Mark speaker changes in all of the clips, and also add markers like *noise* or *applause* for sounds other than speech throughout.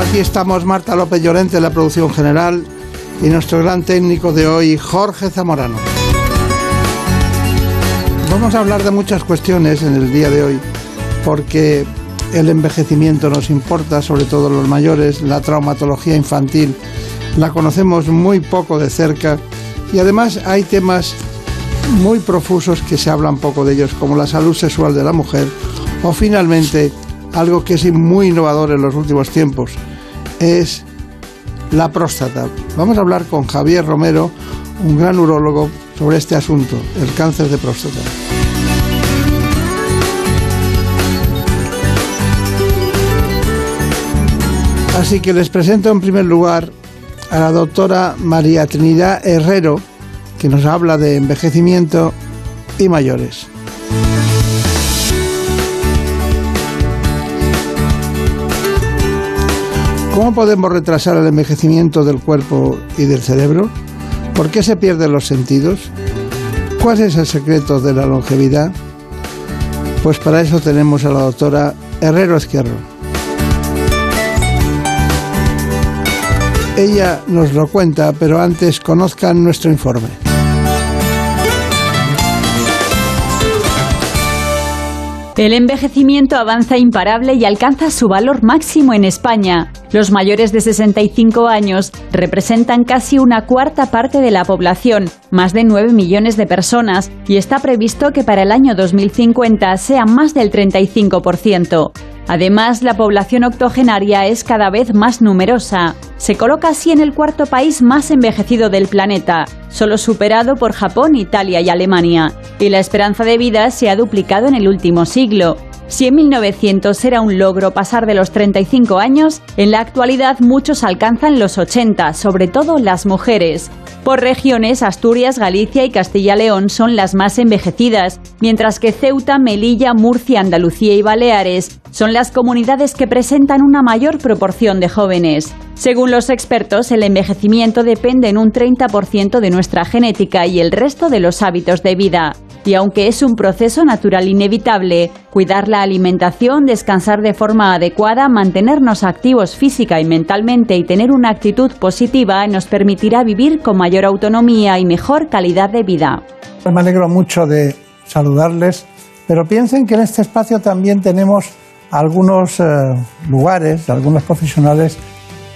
Speaker 1: Aquí estamos Marta López Llorente, la producción general, y nuestro gran técnico de hoy, Jorge Zamorano. Vamos a hablar de muchas cuestiones en el día de hoy, porque el envejecimiento nos importa, sobre todo los mayores, la traumatología infantil la conocemos muy poco de cerca y además hay temas muy profusos que se hablan poco de ellos, como la salud sexual de la mujer, o finalmente, algo que es muy innovador en los últimos tiempos, es la próstata. Vamos a hablar con Javier Romero, un gran urólogo, sobre este asunto, el cáncer de próstata. Así que les presento en primer lugar a la doctora María Trinidad Herrero, que nos habla de envejecimiento y mayores. ¿Cómo podemos retrasar el envejecimiento del cuerpo y del cerebro? ¿Por qué se pierden los sentidos? ¿Cuál es el secreto de la longevidad? Pues para eso tenemos a la doctora Herrero Izquierdo. Ella nos lo cuenta, pero antes conozcan nuestro informe.
Speaker 2: El envejecimiento avanza imparable y alcanza su valor máximo en España. Los mayores de 65 años representan casi una cuarta parte de la población, más de 9 millones de personas, y está previsto que para el año 2050 sea más del 35%. Además, la población octogenaria es cada vez más numerosa. Se coloca así en el cuarto país más envejecido del planeta, solo superado por Japón, Italia y Alemania. Y la esperanza de vida se ha duplicado en el último siglo. Si en 1900 era un logro pasar de los 35 años, en la actualidad muchos alcanzan los 80, sobre todo las mujeres. Por regiones, Asturias, Galicia y Castilla-León son las más envejecidas, mientras que Ceuta, Melilla, Murcia, Andalucía y Baleares son las comunidades que presentan una mayor proporción de jóvenes. Según los expertos, el envejecimiento depende en un 30% de nuestra genética y el resto de los hábitos de vida. Y aunque es un proceso natural inevitable, cuidar la alimentación, descansar de forma adecuada, mantenernos activos física y mentalmente y tener una actitud positiva nos permitirá vivir con mayor autonomía y mejor calidad de vida.
Speaker 1: Me alegro mucho de saludarles, pero piensen que en este espacio también tenemos algunos eh, lugares, algunos profesionales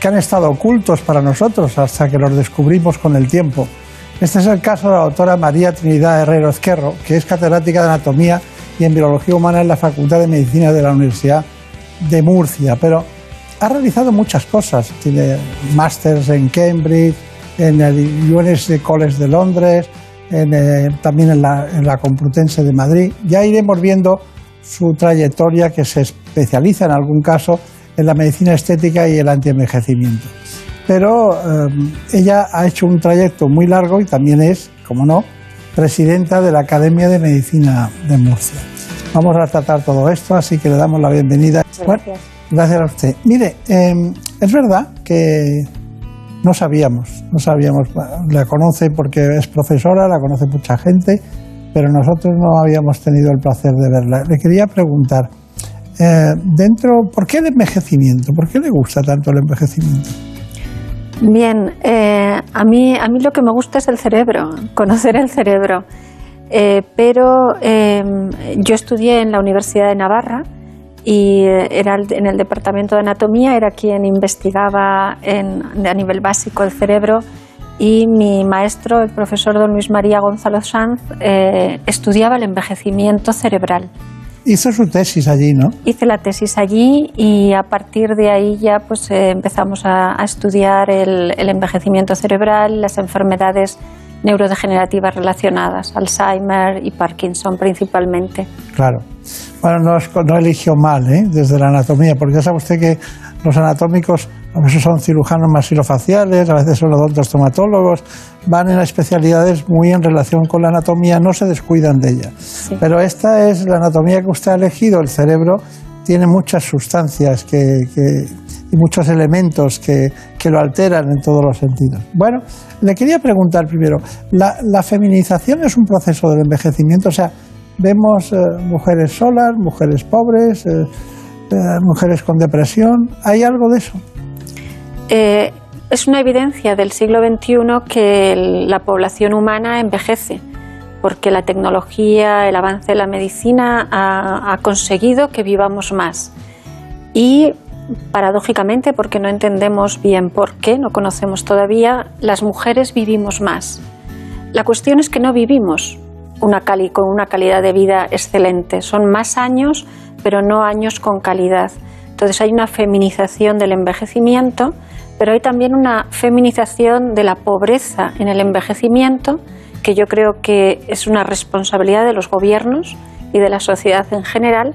Speaker 1: que han estado ocultos para nosotros hasta que los descubrimos con el tiempo. Este es el caso de la doctora María Trinidad Herrero Ezquerro, que es catedrática de Anatomía y Biología Humana en la Facultad de Medicina de la Universidad de Murcia, pero ha realizado muchas cosas. Tiene másters en Cambridge, en el UNS College de Londres, eh, también en la, en la Complutense de Madrid. Ya iremos viendo su trayectoria que se especializa en algún caso en la medicina estética y el antienvejecimiento pero em, ella ha hecho un trayecto muy largo y también es, como no, presidenta de la Academia de Medicina de Murcia. Vamos a tratar todo esto, así que le damos la bienvenida.
Speaker 3: Gracias.
Speaker 1: gracias a usted. Mire, em, es verdad que no sabíamos, no sabíamos, la conoce porque es profesora, la conoce mucha gente, pero nosotros no habíamos tenido el placer de verla. Le quería preguntar, eh, dentro, ¿por qué el envejecimiento? ¿Por qué le gusta tanto el envejecimiento?
Speaker 3: Bien, eh, a, mí, a mí lo que me gusta es el cerebro, *laughs* conocer el cerebro. Eh, pero em, yo estudié en la Universidad de Navarra y era en el departamento de anatomía, era quien investigaba a nivel básico el cerebro y mi maestro, el profesor don Luis María Gonzalo Sanz, eh, estudiaba el envejecimiento cerebral.
Speaker 1: Hizo su tesis allí, ¿no?
Speaker 3: Hice la tesis allí y a partir de ahí ya pues eh, empezamos a, estudiar el, envejecimiento cerebral, las enfermedades neurodegenerativas relacionadas, Alzheimer y Parkinson principalmente.
Speaker 1: Claro. Bueno, no, no eligió mal, ¿eh? Desde la anatomía, porque ya sabe usted que los anatómicos a veces son cirujanos masilofaciales, a veces son odontostomatólogos, van en especialidades muy en relación con la anatomía, no se descuidan de ella. Pero esta es la anatomía que usted ha elegido, el cerebro tiene muchas sustancias y muchos elementos que, lo alteran en todos los sentidos. Bueno, le quería preguntar primero, ¿la, feminización es un proceso del envejecimiento? O sea, vemos eh, mujeres solas, mujeres pobres, eh, mujeres con depresión, ¿hay algo de eso?
Speaker 3: Eh, es una evidencia del siglo XXI que la población humana envejece, porque la tecnología, el avance de la medicina ha, conseguido que vivamos más. Y paradójicamente, porque no entendemos bien por qué, no conocemos todavía, las mujeres vivimos más. La cuestión es que no vivimos una con una calidad de vida excelente. Son más años, pero no años con calidad. Entonces hay una feminización del envejecimiento pero hay también una feminización de la pobreza en el envejecimiento, que yo creo que es una responsabilidad de los gobiernos y de la sociedad en general,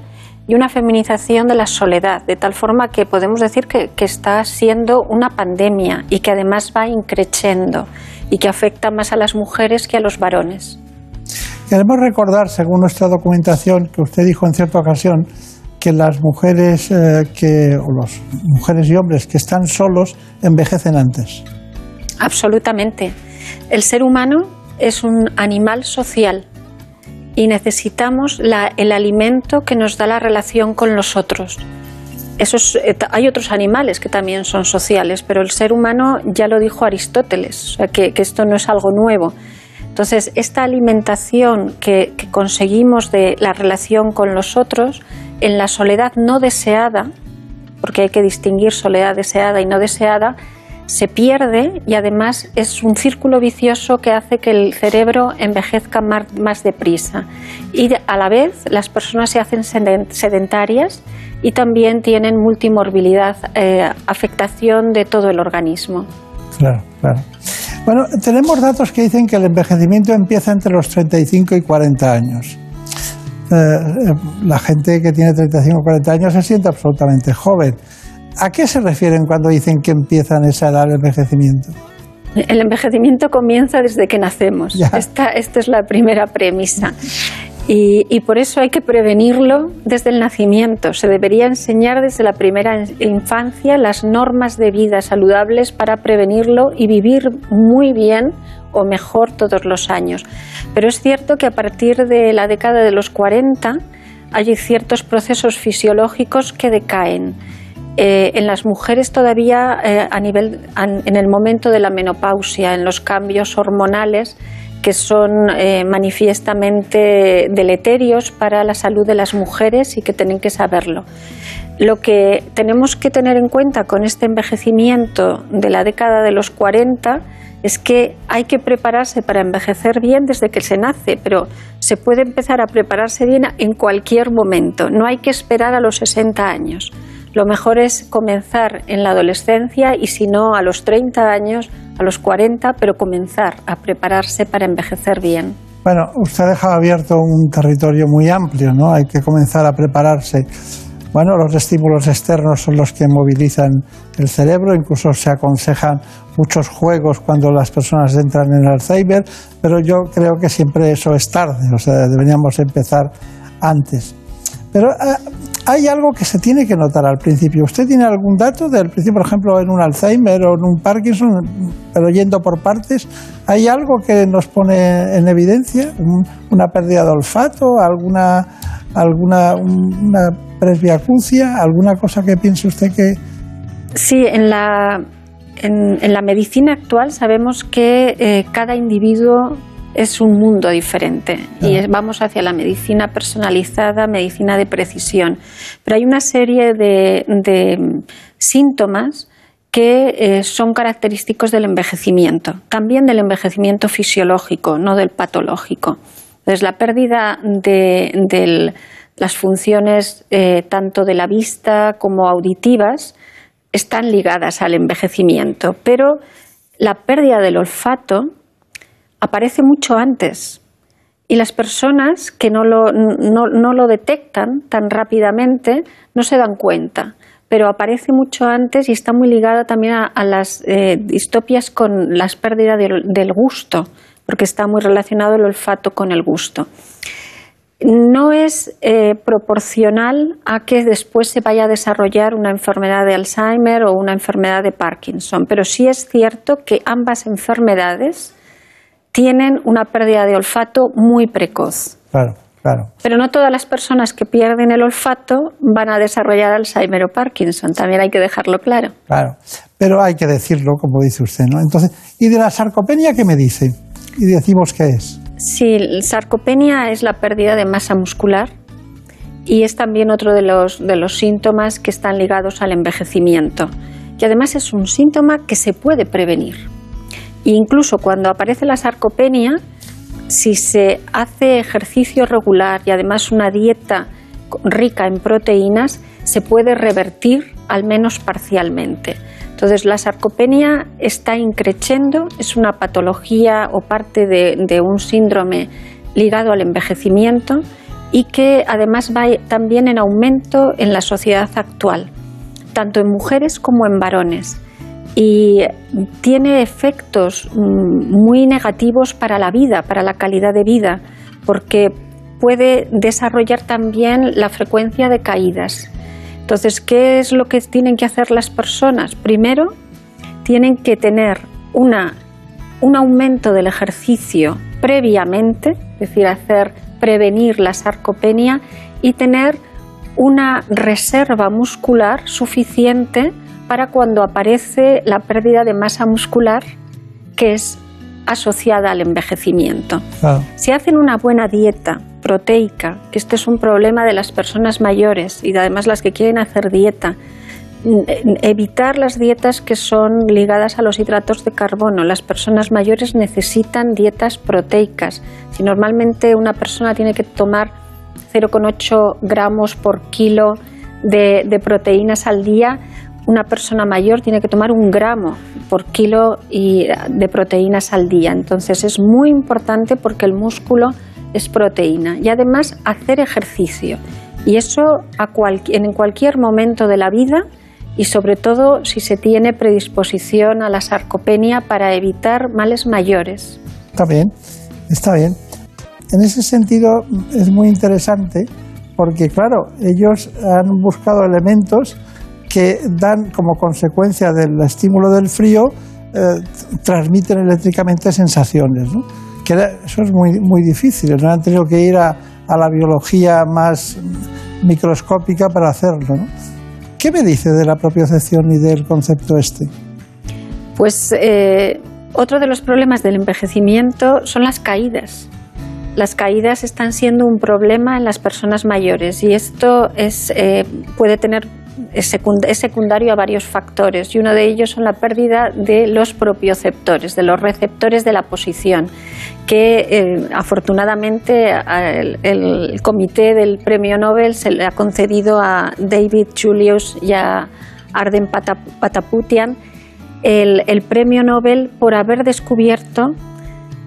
Speaker 3: y una feminización de la soledad, de tal forma que podemos decir que, está siendo una pandemia y que además va increciendo y que afecta más a las mujeres que a los varones.
Speaker 1: Queremos recordar, según nuestra documentación, que usted dijo en cierta ocasión, que las mujeres eh, que, o los mujeres y hombres que están solos envejecen antes.
Speaker 3: Absolutamente. El ser humano es un animal social y necesitamos el alimento que nos da la relación con los otros. Eh, hay otros animales que también son sociales, pero el ser humano ya lo dijo Aristóteles, que, esto no es algo nuevo. Entonces, esta alimentación que conseguimos de la relación con los otros en la soledad no deseada, porque hay que distinguir soledad deseada y no deseada, se pierde y además es un círculo vicioso que hace que el cerebro envejezca más, deprisa. Y a la vez las personas se hacen sedentarias y también tienen multimorbilidad, eh, afectación de todo el organismo.
Speaker 1: Claro, claro. Bueno, tenemos datos que dicen que el envejecimiento empieza entre los 35 y 40 años. Eh, eh, la gente que tiene 35 o 40 años se siente absolutamente joven. ¿A qué se refieren cuando dicen que empiezan esa edad de envejecimiento?
Speaker 3: El envejecimiento comienza desde que nacemos. Esta, esta, es la primera premisa. Y, por eso hay que prevenirlo desde el nacimiento. Se debería enseñar desde la primera infancia las normas de vida saludables para prevenirlo y vivir muy bien o mejor todos los años. Pero es cierto que a partir de la década de los 40 hay ciertos procesos fisiológicos que decaen. Eh, en las mujeres todavía eh, a nivel, en el momento de la menopausia, en los cambios hormonales, que son eh, manifiestamente deleterios para la salud de las mujeres y que tienen que saberlo. Lo que tenemos que tener en cuenta con este envejecimiento de la década de los 40 es que hay que prepararse para envejecer bien desde que se nace, pero se puede empezar a prepararse bien en cualquier momento, no hay que esperar a los 60 años. Lo mejor es comenzar en la adolescencia y si no a los 30 años, a los 40, pero comenzar a prepararse para envejecer bien.
Speaker 1: Bueno, usted ha dejado abierto un territorio muy amplio, ¿no? Hay que comenzar a prepararse. Bueno, los estímulos externos son los que movilizan el cerebro, incluso se aconsejan muchos juegos cuando las personas entran en Alzheimer, pero yo creo que siempre eso es tarde, o sea, deberíamos empezar antes. Pero eh, hay algo que se tiene que notar al principio. ¿Usted tiene algún dato del principio, por ejemplo, en un Alzheimer o en un Parkinson, pero yendo por partes? ¿Hay algo que nos pone en evidencia? ¿Una pérdida de olfato? ¿Alguna, alguna una presbiacuncia? ¿Alguna cosa que piense usted que...?
Speaker 3: Sí, en la, en, la medicina actual sabemos que eh, cada individuo es un mundo diferente y vamos hacia la medicina personalizada, medicina de precisión. Pero hay una serie de, síntomas que eh, son característicos del envejecimiento, también del envejecimiento fisiológico, no del patológico. Entonces, la pérdida de, las funciones eh, tanto de la vista como auditivas están ligadas al envejecimiento, pero la pérdida del olfato aparece mucho antes. Y las personas que no lo, detectan tan rápidamente no se dan cuenta. pero aparece mucho antes y está muy ligada también a, las eh, distopias con las pérdidas del, gusto, porque está muy relacionado el olfato con el gusto. No es eh, proporcional a que después se vaya a desarrollar una enfermedad de Alzheimer o una enfermedad de Parkinson, pero sí es cierto que ambas enfermedades tienen una pérdida de olfato muy precoz.
Speaker 1: Claro.
Speaker 3: Pero no todas las personas que pierden el olfato van a desarrollar Alzheimer o Parkinson, también hay que dejarlo claro.
Speaker 1: Claro, pero hay que decirlo, como dice usted, ¿no? Entonces, ¿y de la sarcopenia qué me dice? Y decimos qué es.
Speaker 3: Sí, sarcopenia es la pérdida de masa muscular y es también otro de los, de los síntomas que están ligados al envejecimiento. Y además es un síntoma que se puede prevenir. Incluso cuando aparece la sarcopenia, si se hace ejercicio regular y además una dieta rica en proteínas, se puede revertir al menos parcialmente. Entonces, la sarcopenia está increciendo, es una patología o parte de, un síndrome ligado al envejecimiento y que además va también en aumento en la sociedad actual, tanto en mujeres como en varones y tiene efectos mm, muy negativos para la vida, para la calidad de vida, porque puede desarrollar también la frecuencia de caídas. Entonces, ¿qué es lo que tienen que hacer las personas? Primero, tienen que tener una, un aumento del ejercicio previamente, es decir, hacer prevenir la sarcopenia y tener una reserva muscular suficiente para cuando aparece la pérdida de masa muscular que es asociada al envejecimiento. Si hacen una buena dieta proteica, que este es un problema de las personas mayores y además las que quieren hacer dieta, evitar las dietas que son ligadas a los hidratos de carbono. Las personas mayores necesitan dietas proteicas. Si normalmente una persona tiene que tomar 0,8 gramos por kilo de proteínas al día, una persona mayor tiene que tomar un gramo por kilo de proteínas al día. Entonces es muy importante porque el músculo es proteína y además hacer ejercicio. Y eso en cualquier momento de la vida y sobre todo si se tiene predisposición a la sarcopenia para evitar males mayores.
Speaker 1: Está bien, está bien. En ese sentido es muy interesante porque, claro, ellos han buscado elementos que dan como consecuencia del estímulo del frío, eh, transmiten eléctricamente sensaciones. Que eso es muy, muy difícil, no han tenido que ir a, la biología más microscópica para hacerlo. ¿Qué me dice de la propiocepción y del concepto este?
Speaker 3: Pues eh, otro de los problemas del envejecimiento son las caídas. Las caídas están siendo un problema en las personas mayores y esto es, eh, puede tener es, secundario a varios factores y uno de ellos son la pérdida de los propioceptores, de los receptores de la posición, que eh, afortunadamente el, comité del premio Nobel se le ha concedido a David Julius y a Arden Pataputian el, premio Nobel por haber descubierto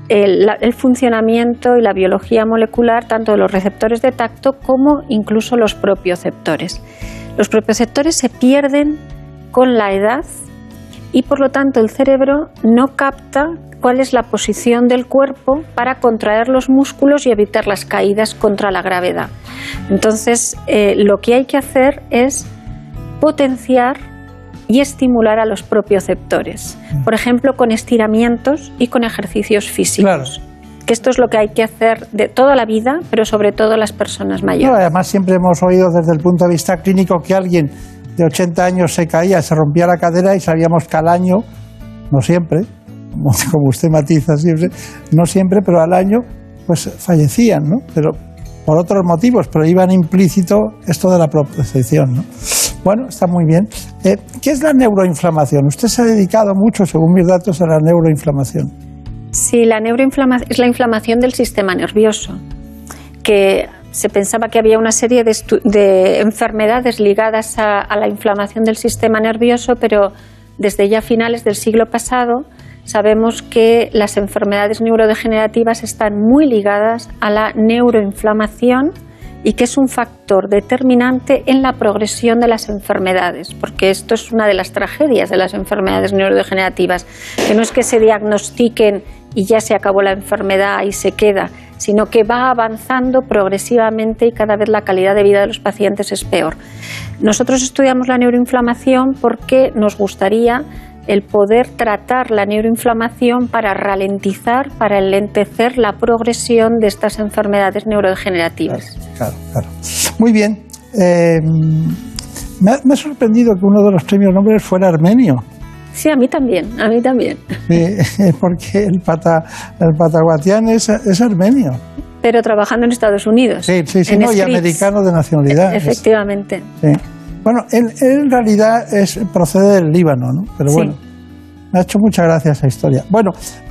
Speaker 3: el, el, funcionamiento y la biología molecular tanto de los receptores de tacto como incluso los propioceptores. Los propioceptores se pierden con la edad y por lo tanto el cerebro no capta cuál es la posición del cuerpo para contraer los músculos y evitar las caídas contra la gravedad. Entonces, eh, lo que hay que hacer es potenciar y estimular a los propioceptores, por ejemplo, con estiramientos y con ejercicios físicos que esto es lo que hay que hacer de toda la vida, pero sobre todo las personas mayores.
Speaker 1: además, siempre hemos oído desde el punto de vista clínico que alguien de 80 años se caía, se rompía la cadera y sabíamos que al año, no siempre, *laughs* como usted matiza siempre, no siempre, pero al año, pues fallecían, ¿no? Pero por otros motivos, pero iban implícito esto de la protección, ¿no? Bueno, está muy bien. Eh, ¿Qué es la neuroinflamación? Usted se ha dedicado mucho, según mis datos, a la neuroinflamación.
Speaker 3: Sí, la neuroinflamación es la inflamación del sistema nervioso, que se pensaba que había una serie de, enfermedades ligadas a, la inflamación del sistema nervioso, pero desde ya finales del siglo pasado sabemos que las enfermedades neurodegenerativas están muy ligadas a la neuroinflamación y que es un factor determinante en la progresión de las enfermedades, porque esto es una de las tragedias de las enfermedades neurodegenerativas, que no es que se diagnostiquen y ya se acabó la enfermedad y se queda, sino que va avanzando progresivamente y cada vez la calidad de vida de los pacientes es peor. Nosotros estudiamos la neuroinflamación porque nos gustaría el poder tratar la neuroinflamación para ralentizar, para enlentecer la progresión de estas enfermedades neurodegenerativas.
Speaker 1: Claro, claro. Muy bien. Eh, me, ha, sorprendido que uno de los premios Nobel fuera armenio.
Speaker 3: Sí, a mí también, a mí también. *laughs*
Speaker 1: porque el, pata, el pataguatián es, es, armenio.
Speaker 3: Pero trabajando en Estados Unidos.
Speaker 1: Sí, sí, sí, no, y americano de nacionalidad.
Speaker 3: Efectivamente.
Speaker 1: Sí. Bueno, él, en realidad es, procede del Líbano, ¿no? Pero bueno, me ha hecho mucha gracia esa historia. Bueno,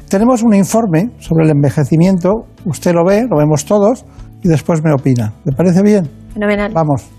Speaker 1: tenemos un informe sobre el envejecimiento, usted lo ve, lo vemos todos, y después me opina. ¿Le parece bien?
Speaker 3: Fenomenal.
Speaker 1: Vamos.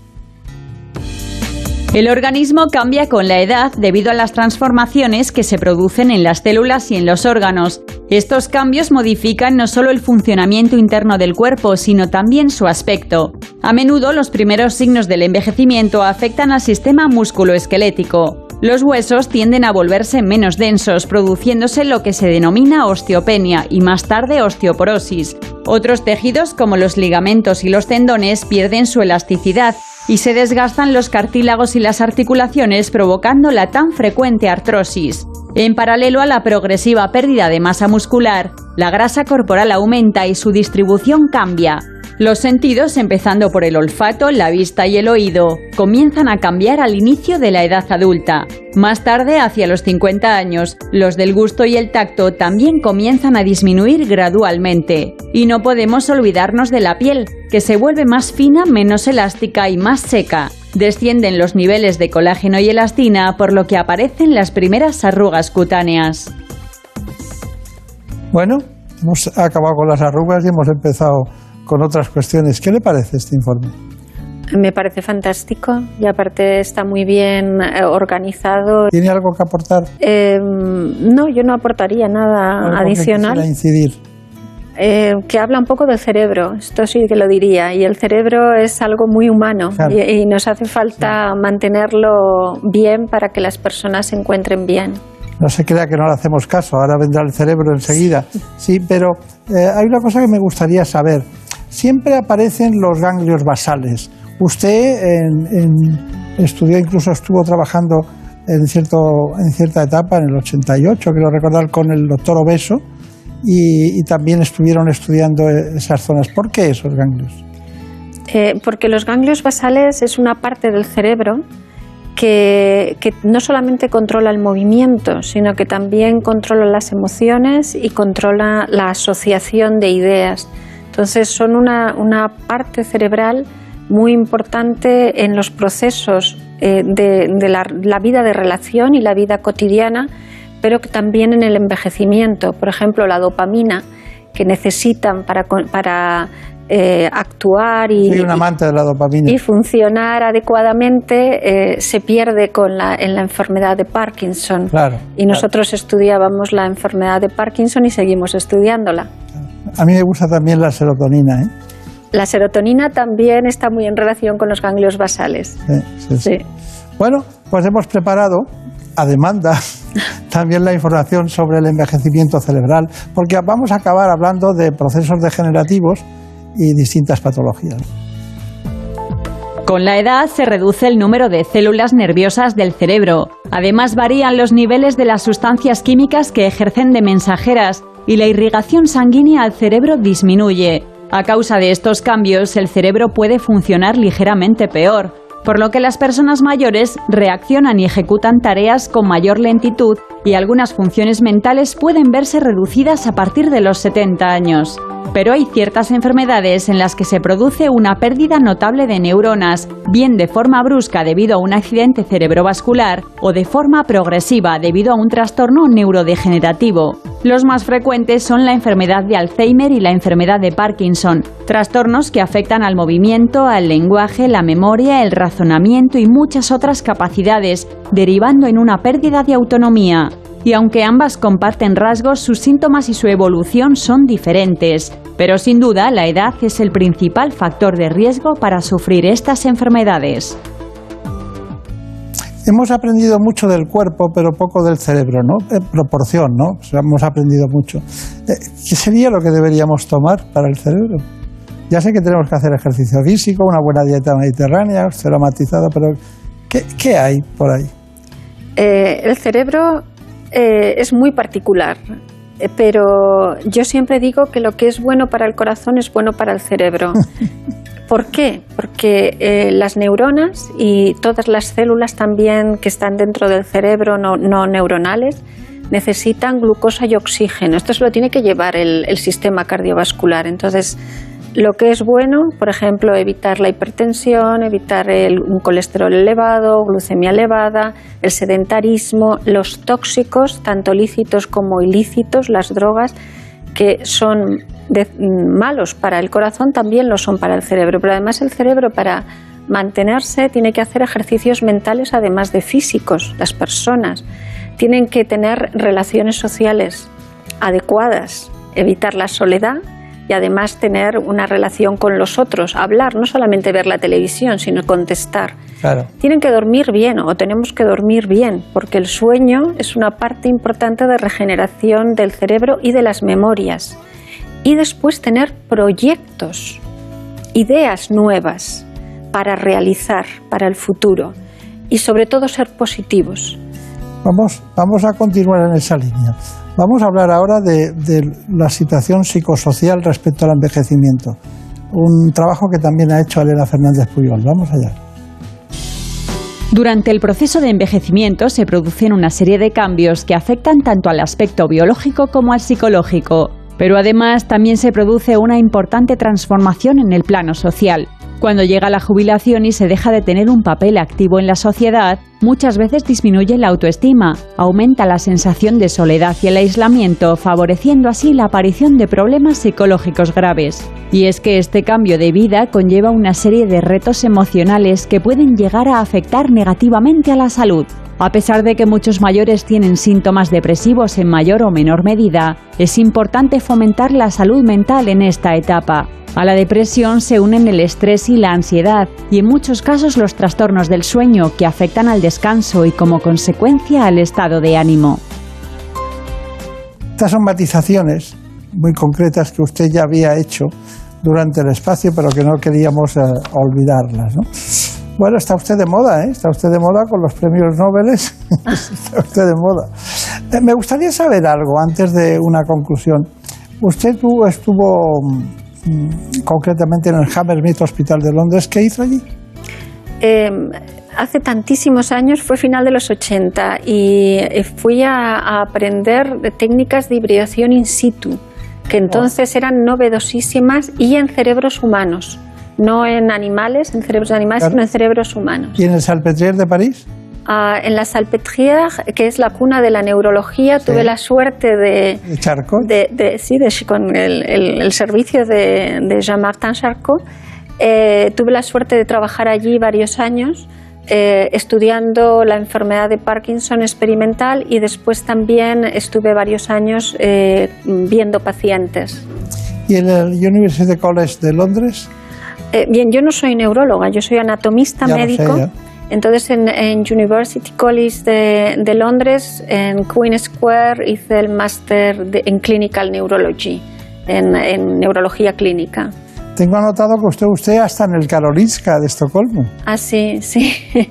Speaker 2: El organismo cambia con la edad debido a las transformaciones que se producen en las células y en los órganos. Estos cambios modifican no solo el funcionamiento interno del cuerpo, sino también su aspecto. A menudo los primeros signos del envejecimiento afectan al sistema musculoesquelético. Los huesos tienden a volverse menos densos, produciéndose lo que se denomina osteopenia y más tarde osteoporosis. Otros tejidos, como los ligamentos y los tendones, pierden su elasticidad y se desgastan los cartílagos y las articulaciones provocando la tan frecuente artrosis. En paralelo a la progresiva pérdida de masa muscular, la grasa corporal aumenta y su distribución cambia. Los sentidos, empezando por el olfato, la vista y el oído, comienzan a cambiar al inicio de la edad adulta. Más tarde, hacia los 50 años, los del gusto y el tacto también comienzan a disminuir gradualmente. Y no podemos olvidarnos de la piel, que se vuelve más fina, menos elástica y más seca. Descienden los niveles de colágeno y elastina, por lo que aparecen las primeras arrugas cutáneas.
Speaker 1: Bueno, hemos acabado con las arrugas y hemos empezado con otras cuestiones. ¿Qué le parece este informe?
Speaker 3: Me parece fantástico y aparte está muy bien eh, organizado.
Speaker 1: ¿Tiene algo que aportar?
Speaker 3: Eh, no, yo no aportaría nada adicional.
Speaker 1: Que incidir?
Speaker 3: Eh, que habla un poco del cerebro, esto sí que lo diría, y el cerebro es algo muy humano y, nos hace falta mantenerlo bien para que las personas se encuentren bien.
Speaker 1: No se crea que no le hacemos caso, ahora vendrá el cerebro enseguida. Sí, pero hay una cosa que me gustaría saber siempre aparecen los ganglios basales. Usted estudió, incluso estuvo trabajando en, cierto, en cierta etapa, en el 88, quiero recordar, con el doctor Obeso, y, también estuvieron estudiando esas zonas. ¿Por qué esos ganglios?
Speaker 3: Eh, porque los ganglios basales es una parte del cerebro que, no solamente controla el movimiento, sino que también controla las emociones y controla la asociación de ideas. Entonces son una, parte cerebral muy importante en los procesos eh, de, la, vida de relación y la vida cotidiana, pero también en el envejecimiento. Por ejemplo, la dopamina que necesitan para, para eh, actuar y, y, funcionar adecuadamente eh, se pierde con la, en la enfermedad de Parkinson. y nosotros estudiábamos la enfermedad de Parkinson y seguimos estudiándola.
Speaker 1: A mí me gusta también la serotonina. ¿eh?
Speaker 3: La serotonina también está muy en relación con los ganglios basales.
Speaker 1: Sí, sí, Bueno, pues hemos preparado a demanda *laughs* también la información sobre el envejecimiento cerebral, porque vamos a acabar hablando de procesos degenerativos y distintas patologías.
Speaker 2: Con la edad se reduce el número de células nerviosas del cerebro. Además varían los niveles de las sustancias químicas que ejercen de mensajeras y la irrigación sanguínea al cerebro disminuye. A causa de estos cambios, el cerebro puede funcionar ligeramente peor, por lo que las personas mayores reaccionan y ejecutan tareas con mayor lentitud y algunas funciones mentales pueden verse reducidas a partir de los 70 años. Pero hay ciertas enfermedades en las que se produce una pérdida notable de neuronas, bien de forma brusca debido a un accidente cerebrovascular o de forma progresiva debido a un trastorno neurodegenerativo. Los más frecuentes son la enfermedad de Alzheimer y la enfermedad de Parkinson, trastornos que afectan al movimiento, al lenguaje, la memoria, el razonamiento y muchas otras capacidades, derivando en una pérdida de autonomía. y aunque ambas comparten rasgos, sus síntomas y su evolución son diferentes. Pero sin duda, la edad es el principal factor de riesgo para sufrir estas enfermedades.
Speaker 1: Hemos aprendido mucho del cuerpo, pero poco del cerebro, ¿no? En proporción, ¿no? hemos aprendido mucho. Eh, ¿Qué sería lo que deberíamos tomar para el cerebro? Ya sé que tenemos que hacer ejercicio físico, una buena dieta mediterránea, cero matizada, pero ¿qué, hay por ahí?
Speaker 3: Eh, el cerebro eh, es muy particular, pero yo siempre digo que lo que es bueno para el corazón es bueno para el cerebro. *laughs* ¿Por qué? Porque eh, las neuronas y todas las células también que están dentro del cerebro no, neuronales necesitan glucosa y oxígeno. Esto se lo tiene que llevar el, el sistema cardiovascular. Entonces, lo que es bueno, por ejemplo, evitar la hipertensión, evitar un colesterol elevado, glucemia elevada, el sedentarismo, los tóxicos, tanto lícitos como ilícitos, las drogas, que son malos para el corazón, también lo son para el cerebro. Pero además el cerebro para mantenerse tiene que hacer ejercicios mentales además de físicos. Las personas tienen que tener relaciones sociales adecuadas, evitar la soledad y además tener una relación con los otros, hablar, no solamente ver la televisión, sino contestar. Tienen que dormir bien o tenemos que dormir bien, porque el sueño es una parte importante de regeneración del cerebro y de las memorias. Y después tener proyectos, ideas nuevas para realizar para el futuro y sobre todo ser positivos.
Speaker 1: Vamos, vamos a continuar en esa línea. Vamos a hablar ahora de, la situación psicosocial respecto al envejecimiento. Un trabajo que también ha hecho Elena Fernández Puyol. Vamos allá.
Speaker 2: Durante el proceso de envejecimiento se producen una serie de cambios que afectan tanto al aspecto biológico como al psicológico, pero además también se produce una importante transformación en el plano social. Cuando llega la jubilación y se deja de tener un papel activo en la sociedad, muchas veces disminuye la autoestima, aumenta la sensación de soledad y el aislamiento, favoreciendo así la aparición de problemas psicológicos graves. Y es que este cambio de vida conlleva una serie de retos emocionales que pueden llegar a afectar negativamente a la salud. A pesar de que muchos mayores tienen síntomas depresivos en mayor o menor medida, es importante fomentar la salud mental en esta etapa. A la depresión se unen el estrés y la ansiedad y en muchos casos los trastornos del sueño que afectan al descanso y como consecuencia al estado de ánimo.
Speaker 1: Estas son matizaciones muy concretas que usted ya había hecho durante el espacio, pero que no queríamos eh, olvidarlas. Bueno, está usted de moda, ¿eh? Está usted de moda con los premios Nobel. *laughs* está usted de moda. Eh, me gustaría saber algo antes de una conclusión. Usted estuvo Mm, concretamente en el Hammersmith Hospital de Londres. ¿Qué hizo allí?
Speaker 3: Em, hace tantísimos años, fue final de los 80, y eh, fui a, aprender de técnicas de hibridación in situ, que entonces eran novedosísimas y en cerebros humanos, no en animales, en cerebros de animales, sino en cerebros humanos.
Speaker 1: ¿Y en el Salpêtrière de París?
Speaker 3: en la Salpêtrière, que es la cuna de la neurología, tuve la suerte de...
Speaker 1: ¿De Charcot?
Speaker 3: De, sí, con el, servicio de, Jean-Martin Charcot. Eh, tuve la suerte de trabajar allí varios años. Eh, estudiando la enfermedad de Parkinson experimental y después también estuve varios años eh, viendo pacientes.
Speaker 1: ¿Y en el University College de Londres?
Speaker 3: bien, yo no soy neuróloga, yo soy anatomista médico. Entonces en, University College de, Londres, en Queen Square, hice el máster en Clinical Neurology, en, neurología clínica.
Speaker 1: Tengo anotado que usted, usted hasta en el Karolinska de Estocolmo.
Speaker 3: Ah, sí, sí. *laughs*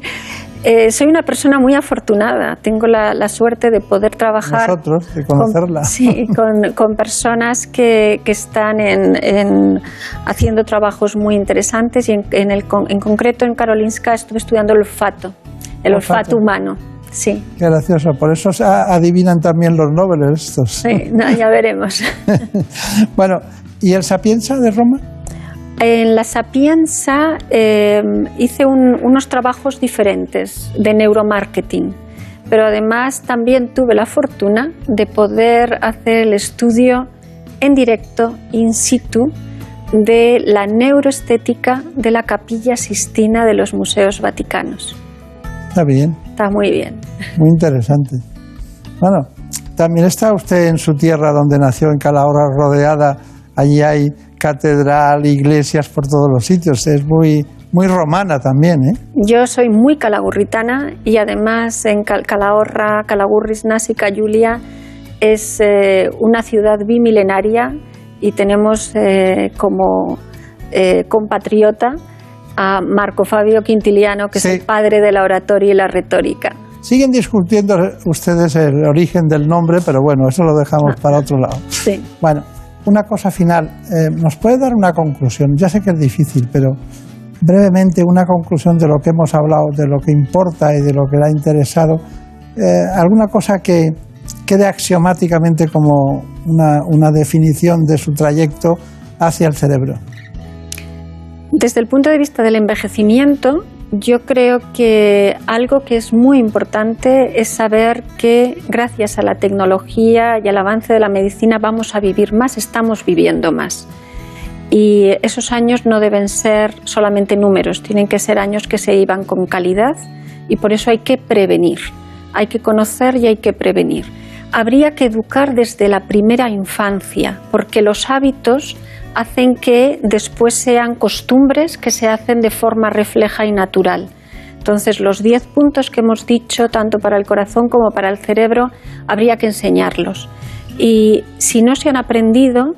Speaker 3: Eh, soy una persona muy afortunada. Tengo la, suerte de poder trabajar.
Speaker 1: Nosotros, de conocerla.
Speaker 3: Con, sí, con, personas que, que están en, haciendo trabajos muy interesantes y en, el, en concreto en Karolinska estuve estudiando el olfato, el olfato, humano. Sí.
Speaker 1: Qué gracioso. Por eso adivinan también los Nobel estos.
Speaker 3: Sí, ya veremos. *laughs*
Speaker 1: bueno, ¿y el Sapienza de Roma?
Speaker 3: En la Sapienza eh, hice unos trabajos diferentes de neuromarketing, pero además también tuve la fortuna de poder hacer el estudio en directo, in situ, de la neuroestética de la capilla Sistina de los museos vaticanos.
Speaker 1: Está bien.
Speaker 3: Está muy bien.
Speaker 1: Muy interesante. Bueno, también está usted en su tierra donde nació, en Calahorra, rodeada. Allí hay catedral, iglesias por todos los sitios. Es muy, muy romana también, ¿eh?
Speaker 3: Yo soy muy calagurritana y además en Calahorra, Calagurris, Násica, Julia es eh, una ciudad bimilenaria y tenemos eh, como eh, compatriota a Marco Fabio Quintiliano, que es el padre de la oratoria y la retórica.
Speaker 1: Siguen discutiendo ustedes el origen del nombre, pero bueno, eso lo dejamos ah. para otro lado.
Speaker 3: Sí.
Speaker 1: Bueno, una cosa final. ¿Nos puede dar una conclusión? Ya sé que es difícil, pero brevemente una conclusión de lo que hemos hablado, de lo que importa y de lo que le ha interesado. ¿Alguna cosa que, quede axiomáticamente como una, definición de su trayecto hacia el cerebro?
Speaker 3: Desde el punto de vista del envejecimiento, yo creo que algo que es muy importante es saber que gracias a la tecnología y al avance de la medicina vamos a vivir más, estamos viviendo más. Y esos años no deben ser solamente números, tienen que ser años que se iban con calidad y por eso hay que prevenir hay que conocer y hay que prevenir. Habría que educar desde la primera infancia, porque los hábitos hacen que después sean costumbres que se hacen de forma refleja y natural. Entonces, los 10 puntos que hemos dicho, tanto para el corazón como para el cerebro, habría que enseñarlos. Y si no se han aprendido,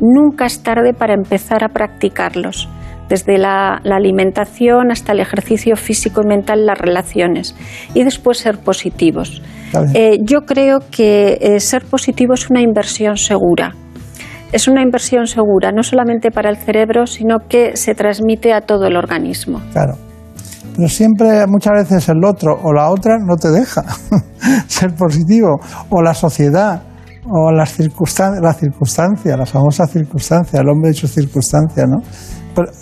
Speaker 3: nunca es tarde para empezar a practicarlos desde la, alimentación hasta el ejercicio físico y mental, las relaciones, y después ser positivos. Eh, yo creo que eh, ser positivo es una inversión segura. Es una inversión segura, no solamente para el cerebro, sino que se transmite a todo el organismo.
Speaker 1: Claro. Pero siempre, muchas veces el otro o la otra no te deja *laughs* ser positivo, o la sociedad, o las circunstancias, la circunstancia, la famosa circunstancia, el hombre hecho circunstancia, ¿no?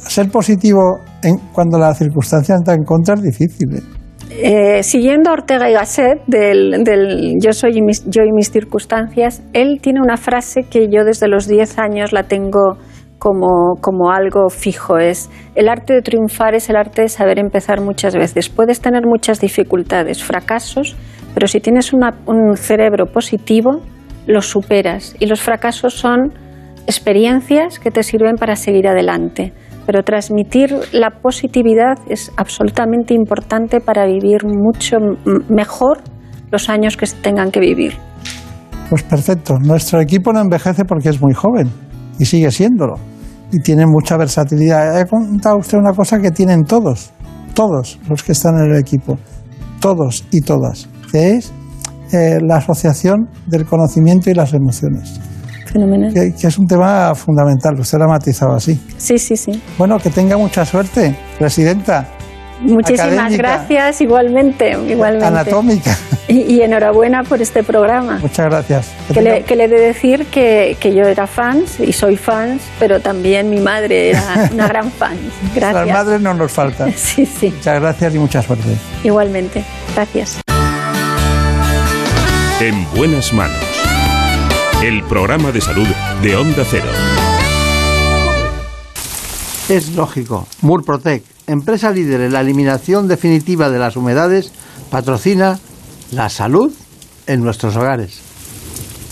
Speaker 1: ser positivo en, cuando la circunstancia está en contra es difícil. ¿eh?
Speaker 3: Eh, siguiendo a Ortega y Gasset del, yo, soy y mis, yo y mis circunstancias, él tiene una frase que yo desde los 10 años la tengo como, como, algo fijo. Es el arte de triunfar es el arte de saber empezar muchas veces. Puedes tener muchas dificultades, fracasos, pero si tienes una, un cerebro positivo, los superas. Y los fracasos son experiencias que te sirven para seguir adelante. Pero transmitir la positividad es absolutamente importante para vivir mucho mejor los años que se tengan que vivir.
Speaker 1: Pues perfecto. Nuestro equipo no envejece porque es muy joven y sigue siéndolo. Y tiene mucha versatilidad. He contado usted una cosa que tienen todos, todos los que están en el equipo, todos y todas, que es eh, la asociación del conocimiento y las emociones. Que, es un tema fundamental, usted lo ha matizado así.
Speaker 3: Sí, sí, sí.
Speaker 1: Bueno, que tenga mucha suerte, presidenta.
Speaker 3: Muchísimas gracias, igualmente, igualmente.
Speaker 1: Anatómica.
Speaker 3: Y, enhorabuena por este programa.
Speaker 1: Muchas gracias.
Speaker 3: Que, le, he de decir que, que, yo era fans y soy fans, pero también mi madre era una gran *laughs* fan. Gracias.
Speaker 1: Las madres no nos faltan. *laughs*
Speaker 3: Sí, sí.
Speaker 1: Muchas gracias y mucha suerte.
Speaker 3: Igualmente. Gracias.
Speaker 4: En buenas manos el programa de salud de Onda Cero.
Speaker 1: Es lógico. Murprotec, empresa líder en la eliminación definitiva de las humedades, patrocina la salud en nuestros hogares.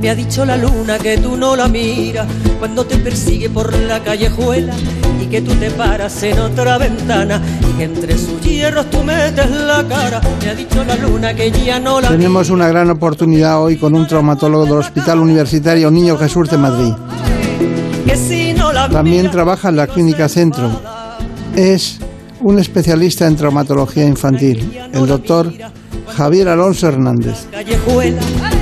Speaker 5: Me ha dicho la luna que tú no la miras cuando te persigue por la callejuela y que tú te paras en otra ventana y que entre sus hierros tú metes la cara. Me ha dicho la luna que ya no la
Speaker 1: Tenemos una gran oportunidad hoy con un traumatólogo del Hospital Universitario Niño Jesús de Madrid. También trabaja en la Clínica Centro. Es un especialista en traumatología infantil, el doctor Javier Alonso Hernández.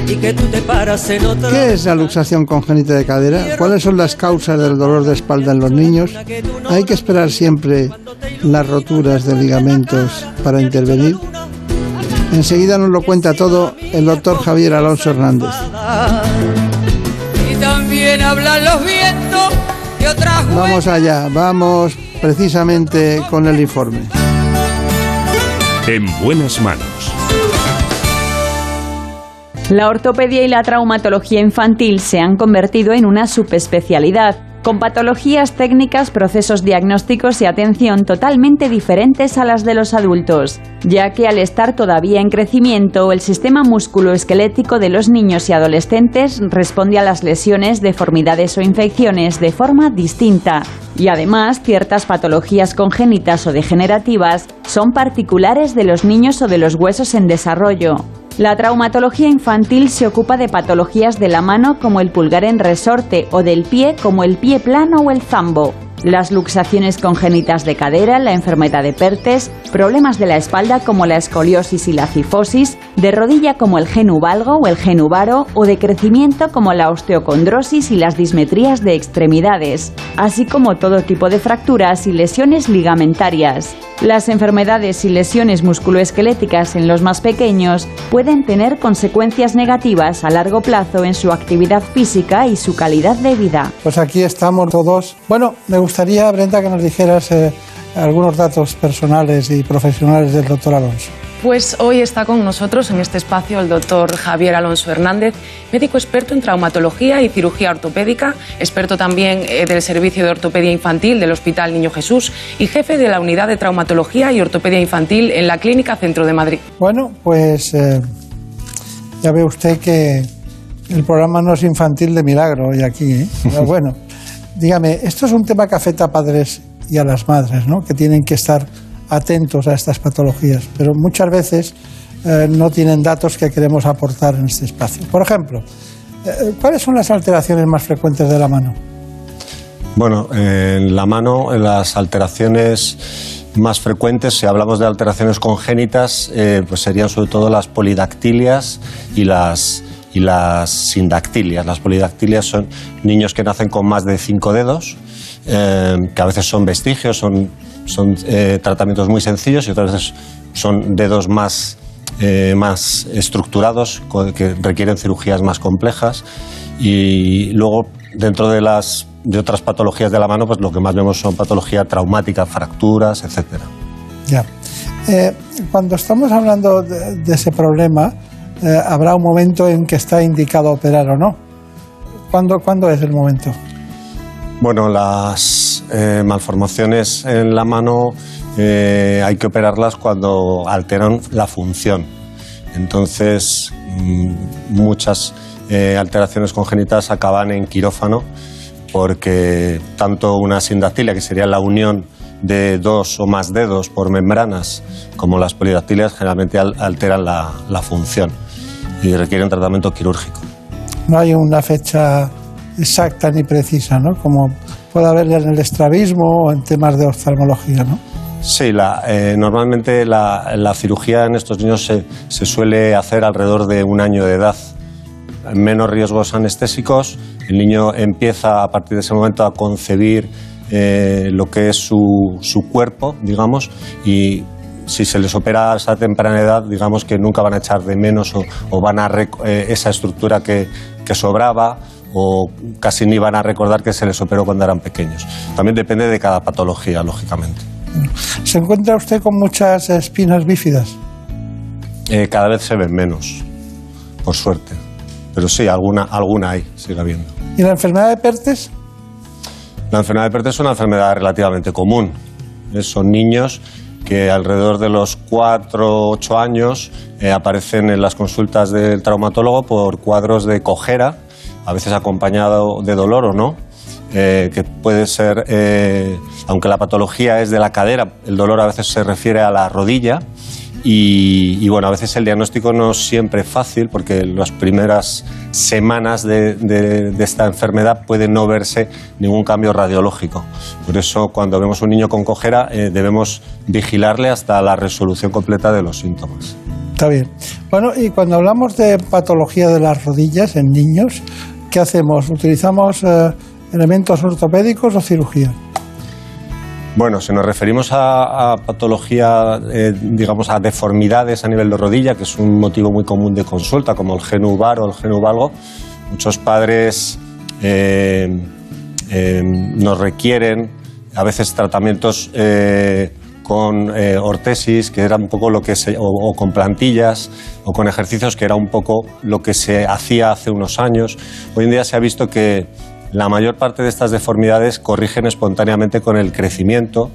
Speaker 5: Y que tú te paras en otra
Speaker 1: ¿Qué es la luxación congénita de cadera? ¿Cuáles son las causas del dolor de espalda en los niños? ¿Hay que esperar siempre las roturas de ligamentos para intervenir? Enseguida nos lo cuenta todo el doctor Javier Alonso Hernández.
Speaker 5: y también hablan los vientos de otras
Speaker 1: Vamos allá, vamos precisamente con el informe.
Speaker 4: En buenas manos.
Speaker 2: La ortopedia y la traumatología infantil se han convertido en una subespecialidad, con patologías técnicas, procesos diagnósticos y atención totalmente diferentes a las de los adultos, ya que al estar todavía en crecimiento, el sistema musculoesquelético de los niños y adolescentes responde a las lesiones, deformidades o infecciones de forma distinta. Y además, ciertas patologías congénitas o degenerativas son particulares de los niños o de los huesos en desarrollo. La traumatología infantil se ocupa de patologías de la mano como el pulgar en resorte o del pie como el pie plano o el zambo. Las luxaciones congénitas de cadera, la enfermedad de Pertes, problemas de la espalda como la escoliosis y la cifosis, de rodilla como el genuvalgo o el genuvaro o de crecimiento como la osteocondrosis y las dismetrías de extremidades, así como todo tipo de fracturas y lesiones ligamentarias. Las enfermedades y lesiones musculoesqueléticas en los más pequeños pueden tener consecuencias negativas a largo plazo en su actividad física y su calidad de vida.
Speaker 1: Pues aquí estamos todos. Bueno, me gustaría, Brenda, que nos dijeras eh, algunos datos personales y profesionales del doctor Alonso.
Speaker 6: Pues hoy está con nosotros en este espacio el doctor Javier Alonso Hernández, médico experto en traumatología y cirugía ortopédica, experto también eh, del Servicio de Ortopedia Infantil del Hospital Niño Jesús y jefe de la Unidad de Traumatología y Ortopedia Infantil en la Clínica Centro de Madrid.
Speaker 1: Bueno, pues eh, ya ve usted que el programa no es infantil de milagro hoy aquí. ¿eh? *laughs* Pero bueno, dígame, esto es un tema que afecta a padres y a las madres, ¿no? Que tienen que estar atentos a estas patologías, pero muchas veces eh, no tienen datos que queremos aportar en este espacio. Por ejemplo, eh, ¿cuáles son las alteraciones más frecuentes de la mano?
Speaker 7: Bueno, en la mano, en las alteraciones más frecuentes, si hablamos de alteraciones congénitas, eh, pues serían sobre todo las polidactilias y las, y las sindactilias. Las polidactilias son niños que nacen con más de cinco dedos, eh, que a veces son vestigios, son, son eh, tratamientos muy sencillos y otras veces son dedos más, eh, más estructurados que requieren cirugías más complejas. Y luego, dentro de, las, de otras patologías de la mano, pues lo que más vemos son patología traumática, fracturas, etcétera.
Speaker 1: Ya. Cuando estamos hablando de, de ese problema, eh, habrá un momento en que está indicado operar o no. ¿Cuándo, ¿cuándo es el momento?
Speaker 7: Bueno, las eh, malformaciones en la mano eh, hay que operarlas cuando alteran la función. Entonces, mm, muchas alteraciones congénitas acaban en quirófano porque tanto una sindactilia, que sería la unión de dos o más dedos por membranas, como las polidactilias, generalmente al- alteran la función y requieren tratamiento quirúrgico.
Speaker 1: No hay una fecha exacta ni precisa, ¿no? Como puede haber en el estrabismo o en temas de oftalmología, ¿no?
Speaker 7: Sí, la, eh, normalmente la, la cirugía en estos niños se, se suele hacer alrededor de un año de edad. Menos riesgos anestésicos, el niño empieza a partir de ese momento a concebir eh, lo que es su, su cuerpo, digamos, y si se les opera a esa temprana edad, digamos que nunca van a echar de menos o, o van a eh, esa estructura que, que sobraba o casi ni van a recordar que se les operó cuando eran pequeños. También depende de cada patología, lógicamente.
Speaker 1: ¿Se encuentra usted con muchas espinas bífidas?
Speaker 7: Eh, cada vez se ven menos, por suerte. Pero sí, alguna, alguna hay, sigue habiendo.
Speaker 1: ¿Y la enfermedad de Pertes?
Speaker 7: La enfermedad de Pertes es una enfermedad relativamente común. Eh, Son niños que alrededor de los 4 o 8 años eh, aparecen en las consultas del traumatólogo por cuadros de cojera, a veces acompañado de dolor o no, eh, que puede ser, eh, aunque la patología es de la cadera, el dolor a veces se refiere a la rodilla. Y, bueno, a veces el diagnóstico no es siempre fácil porque las primeras semanas de esta enfermedad puede no verse ningún cambio radiológico. Por eso cuando vemos un niño con cojera eh, debemos vigilarle hasta la resolución completa de los síntomas.
Speaker 1: Está bien. Bueno, y cuando hablamos de patología de las rodillas en niños, ¿qué hacemos? ¿Utilizamos eh, elementos ortopédicos o cirugía?
Speaker 7: Bueno, si nos referimos a, patología, eh, digamos, a deformidades a nivel de rodilla, que es un motivo muy común de consulta, como el genubar o el genuvalgo, muchos padres eh, eh, nos requieren a veces tratamientos con ortesis, que era un poco lo que se, o, con plantillas, o con ejercicios, que era un poco lo que se hacía hace unos años. Hoy en día se ha visto que la mayor parte de estas deformidades corrigen espontáneamente con el crecimiento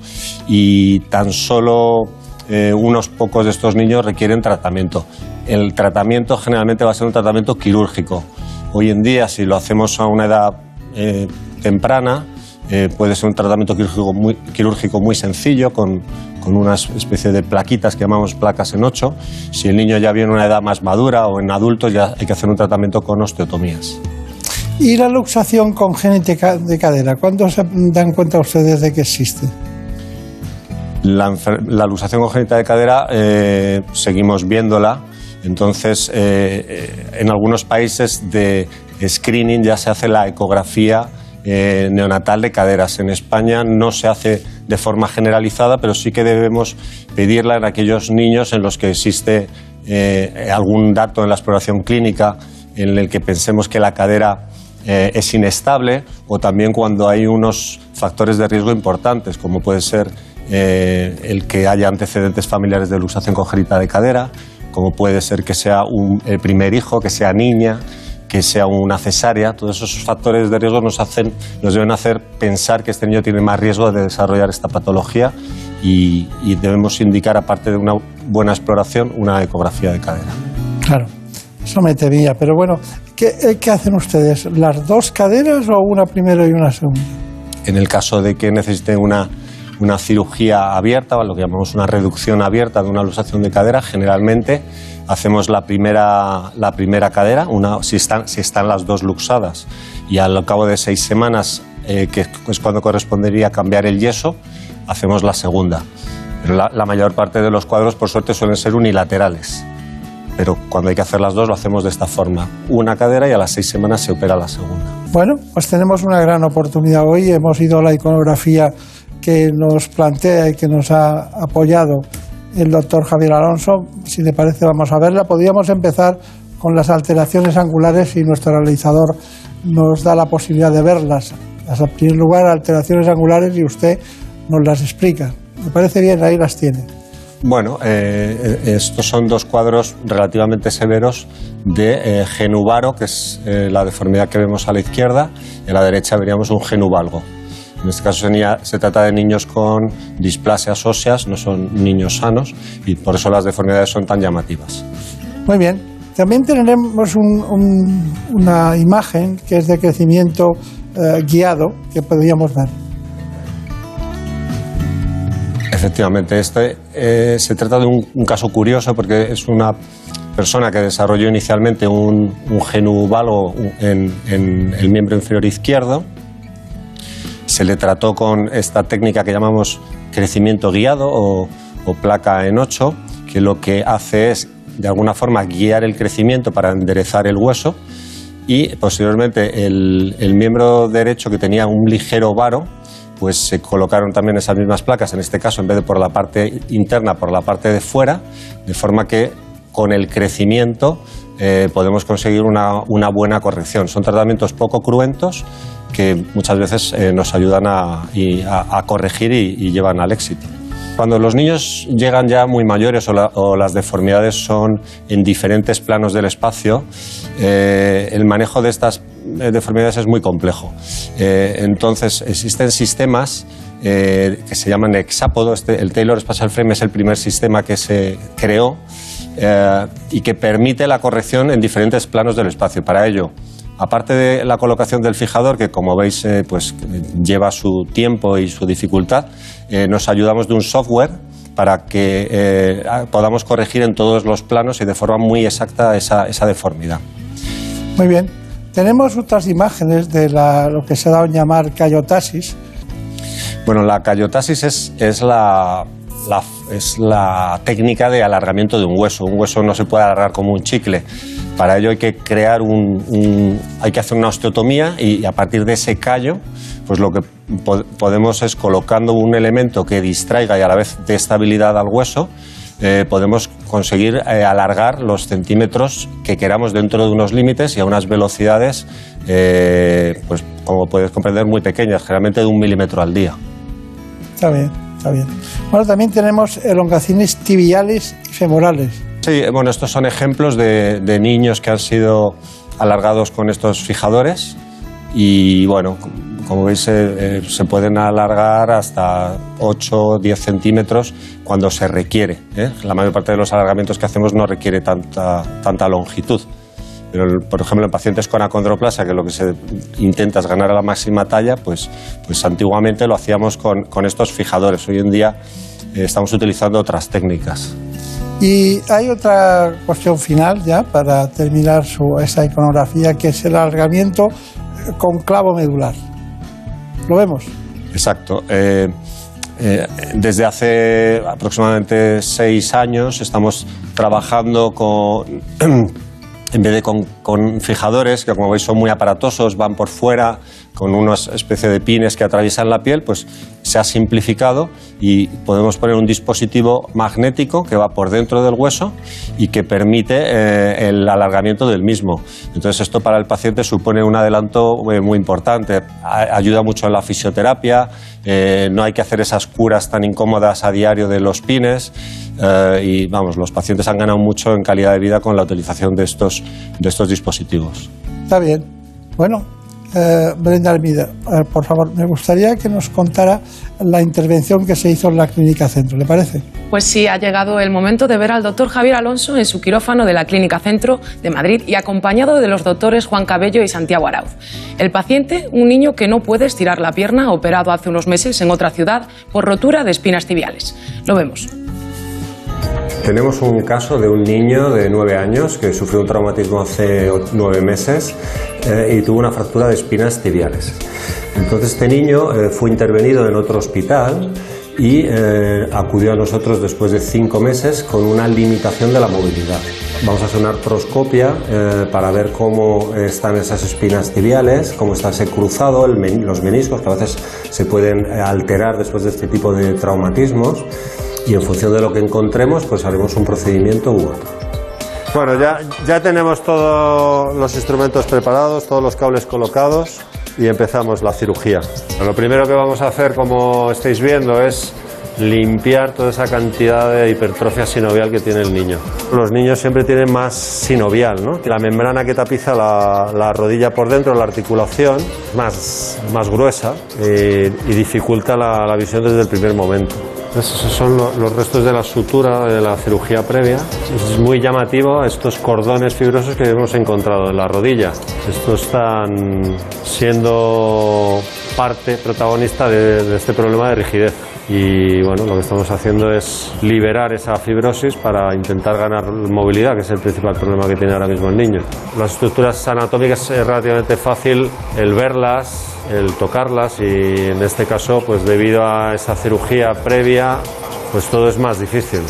Speaker 7: y tan solo eh, unos pocos de estos niños requieren tratamiento. El tratamiento generalmente va a ser un tratamiento quirúrgico. Hoy en día, si lo hacemos a una edad eh, temprana, eh, puede ser un tratamiento quirúrgico muy, sencillo, con, con, una especie de plaquitas que llamamos placas en ocho. Si el niño ya viene a una edad más madura o en adultos, ya hay que hacer un tratamiento con osteotomías.
Speaker 1: ¿Y la luxación congénita de cadera? ¿Cuándo se dan cuenta ustedes de que existe?
Speaker 7: La, luxación congénita de cadera eh, seguimos viéndola. Entonces, eh, eh, en algunos países de screening ya se hace la ecografía neonatal de caderas. En España no se hace de forma generalizada, pero sí que debemos pedirla en aquellos niños en los que existe algún dato en la exploración clínica en el que pensemos que la cadera eh, es inestable o también cuando hay unos factores de riesgo importantes, como puede ser eh, el que haya antecedentes familiares de luxación congénita de cadera, como puede ser que sea el primer hijo, que sea niña, que sea una cesárea. Todos esos factores de riesgo nos, hacen, nos deben hacer pensar que este niño tiene más riesgo de desarrollar esta patología y, y debemos indicar, aparte de una buena exploración, una ecografía de cadera.
Speaker 1: Claro. Eso me temía, pero bueno, eh, ¿Qué, hacen ustedes? ¿Las dos caderas o una primera y una segunda?
Speaker 7: En el caso de que necesiten una, una cirugía abierta, o lo que llamamos una reducción abierta de una luxación de cadera, generalmente hacemos la primera, la primera cadera, una, si, están, si están las dos luxadas, y al cabo de seis semanas, eh, que es cuando correspondería cambiar el yeso, hacemos la segunda. Pero la mayor parte de los cuadros, por suerte, suelen ser unilaterales pero cuando hay que hacer las dos lo hacemos de esta forma. Una cadera y a las seis semanas se opera la segunda.
Speaker 1: Bueno, pues tenemos una gran oportunidad hoy. Hemos ido a la iconografía que nos plantea y que nos ha apoyado el doctor Javier Alonso. Si le parece, vamos a verla. Podríamos empezar con las alteraciones angulares y nuestro realizador nos da la posibilidad de verlas. En primer lugar, alteraciones angulares y usted nos las explica. Me parece bien, ahí las tiene.
Speaker 7: Bueno, eh, eh, estos son dos cuadros relativamente severos de eh, genubaro, que es la deformidad que vemos a la izquierda, y a la derecha veríamos un genubalgo. En este caso se, trata de niños con displasias óseas, no son niños sanos, y por eso las deformidades son tan llamativas.
Speaker 1: Muy bien. También tenemos una imagen que es de crecimiento guiado que podríamos ver.
Speaker 7: Efectivamente, este eh, se trata de un, caso curioso porque es una persona que desarrolló inicialmente un, un en, el miembro inferior izquierdo. Se le trató con esta técnica que llamamos crecimiento guiado o, placa en ocho, que lo que hace es de alguna forma guiar el crecimiento para enderezar el hueso y posteriormente el miembro derecho que tenía un ligero varo pues se colocaron también esas mismas placas, en este caso en vez de por la parte interna, por la parte de fuera, de forma que con el crecimiento eh, podemos conseguir una, buena corrección. Son tratamientos poco cruentos que muchas veces eh, nos ayudan a, corregir y llevan al éxito. Cuando los niños llegan ya muy mayores o, las deformidades son en diferentes planos del espacio, eh, el manejo de estas eh, deformidades es muy complejo. Eh, entonces, existen sistemas que se llaman hexápodo. Este, el Taylor Spatial Frame es el primer sistema que se creó y que permite la corrección en diferentes planos del espacio. Para ello, Aparte de la colocación del fijador, que como veis eh, pues, lleva su tiempo y su dificultad, eh, nos ayudamos de un software para que eh, podamos corregir en todos los planos y de forma muy exacta esa, deformidad.
Speaker 1: Muy bien. Tenemos otras imágenes de lo que se dado a llamar cayotasis.
Speaker 7: Bueno, la cayotasis es, la es la técnica de alargamiento de un hueso. Un hueso no se puede alargar como un chicle. Para ello hay que crear un, hay que hacer una osteotomía y, a partir de ese callo, pues lo que podemos es colocando un elemento que distraiga y a la vez dé estabilidad al hueso, eh, podemos conseguir eh, alargar los centímetros que queramos dentro de unos límites y a unas velocidades, eh, pues como puedes comprender, muy pequeñas, generalmente de un milímetro al día.
Speaker 1: Está bien, está bien. Bueno, también tenemos elongaciones tibiales y femorales.
Speaker 7: Sí, bueno, estos son ejemplos de, niños que han sido alargados con estos fijadores y bueno, como veis eh, se pueden alargar hasta 8 o 10 centímetros cuando se requiere. ¿eh? La mayor parte de los alargamientos que hacemos no requiere tanta, tanta longitud. Pero, por ejemplo, en pacientes con acondroplasia, que lo que se intenta es ganar a la máxima talla, pues, pues antiguamente lo hacíamos con, con estos fijadores. Hoy en día eh, estamos utilizando otras técnicas.
Speaker 1: Y hay otra cuestión final ya para terminar su, esa iconografía, que es el alargamiento con clavo medular. ¿Lo vemos?
Speaker 7: Exacto. Eh, eh, desde hace aproximadamente seis años estamos trabajando con *clears throat* en vez de con, fijadores, que como veis son muy aparatosos, van por fuera, con una especie de pines que atraviesan la piel, pues se ha simplificado y podemos poner un dispositivo magnético que va por dentro del hueso y que permite eh, el alargamiento del mismo. Entonces esto para el paciente supone un adelanto eh, muy importante, ayuda mucho en la fisioterapia, eh, no hay que hacer esas curas tan incómodas a diario de los pines y vamos, los pacientes han ganado mucho en calidad de vida con la utilización de estos, de estos dispositivos.
Speaker 1: Está bien. Bueno, eh, Brenda Almida, eh, por favor, me gustaría que nos contara la intervención que se hizo en la Clínica Centro, ¿le parece?
Speaker 6: Pues sí, ha llegado el momento de ver al doctor Javier Alonso en su quirófano de la Clínica Centro de Madrid y acompañado de los doctores Juan Cabello y Santiago Arauz. El paciente, un niño que no puede estirar la pierna, operado hace unos meses en otra ciudad por rotura de espinas tibiales. Lo vemos.
Speaker 7: Tenemos un caso de un niño de nueve años que sufrió un traumatismo hace nueve meses eh, y tuvo una fractura de espinas tibiales. Entonces este niño eh, fue intervenido en otro hospital y eh, acudió a nosotros después de cinco meses con una limitación de la movilidad. Vamos a hacer una artroscopia para ver cómo están esas espinas tibiales, cómo está ese cruzado, los meniscos, que a veces se pueden alterar después de este tipo de traumatismos y en función de lo que encontremos, pues haremos un procedimiento u otro. Bueno, ya, ya tenemos todos los instrumentos preparados, todos los cables colocados y empezamos la cirugía. Lo primero que vamos a hacer, como estáis viendo, es limpiar toda esa cantidad de hipertrofia sinovial que tiene el niño. Los niños siempre tienen más sinovial, ¿no? La membrana que tapiza la, rodilla por dentro, la articulación, más, más gruesa eh, y dificulta la visión desde el primer momento. Esos son los restos de la sutura de la cirugía previa. Es muy llamativo estos cordones fibrosos que hemos encontrado en la rodilla. Estos están siendo parte protagonista de, este problema de rigidez. Y bueno, lo que estamos haciendo es liberar esa fibrosis para intentar ganar movilidad, que es el principal problema que tiene ahora mismo el niño. Las estructuras anatómicas es relativamente fácil el verlas, el tocarlas y en este caso, pues debido a esa cirugía previa, pues todo es más difícil.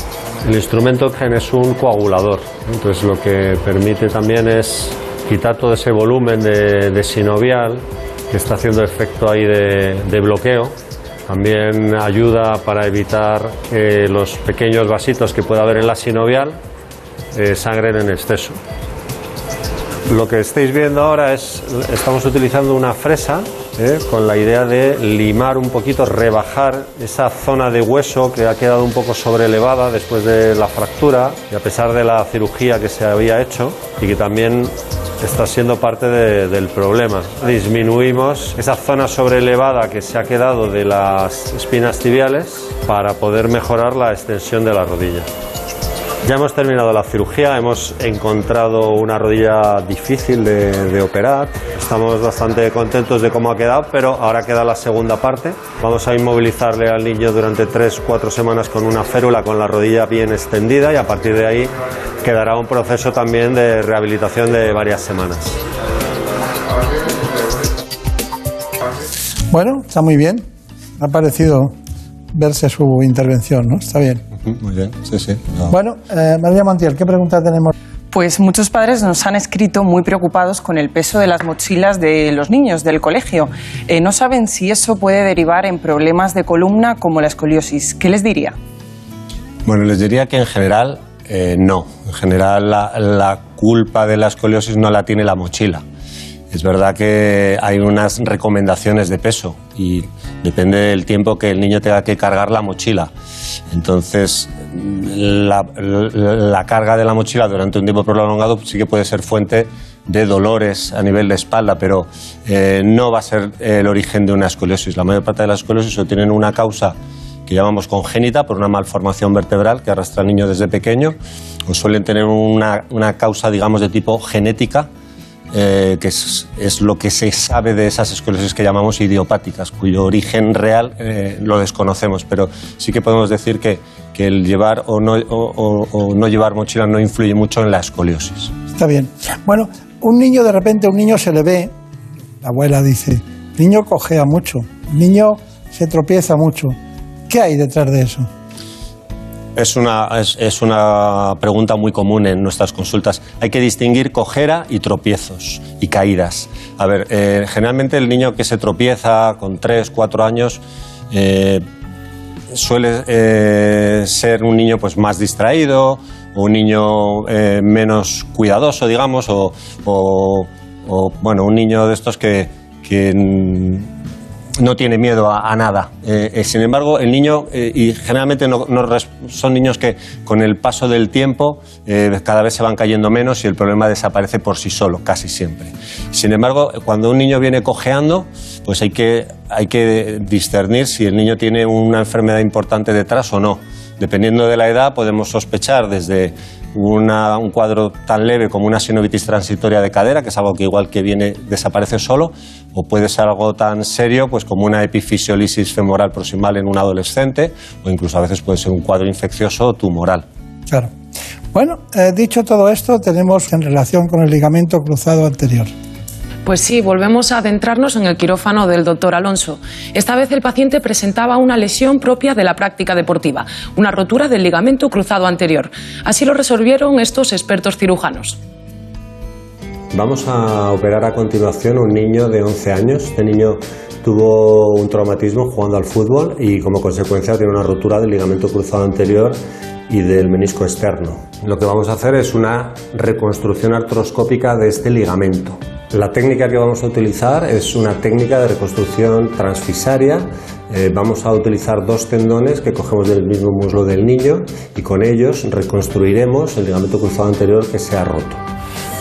Speaker 7: El instrumento GEN es un coagulador, entonces lo que permite también es quitar todo ese volumen de, sinovial que está haciendo efecto ahí de, bloqueo. También ayuda para evitar que los pequeños vasitos que pueda haber en la sinovial eh, sangren en exceso. Lo que estáis viendo ahora es, estamos utilizando una fresa ¿eh? con la idea de limar un poquito, rebajar esa zona de hueso que ha quedado un poco sobrelevada después de la fractura y a pesar de la cirugía que se había hecho y que también está siendo parte del problema. Disminuimos esa zona sobrelevada que se ha quedado de las espinas tibiales para poder mejorar la extensión de la rodilla. Ya hemos terminado la cirugía, hemos encontrado una rodilla difícil de, operar, estamos bastante contentos de cómo ha quedado, pero ahora queda la segunda parte. Vamos a inmovilizarle al niño durante 3-4 semanas con una férula con la rodilla bien extendida y a partir de ahí quedará un proceso también de rehabilitación de varias semanas.
Speaker 1: Bueno, está muy bien, ha parecido verse su intervención, ¿no? Está bien.
Speaker 7: Muy bien, sí, sí.
Speaker 1: Bueno, eh, María Montiel, ¿qué pregunta tenemos?
Speaker 8: Pues muchos padres nos han escrito muy preocupados con el peso de las mochilas de los niños del colegio. Eh, no saben si eso puede derivar en problemas de columna como la escoliosis. ¿Qué les diría?
Speaker 7: Bueno, les diría que en general eh, no. En general la, la culpa de la escoliosis no la tiene la mochila. Es verdad que hay unas recomendaciones de peso y depende del tiempo que el niño tenga que cargar la mochila. Entonces, la, carga de la mochila durante un tiempo prolongado sí que puede ser fuente de dolores a nivel de espalda, pero eh, no va a ser el origen de una escoliosis. La mayor parte de las escoliosis o tienen una causa que llamamos congénita por una malformación vertebral que arrastra al niño desde pequeño, o suelen tener una, una causa, digamos, de tipo genética, eh, que es, lo que se sabe de esas escoliosis que llamamos idiopáticas, cuyo origen real eh, lo desconocemos, pero sí que podemos decir que, que el llevar o no, o, no llevar mochila no influye mucho en la escoliosis.
Speaker 1: Está bien. Bueno, un niño de repente, un niño se le ve, la abuela dice, niño cojea mucho, niño se tropieza mucho. ¿Qué hay detrás de eso?
Speaker 7: Es una, es, es una, pregunta muy común en nuestras consultas. Hay que distinguir cojera y tropiezos y caídas. A ver, eh, generalmente el niño que se tropieza con 3, 4 años eh, suele eh, ser un niño pues, más distraído, o un niño menos cuidadoso, digamos, o, o, o, bueno, un niño de estos que, que no tiene miedo a, nada. Eh, eh, sin embargo, el niño, eh, y generalmente no, son niños que con el paso del tiempo cada vez se van cayendo menos y el problema desaparece por sí solo, casi siempre. Sin embargo, cuando un niño viene cojeando, pues hay que, hay que discernir si el niño tiene una enfermedad importante detrás o no. Dependiendo de la edad, podemos sospechar desde un cuadro tan leve como una sinovitis transitoria de cadera, que es algo que igual que viene desaparece solo, o puede ser algo tan serio pues como una epifisiolisis femoral proximal en un adolescente, o incluso a veces puede ser un cuadro infeccioso o tumoral.
Speaker 1: Claro. Bueno, eh, dicho todo esto, tenemos en relación con el ligamento cruzado anterior.
Speaker 6: Pues sí, volvemos a adentrarnos en el quirófano del doctor Alonso. Esta vez el paciente presentaba una lesión propia de la práctica deportiva, una rotura del ligamento cruzado anterior. Así lo resolvieron estos expertos cirujanos.
Speaker 7: Vamos a operar a continuación un niño de 11 años. Este niño tuvo un traumatismo jugando al fútbol y como consecuencia tiene una rotura del ligamento cruzado anterior y del menisco externo. Lo que vamos a hacer es una reconstrucción artroscópica de este ligamento. La técnica que vamos a utilizar es una técnica de reconstrucción transfisaria. Eh, vamos a utilizar dos tendones que cogemos del mismo muslo del niño y con ellos reconstruiremos el ligamento cruzado anterior que se ha roto.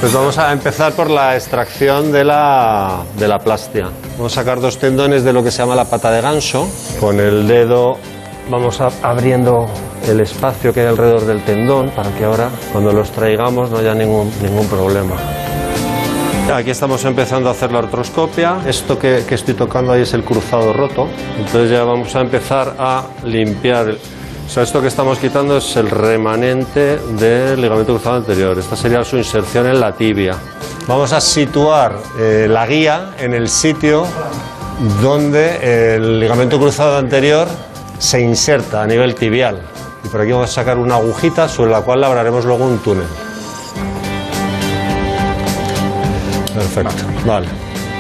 Speaker 7: Pues vamos a empezar por la extracción de la, de la plastia. Vamos a sacar dos tendones de lo que se llama la pata de ganso. Con el dedo vamos abriendo el espacio que hay alrededor del tendón para que ahora cuando los traigamos no haya ningún, ningún problema. Aquí estamos empezando a hacer la artroscopia. Esto que, estoy tocando ahí es el cruzado roto. Entonces ya vamos a empezar a limpiar. O sea, esto que estamos quitando es el remanente del ligamento cruzado anterior. Esta sería su inserción en la tibia. Vamos a situar eh, la guía en el sitio donde el ligamento cruzado anterior se inserta a nivel tibial. Y por aquí vamos a sacar una agujita sobre la cual labraremos luego un túnel. Perfecto, vale.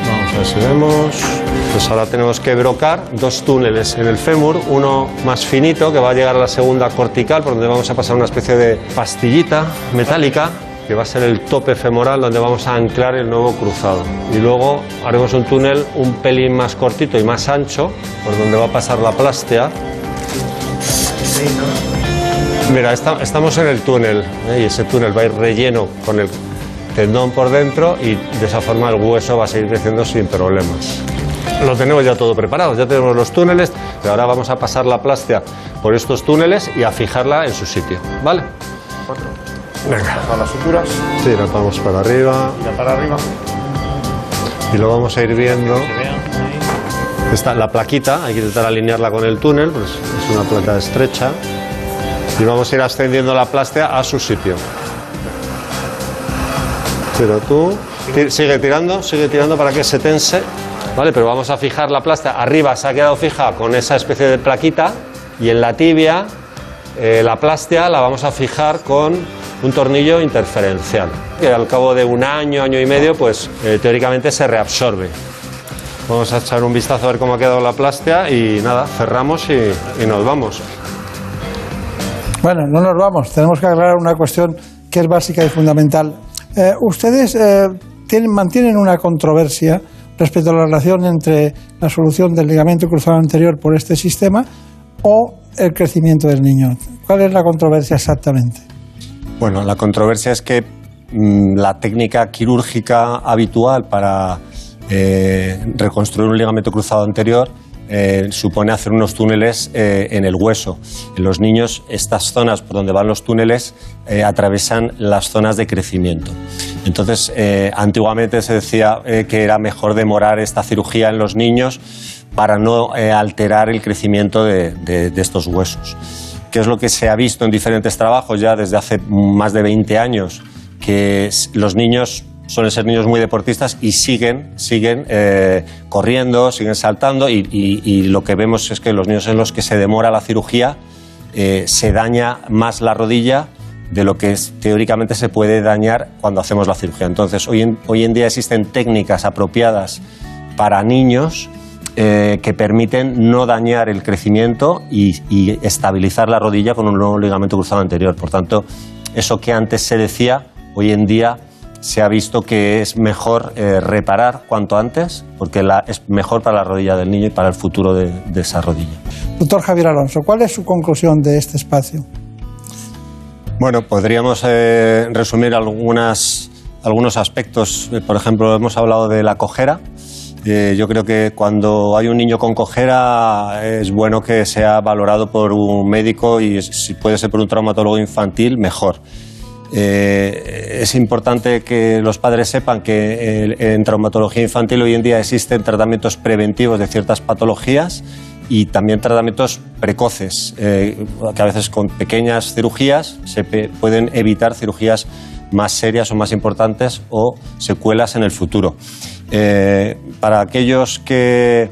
Speaker 7: Vamos a ver si vemos. Pues ahora tenemos que brocar dos túneles en el fémur, uno más finito que va a llegar a la segunda cortical, por donde vamos a pasar una especie de pastillita metálica que va a ser el tope femoral donde vamos a anclar el nuevo cruzado. Y luego haremos un túnel un pelín más cortito y más ancho, por donde va a pasar la plástea. Mira, está, estamos en el túnel ¿eh? y ese túnel va a ir relleno con el tendón por dentro y de esa forma el hueso va a seguir creciendo sin problemas. Lo tenemos ya todo preparado, ya tenemos los túneles y ahora vamos a pasar la plástea por estos túneles y a fijarla en su sitio, ¿vale? Venga.
Speaker 9: ¿Para las suturas?
Speaker 7: Sí, la vamos para arriba.
Speaker 9: Ya para arriba.
Speaker 7: Y lo vamos a ir viendo. Esta, la plaquita, hay que intentar alinearla con el túnel, pues es una placa estrecha. Y vamos a ir ascendiendo la plástea a su sitio. Pero tú sigue tirando, sigue tirando para que se tense. Vale, pero vamos a fijar la plástea. Arriba se ha quedado fija con esa especie de plaquita y en la tibia eh, la plástica la vamos a fijar con un tornillo interferencial. Y al cabo de un año, año y medio, pues eh, teóricamente se reabsorbe. Vamos a echar un vistazo a ver cómo ha quedado la plástica y nada, cerramos y, y nos vamos.
Speaker 1: Bueno, no nos vamos, tenemos que aclarar una cuestión que es básica y fundamental. Eh, ustedes eh, tienen, mantienen una controversia respecto a la relación entre la solución del ligamento cruzado anterior por este sistema o el crecimiento del niño. ¿Cuál es la controversia exactamente?
Speaker 7: Bueno, la controversia es que mm, la técnica quirúrgica habitual para eh, reconstruir un ligamento cruzado anterior eh, supone hacer unos túneles eh, en el hueso. En los niños, estas zonas por donde van los túneles eh, atravesan las zonas de crecimiento. Entonces, eh, antiguamente se decía que era mejor demorar esta cirugía en los niños para no alterar el crecimiento de, de- estos huesos. ¿Qué es lo que se ha visto en diferentes trabajos ya desde hace más de 20 años? Que los niños suelen ser niños muy deportistas y siguen, siguen eh, corriendo, siguen saltando y, lo que vemos es que los niños en los que se demora la cirugía eh, se daña más la rodilla de lo que teóricamente se puede dañar cuando hacemos la cirugía. Entonces, hoy en, hoy en día existen técnicas apropiadas para niños eh, que permiten no dañar el crecimiento y estabilizar la rodilla con un nuevo ligamento cruzado anterior. Por tanto, eso que antes se decía, hoy en día se ha visto que es mejor eh, reparar cuanto antes, porque la- es mejor para la rodilla del niño y para el futuro de, de esa rodilla.
Speaker 1: Doctor Javier Alonso, ¿cuál es su conclusión de este espacio?
Speaker 7: Bueno, podríamos eh, resumir algunas, algunos aspectos. Por ejemplo, hemos hablado de la cojera. Eh, yo creo que cuando hay un niño con cojera es bueno que sea valorado por un médico y si puede ser por un traumatólogo infantil, mejor. Eh, es importante que los padres sepan que eh, en traumatología infantil hoy en día existen tratamientos preventivos de ciertas patologías y también tratamientos precoces, eh, que a veces con pequeñas cirugías se pueden evitar cirugías más serias o más importantes o secuelas en el futuro. Para aquellos que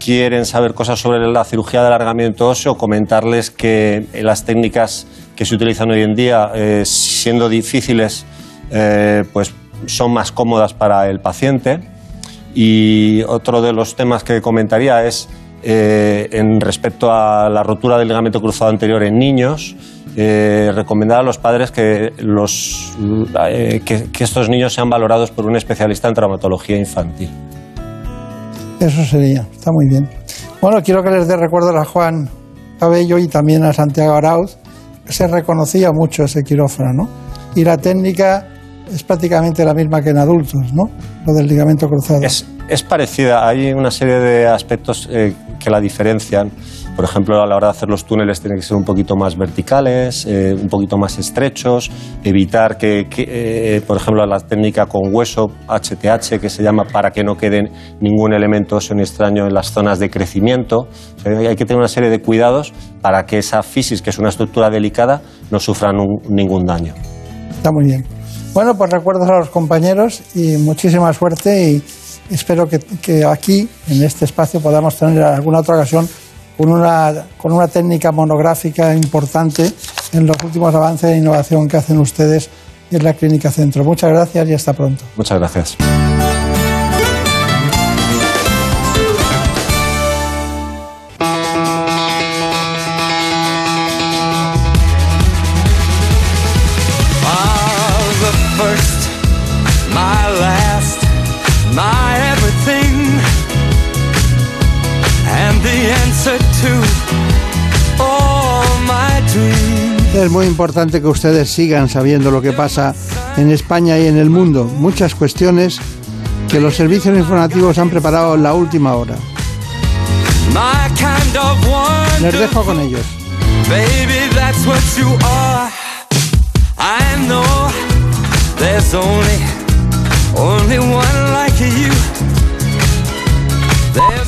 Speaker 7: quieren saber cosas sobre la cirugía de alargamiento óseo, comentarles que las técnicas que se utilizan hoy en día, eh, siendo difíciles, eh, pues son más cómodas para el paciente. Y otro de los temas que comentaría es eh, en respecto a la rotura del ligamento cruzado anterior en niños, eh, recomendar a los padres que, los, eh, que, que estos niños sean valorados por un especialista en traumatología infantil.
Speaker 1: Eso sería, está muy bien. Bueno, quiero que les dé recuerdos a Juan Cabello y también a Santiago Arauz. Se reconocía mucho ese quirófano, ¿no? Y la técnica es prácticamente la misma que en adultos, ¿no? Lo del ligamento cruzado.
Speaker 7: Es parecida, hay una serie de aspectos eh, que la diferencian. Por ejemplo, a la hora de hacer los túneles tienen que ser un poquito más verticales, eh, un poquito más estrechos, evitar que, que, eh, por ejemplo, la técnica con hueso, HTH, que se llama para que no quede ningún elemento óseo ni extraño en las zonas de crecimiento. O sea, hay que tener una serie de cuidados para que esa fisis, que es una estructura delicada, no sufra nun- ningún daño.
Speaker 1: Está muy bien. Bueno, pues recuerdos a los compañeros y muchísima suerte y espero que, aquí, en este espacio, podamos tener alguna otra ocasión con una, con una técnica monográfica importante en los últimos avances de innovación que hacen ustedes en la Clínica Centro. Muchas gracias y hasta pronto.
Speaker 7: Muchas gracias.
Speaker 1: Es muy importante que ustedes sigan sabiendo lo que pasa en España y en el mundo. Muchas cuestiones que los servicios informativos han preparado en la última hora. Les dejo con ellos.
Speaker 5: baby, that's what you are. I know there's only, only one like you. There's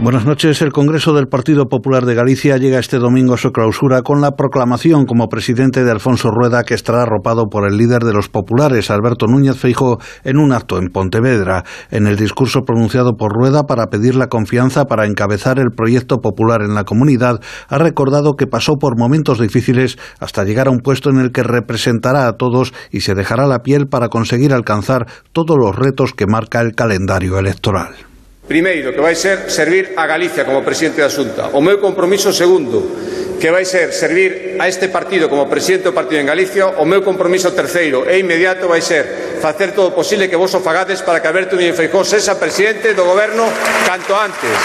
Speaker 9: Buenas noches. El Congreso del Partido Popular de Galicia llega este domingo a su clausura con la proclamación como presidente de Alfonso Rueda, que estará arropado por el líder de los populares, Alberto Núñez Feijóo, en un acto en Pontevedra. En el discurso pronunciado por Rueda para pedir la confianza para encabezar el proyecto popular en la comunidad, ha recordado que pasó por momentos difíciles hasta llegar a un puesto en el que representará a todos y se dejará la piel para conseguir alcanzar todos los retos que marca el calendario electoral.
Speaker 10: Primeiro, que vai ser servir a Galicia como presidente da Xunta. O meu compromiso segundo, que vai ser servir a este partido como presidente do partido en Galicia. O meu compromiso terceiro e inmediato vai ser facer todo o posible que vos o fagades para que Alberto Núñez Feijóo sexa presidente do goberno canto antes.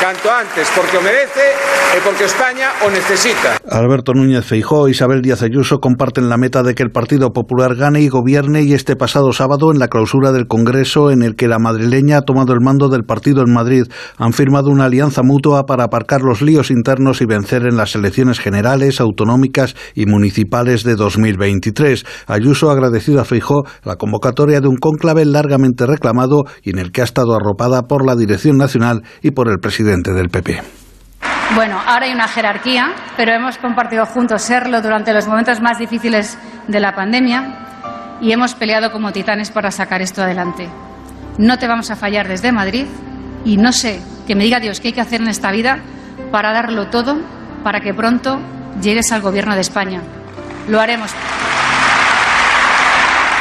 Speaker 10: Canto antes, porque o merece e porque España o necesita.
Speaker 9: Alberto Núñez Feijóo e Isabel Díaz Ayuso comparten la meta de que el Partido Popular gane y gobierne y este pasado sábado en la clausura del Congreso en el que la madrileña ha tomado el mando del partido en Madrid han firmado una alianza mutua para aparcar los líos internos y vencer en las elecciones generales, autonómicas y municipales de 2023. Ayuso ha agradecido a Feijóo la convocatoria de un cónclave largamente reclamado y en el que ha estado arropada por la Dirección Nacional y por el presidente del PP.
Speaker 11: Bueno, ahora hay una jerarquía, pero hemos compartido juntos serlo durante los momentos más difíciles de la pandemia y hemos peleado como titanes para sacar esto adelante. No te vamos a fallar desde Madrid y no sé que me diga Dios qué hay que hacer en esta vida para darlo todo para que pronto llegues al gobierno de España. Lo haremos.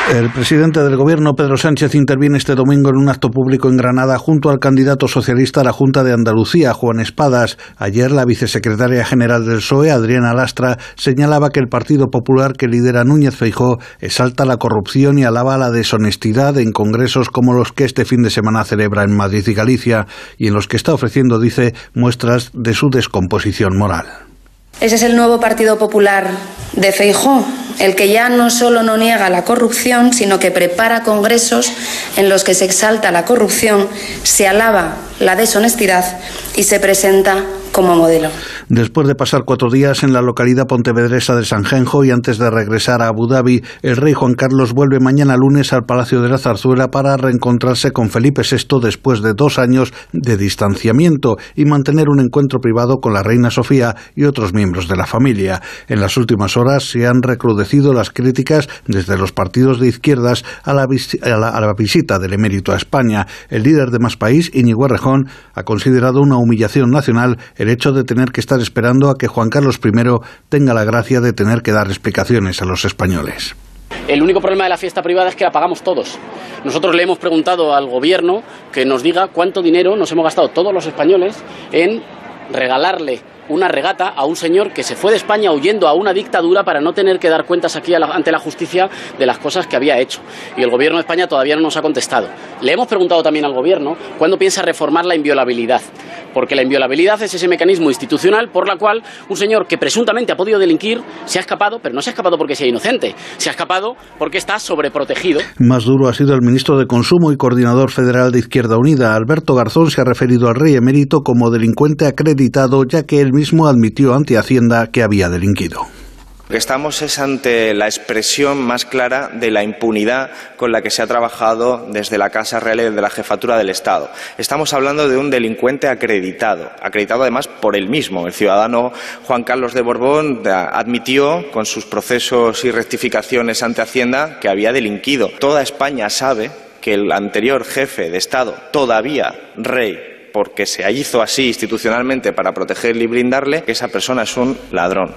Speaker 9: El presidente del gobierno, Pedro Sánchez, interviene este domingo en un acto público en Granada junto al candidato socialista a la Junta de Andalucía, Juan Espadas. Ayer, la vicesecretaria general del PSOE, Adriana Lastra, señalaba que el Partido Popular que lidera Núñez Feijó exalta la corrupción y alaba la deshonestidad en congresos como los que este fin de semana celebra en Madrid y Galicia, y en los que está ofreciendo, dice, muestras de su descomposición moral.
Speaker 12: Ese es el nuevo Partido Popular de Feijó, el que ya no solo no niega la corrupción, sino que prepara congresos en los que se exalta la corrupción, se alaba la deshonestidad y se presenta como modelo.
Speaker 9: Después de pasar cuatro días en la localidad pontevedresa de Sanjenjo y antes de regresar a Abu Dhabi, el rey Juan Carlos vuelve mañana lunes al Palacio de la Zarzuela para reencontrarse con Felipe VI después de dos años de distanciamiento y mantener un encuentro privado con la reina Sofía y otros miembros de la familia. En las últimas horas se han recrudecido las críticas desde los partidos de izquierdas a la, a la, a la visita del emérito a España. El líder de Más País, Íñigo Errejón, ha considerado una humillación nacional el hecho de tener que estar esperando a que Juan Carlos I tenga la gracia de tener que dar explicaciones a los españoles.
Speaker 13: El único problema de la fiesta privada es que la pagamos todos. Nosotros le hemos preguntado al gobierno que nos diga cuánto dinero nos hemos gastado todos los españoles en regalarle una regata a un señor que se fue de España huyendo a una dictadura para no tener que dar cuentas aquí ante la justicia de las cosas que había hecho. Y el gobierno de España todavía no nos ha contestado. Le hemos preguntado también al gobierno cuándo piensa reformar la inviolabilidad. Porque la inviolabilidad es ese mecanismo institucional por la cual un señor que presuntamente ha podido delinquir se ha escapado, pero no se ha escapado porque sea inocente, se ha escapado porque está sobreprotegido.
Speaker 9: Más duro ha sido el ministro de Consumo y coordinador federal de Izquierda Unida, Alberto Garzón, se ha referido al rey emérito como delincuente acreditado, ya que él admitió ante Hacienda que había delinquido.
Speaker 14: Estamos es ante la expresión más clara de la impunidad con la que se ha trabajado desde la Casa Real y desde la Jefatura del Estado. Estamos hablando de un delincuente acreditado, acreditado además por él mismo. El ciudadano Juan Carlos de Borbón admitió con sus procesos y rectificaciones ante Hacienda que había delinquido. Toda España sabe que el anterior jefe de Estado, todavía rey porque se hizo así institucionalmente para protegerle y brindarle, que esa persona es un ladrón.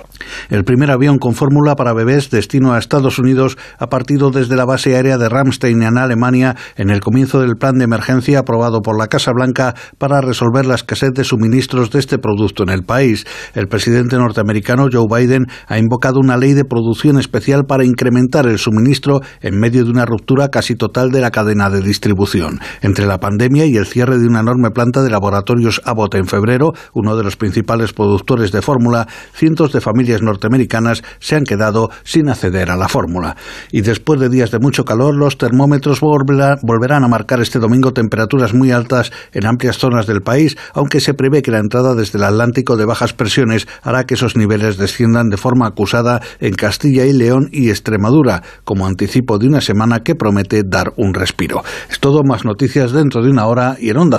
Speaker 9: El primer avión con fórmula para bebés destino a Estados Unidos ha partido desde la base aérea de Ramstein en Alemania en el comienzo del plan de emergencia aprobado por la Casa Blanca para resolver la escasez de suministros de este producto en el país. El presidente norteamericano Joe Biden ha invocado una ley de producción especial para incrementar el suministro en medio de una ruptura casi total de la cadena de distribución. Entre la pandemia y el cierre de una enorme planta de laboratorios Abbott en febrero, uno de los principales productores de fórmula, cientos de familias norteamericanas se han quedado sin acceder a la fórmula. Y después de días de mucho calor, los termómetros volverán a marcar este domingo temperaturas muy altas en amplias zonas del país, aunque se prevé que la entrada desde el Atlántico de bajas presiones hará que esos niveles desciendan de forma acusada en Castilla y León y Extremadura, como anticipo de una semana que promete dar un respiro. Es todo, más noticias dentro de una hora y en onda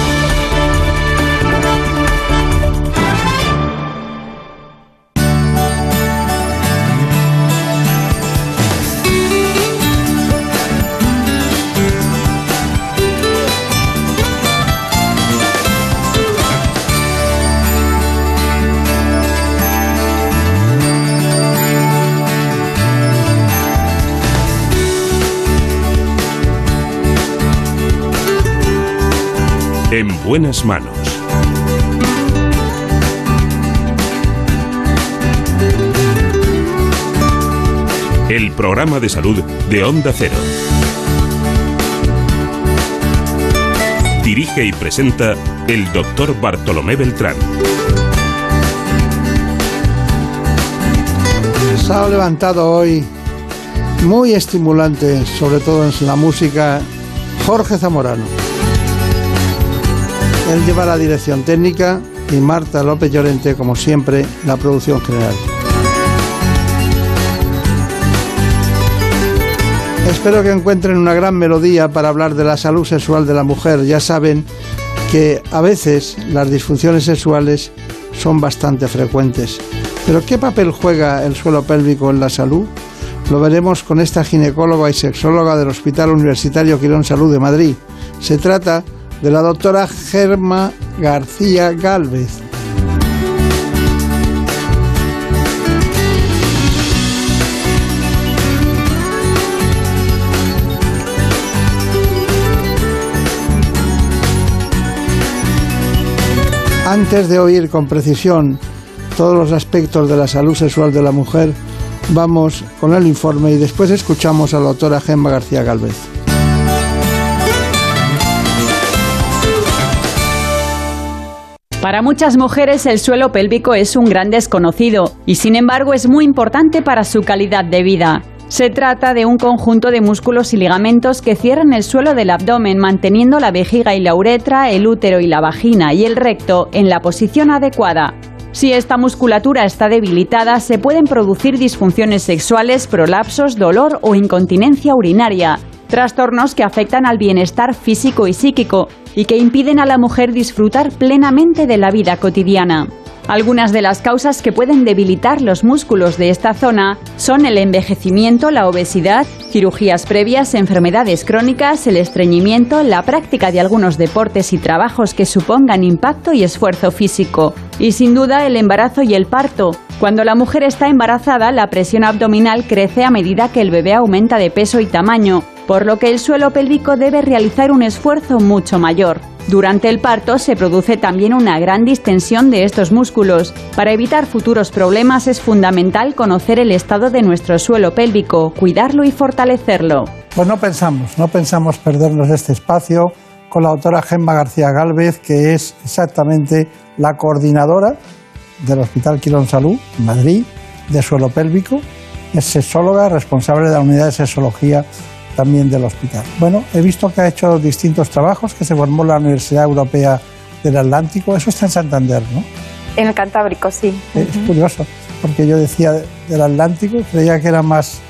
Speaker 4: buenas manos. El programa de salud de Onda Cero. Dirige y presenta el doctor Bartolomé Beltrán.
Speaker 1: Se ha levantado hoy muy estimulante, sobre todo en la música, Jorge Zamorano. Él lleva la dirección técnica y Marta López Llorente, como siempre, la producción general. Espero que encuentren una gran melodía para hablar de la salud sexual de la mujer. Ya saben que a veces las disfunciones sexuales son bastante frecuentes. Pero ¿qué papel juega el suelo pélvico en la salud? Lo veremos con esta ginecóloga y sexóloga del Hospital Universitario Quirón Salud de Madrid. Se trata la doctora Germa García Galvez. Antes de oír con precisión todos los aspectos de la salud sexual de la mujer, vamos con el informe y después escuchamos a la doctora Gemma García Galvez.
Speaker 2: Para muchas mujeres el suelo pélvico es un gran desconocido y sin embargo es muy importante para su calidad de vida. Se trata de un conjunto de músculos y ligamentos que cierran el suelo del abdomen manteniendo la vejiga y la uretra, el útero y la vagina y el recto en la posición adecuada. Si esta musculatura está debilitada, se pueden producir disfunciones sexuales, prolapsos, dolor o incontinencia urinaria, trastornos que afectan al bienestar físico y psíquico y que impiden a la mujer disfrutar plenamente de la vida cotidiana. Algunas de las causas que pueden debilitar los músculos de esta zona son el envejecimiento, la obesidad, cirugías previas, enfermedades crónicas, el estreñimiento, la práctica de algunos deportes y trabajos que supongan impacto y esfuerzo físico, y sin duda el embarazo y el parto. Cuando la mujer está embarazada, la presión abdominal crece a medida que el bebé aumenta de peso y tamaño, por lo que el suelo pélvico debe realizar un esfuerzo mucho mayor. Durante el parto se produce también una gran distensión de estos músculos. Para evitar futuros problemas es fundamental conocer el estado de nuestro suelo pélvico, cuidarlo y fortalecerlo.
Speaker 1: Pues no pensamos, no pensamos perdernos este espacio con la doctora Gemma García Galvez, que es exactamente la coordinadora del Hospital Quirón Salud, Madrid, de suelo pélvico. Es sexóloga, responsable de la unidad de sexología también del hospital. Bueno, he visto que ha hecho distintos trabajos, que se formó la Universidad Europea del Atlántico, eso está en Santander, ¿no?
Speaker 3: En el Cantábrico, sí.
Speaker 1: Es curioso, porque yo decía del Atlántico, creía que era más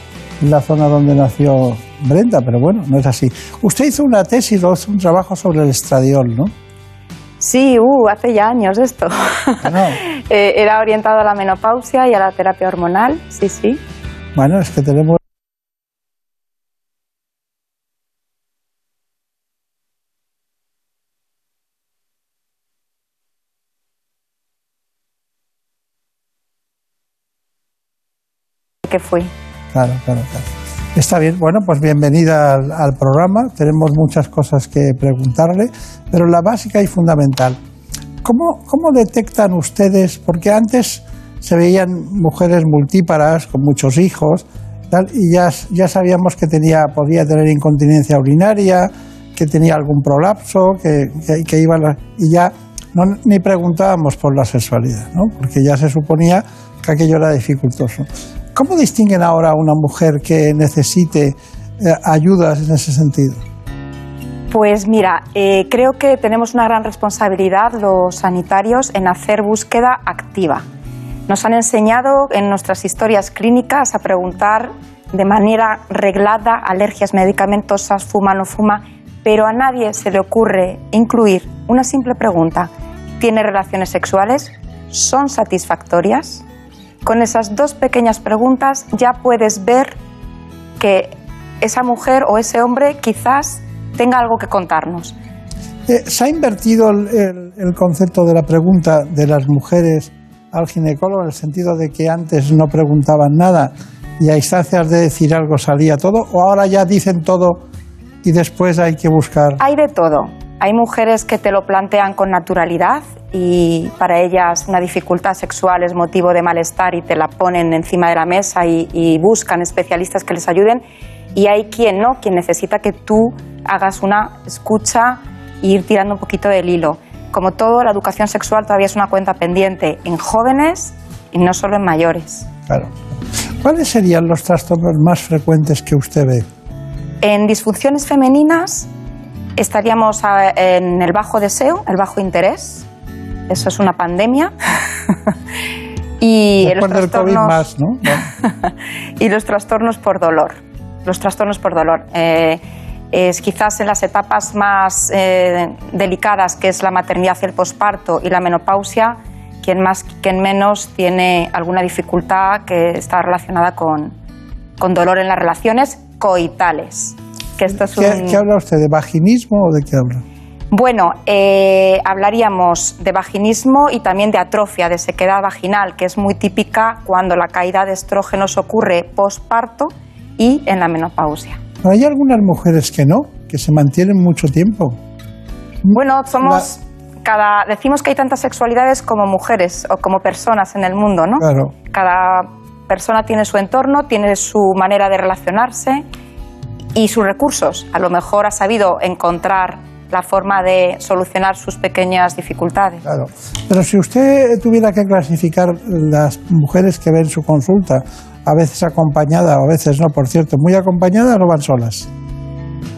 Speaker 1: la zona donde nació Brenda, pero bueno, no es así. Usted hizo una tesis o un trabajo sobre el estradiol, ¿no?
Speaker 3: Sí, uh, hace ya años esto. *laughs* Eh, era orientado a la menopausia y a la terapia hormonal, sí, sí.
Speaker 1: Bueno, es que tenemos
Speaker 3: que fui.
Speaker 1: Claro, claro, claro. Está bien, bueno, pues bienvenida al, programa. Tenemos muchas cosas que preguntarle, pero la básica y fundamental. ¿Cómo, cómo detectan ustedes? Porque antes se veían mujeres multíparas con muchos hijos y ya, ya sabíamos que tenía, podía tener incontinencia urinaria, que tenía algún prolapso, que, que iba y ya no, ni preguntábamos por la sexualidad, ¿no? porque ya se suponía que aquello era dificultoso. ¿Cómo distinguen ahora a una mujer que necesite eh, ayudas en ese sentido?
Speaker 3: Pues mira, eh, creo que tenemos una gran responsabilidad los sanitarios en hacer búsqueda activa. Nos han enseñado en nuestras historias clínicas a preguntar
Speaker 15: de manera reglada alergias medicamentosas, fuma, no fuma, pero a nadie se le ocurre incluir una simple pregunta. ¿Tiene relaciones sexuales? ¿Son satisfactorias? Con esas dos pequeñas preguntas ya puedes ver que esa mujer o ese hombre quizás tenga algo que contarnos.
Speaker 1: Eh, ¿Se ha invertido el, el- el concepto de la pregunta de las mujeres al ginecólogo en el sentido de que antes no preguntaban nada y a instancias de decir algo salía todo? ¿O ahora ya dicen todo y después hay que buscar?
Speaker 15: Hay de todo. Hay mujeres que te lo plantean con naturalidad y para ellas una dificultad sexual es motivo de malestar y te la ponen encima de la mesa y, y buscan especialistas que les ayuden. Y hay quien no, quien necesita que tú hagas una escucha e ir tirando un poquito del hilo. Como todo, la educación sexual todavía es una cuenta pendiente en jóvenes y no solo en mayores.
Speaker 1: Claro. ¿Cuáles serían los trastornos más frecuentes que usted ve?
Speaker 15: En disfunciones femeninas estaríamos a- en el bajo deseo, el bajo interés. Eso es una pandemia. *laughs* y los
Speaker 1: del COVID
Speaker 15: trastornos-
Speaker 1: más, ¿no? *laughs*
Speaker 15: y los trastornos por dolor. Los trastornos por dolor. Eh, es quizás en las etapas más eh, delicadas, que es la maternidad y el posparto y la menopausia, quien más, quien menos tiene alguna dificultad que está relacionada con, con dolor en las relaciones coitales. Que esto es
Speaker 1: ¿Qué,
Speaker 15: un-
Speaker 1: qué habla usted? ¿De vaginismo o de qué habla?
Speaker 15: bueno, eh, hablaríamos de vaginismo y también de atrofia, de sequedad vaginal, que es muy típica cuando la caída de estrógenos ocurre posparto y en la menopausia.
Speaker 1: Pero hay algunas mujeres que no, que se mantienen mucho tiempo.
Speaker 15: Bueno, somos cada decimos que hay tantas sexualidades como mujeres o como personas en el mundo, ¿no?
Speaker 1: Claro.
Speaker 15: Cada persona tiene su entorno, tiene su manera de relacionarse y sus recursos. A lo mejor ha sabido encontrar la forma de solucionar sus pequeñas dificultades.
Speaker 1: Claro. Pero si usted tuviera que clasificar las mujeres que ven su consulta, a veces acompañada o a veces no, por cierto, muy acompañadas o van solas.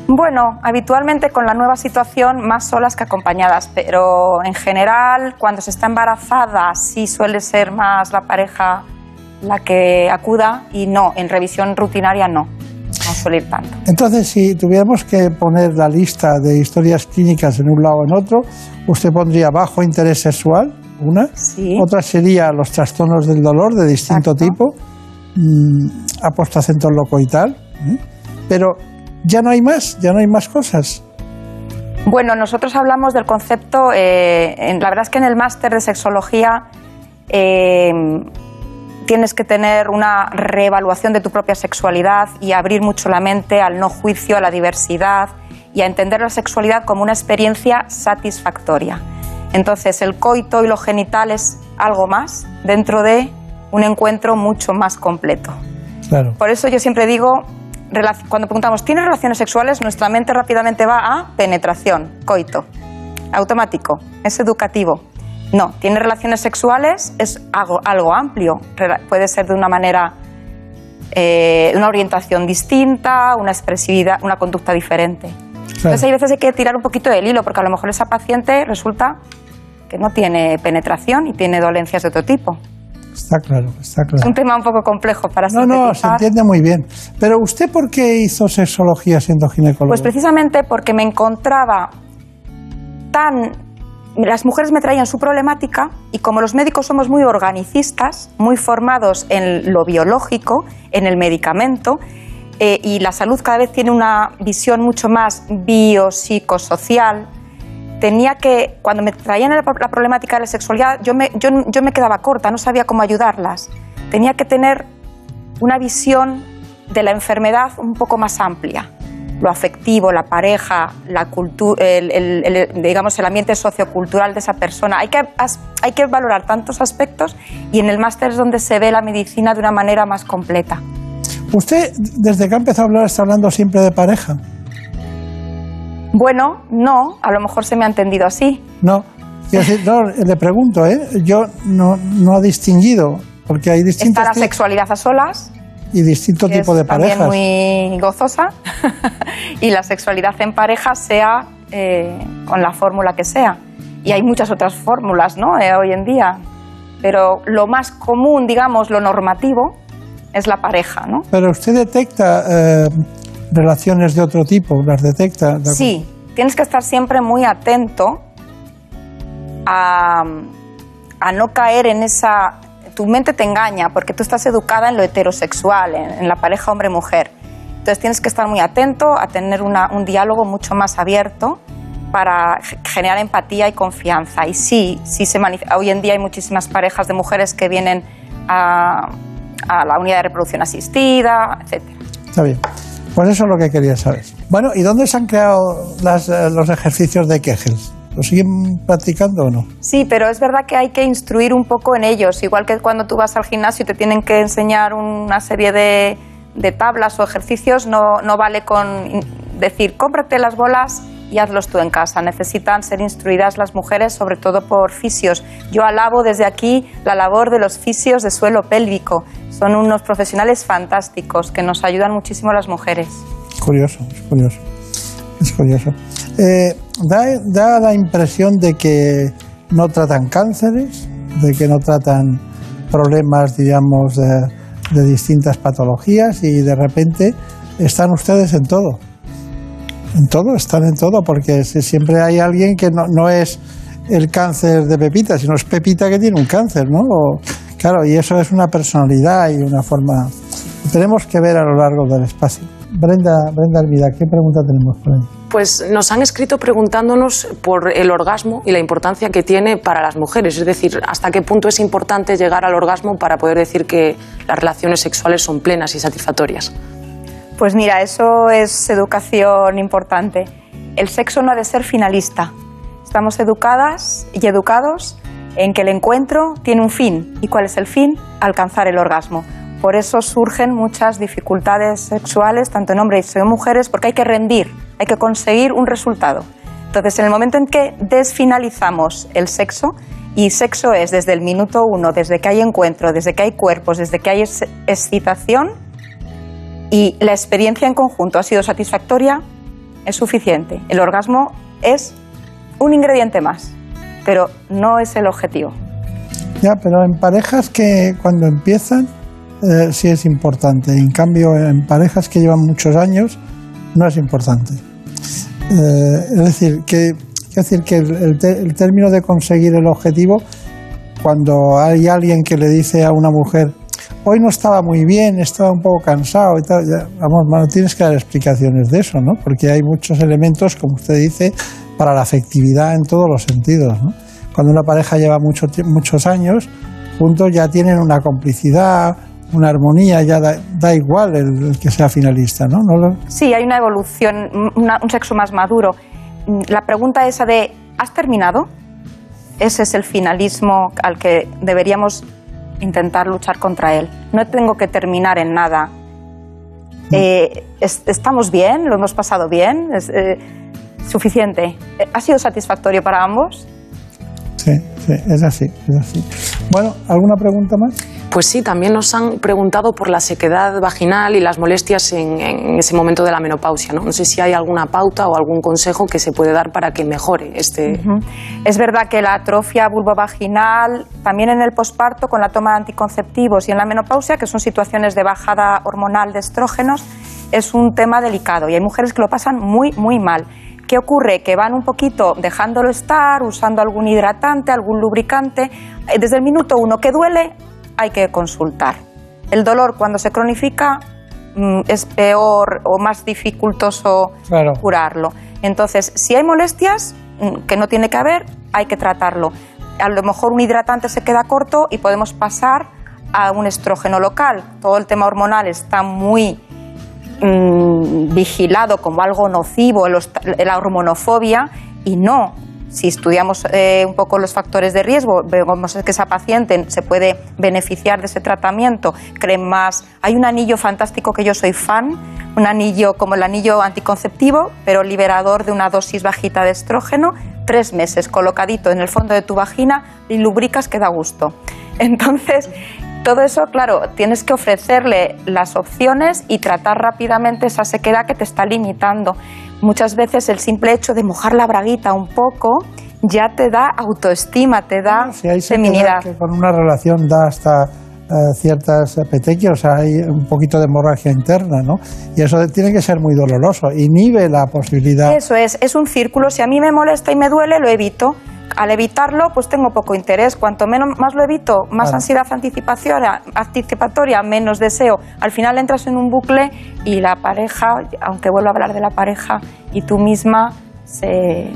Speaker 15: Bueno, habitualmente con la nueva situación más solas que acompañadas, pero en general cuando se está embarazada sí suele ser más la pareja la que acuda y no, en revisión rutinaria no suele ir tanto.
Speaker 1: Entonces, si tuviéramos que poner la lista de historias clínicas en un lado o en otro, usted pondría bajo interés sexual, una. Otra sería los trastornos del dolor de distinto tipo, mm, apostacento locoital. ¿eh? Pero ya no hay más, ya no hay más cosas.
Speaker 15: Bueno, nosotros hablamos del concepto, eh, en- la verdad es que en el máster de sexología eh, tienes que tener una reevaluación de tu propia sexualidad y abrir mucho la mente al no juicio, a la diversidad y a entender la sexualidad como una experiencia satisfactoria. Entonces, el coito y lo genital es algo más dentro de un encuentro mucho más completo.
Speaker 1: Claro.
Speaker 15: Por eso yo siempre digo, cuando preguntamos, ¿tienes relaciones sexuales? Nuestra mente rápidamente va a penetración, coito, automático, es educativo. No, tiene relaciones sexuales, es algo, algo amplio, puede ser de una manera, eh, una orientación distinta, una expresividad, una conducta diferente. Entonces hay veces hay que tirar un poquito del hilo, porque a lo mejor esa paciente resulta que no tiene penetración y tiene dolencias de otro tipo.
Speaker 1: Está claro, está
Speaker 15: Es
Speaker 1: claro.
Speaker 15: un tema un poco complejo para
Speaker 1: No, no, se entiende muy bien. Pero ¿usted por qué hizo sexología siendo ginecólogo?
Speaker 15: Pues precisamente porque me encontraba tan... Las mujeres me traían su problemática y como los médicos somos muy organicistas, muy formados en lo biológico, en el medicamento, eh, y la salud cada vez tiene una visión mucho más biopsicosocial, tenía que, cuando me traían la, la problemática de la sexualidad, yo me, yo, yo me quedaba corta, no sabía cómo ayudarlas. Tenía que tener una visión de la enfermedad un poco más amplia. Lo afectivo, la pareja, la cultu- el, el- el- digamos, el ambiente sociocultural de esa persona. Hay que, hay que valorar tantos aspectos y en el máster es donde se ve la medicina de una manera más completa.
Speaker 1: Usted, desde que ha empezado a hablar, está hablando siempre de pareja.
Speaker 15: Bueno, no, a lo mejor se me ha entendido así.
Speaker 1: No, quiero decir, no, le pregunto, ¿eh? Yo no, no ha distinguido, porque hay distintos
Speaker 15: Está la sexualidad a solas,
Speaker 1: y distinto
Speaker 15: que
Speaker 1: tipo
Speaker 15: es
Speaker 1: de
Speaker 15: también
Speaker 1: parejas.
Speaker 15: muy gozosa, *laughs* y la sexualidad en pareja sea eh, con la fórmula que sea. Y hay muchas otras fórmulas, ¿no? Eh, hoy en día. Pero lo más común, digamos, lo normativo, es la pareja, ¿no?
Speaker 1: Pero usted detecta eh, relaciones de otro tipo, las detecta. ¿de
Speaker 15: Sí, tienes que estar siempre muy atento a, a no caer en esa... Tu mente te engaña porque tú estás educada en lo heterosexual, en, la pareja hombre-mujer. Entonces tienes que estar muy atento a tener un diálogo mucho más abierto para generar empatía y confianza. Y sí, sí se hoy en día hay muchísimas parejas de mujeres que vienen a, la unidad de reproducción asistida, etc.
Speaker 1: Está bien. Pues eso es lo que quería saber. Bueno, ¿y dónde se han creado eh, los ejercicios de Kegel? ¿Lo siguen practicando o no?
Speaker 15: Sí, pero es verdad que hay que instruir un poco en ellos, igual que cuando tú vas al gimnasio y te tienen que enseñar una serie de, de tablas o ejercicios, no, no vale con decir, cómprate las bolas y hazlos tú en casa. Necesitan ser instruidas las mujeres, sobre todo por fisios. Yo alabo desde aquí la labor de los fisios de suelo pélvico. Son unos profesionales fantásticos que nos ayudan muchísimo a las mujeres.
Speaker 1: Curioso, es curioso. Es curioso. Eh, da, da la impresión de que no tratan cánceres, de que no tratan problemas, digamos, de, distintas patologías y de repente están ustedes en todo. En todo, están en todo, porque si- siempre hay alguien que no, no es el cáncer de Pepita, sino es Pepita que tiene un cáncer, ¿no? O- claro, y eso es una personalidad y una forma. Tenemos que ver a lo largo del espacio. Brenda, Brenda Hermida, ¿qué pregunta tenemos por ahí?
Speaker 6: Pues nos han escrito preguntándonos por el orgasmo y la importancia que tiene para las mujeres, es decir, hasta qué punto es importante llegar al orgasmo para poder decir que las relaciones sexuales son plenas y satisfactorias.
Speaker 15: Pues mira, eso es educación importante. El sexo no ha de ser finalista. Estamos educadas y educados en que el encuentro tiene un fin. ¿Y cuál es el fin? Alcanzar el orgasmo. Por eso surgen muchas dificultades sexuales, tanto en hombres y en mujeres, porque hay que rendir, hay que conseguir un resultado. Entonces, en el momento en que desfinalizamos el sexo, y sexo es desde el minuto uno, desde que hay encuentro, desde que hay cuerpos, desde que hay ex- excitación, y la experiencia en conjunto ha sido satisfactoria, es suficiente. El orgasmo es un ingrediente más, pero no es el objetivo.
Speaker 1: Ya, pero en parejas que cuando empiezan eh, sí es importante. En cambio, en parejas que llevan muchos años no es importante. Eh, es decir, que, es decir, que el, término de conseguir el objetivo, cuando hay alguien que le dice a una mujer, hoy no estaba muy bien, estaba un poco cansado y tal, vamos, no tienes que dar explicaciones de eso, ¿no? Porque hay muchos elementos, como usted dice, para la afectividad en todos los sentidos, ¿no? Cuando una pareja lleva mucho, muchos años juntos ya tienen una complicidad, una armonía, ya da, da igual el, el que sea finalista, ¿no? no lo-
Speaker 15: Sí, hay una evolución, una- un sexo más maduro. Mm, La pregunta esa de ¿has terminado? Ese es el finalismo al que deberíamos intentar luchar contra él. No tengo que terminar en nada. Eh, es- ¿Estamos bien? ¿Lo hemos pasado bien? ¿Es eh, suficiente? Eh, ¿Ha sido satisfactorio para ambos?
Speaker 1: Sí, sí, es así, es así. Bueno, ¿alguna pregunta más?
Speaker 6: Pues sí, también nos han preguntado por la sequedad vaginal y las molestias en, en ese momento de la menopausia. ¿no? no sé si hay alguna pauta o algún consejo que se puede dar para que mejore este.
Speaker 15: Es verdad que la atrofia vulvovaginal, también en el posparto con la toma de anticonceptivos y en la menopausia, que son situaciones de bajada hormonal de estrógenos, es un tema delicado y hay mujeres que lo pasan muy, muy mal. ¿Qué ocurre? Que van un poquito dejándolo estar, usando algún hidratante, algún lubricante. Eh, Desde el minuto uno que duele, hay que consultar. El dolor cuando se cronifica mm, es peor o más dificultoso
Speaker 1: Claro.
Speaker 15: curarlo. Entonces, si hay molestias, mm, que no tiene que haber, hay que tratarlo. A lo mejor un hidratante se queda corto y podemos pasar a un estrógeno local. Todo el tema hormonal está muy mm, vigilado como algo nocivo, la hormonofobia, y no. Si estudiamos eh, un poco los factores de riesgo, vemos que esa paciente se puede beneficiar de ese tratamiento, creen más. Hay un anillo fantástico que yo soy fan, un anillo como el anillo anticonceptivo, pero liberador de una dosis bajita de estrógeno, tres meses colocadito en el fondo de tu vagina y lubricas que da gusto. *laughs* Entonces, todo eso, claro, tienes que ofrecerle las opciones y tratar rápidamente esa sequedad que te está limitando. Muchas veces el simple hecho de mojar la braguita un poco ya te da autoestima, te da
Speaker 1: hay sequedad
Speaker 15: feminidad.
Speaker 1: que con una relación da hasta eh, ciertas petequias, hay un poquito de hemorragia interna, ¿no? Y eso tiene que ser muy doloroso, inhibe la posibilidad.
Speaker 15: Eso es, es un círculo. Si a mí me molesta y me duele, lo evito. Al evitarlo, pues tengo poco interés. Cuanto menos más lo evito, más
Speaker 1: Claro.
Speaker 15: ansiedad anticipatoria, anticipatoria, menos deseo. Al final entras en un bucle y la pareja, aunque vuelva a hablar de la pareja, y tú misma se,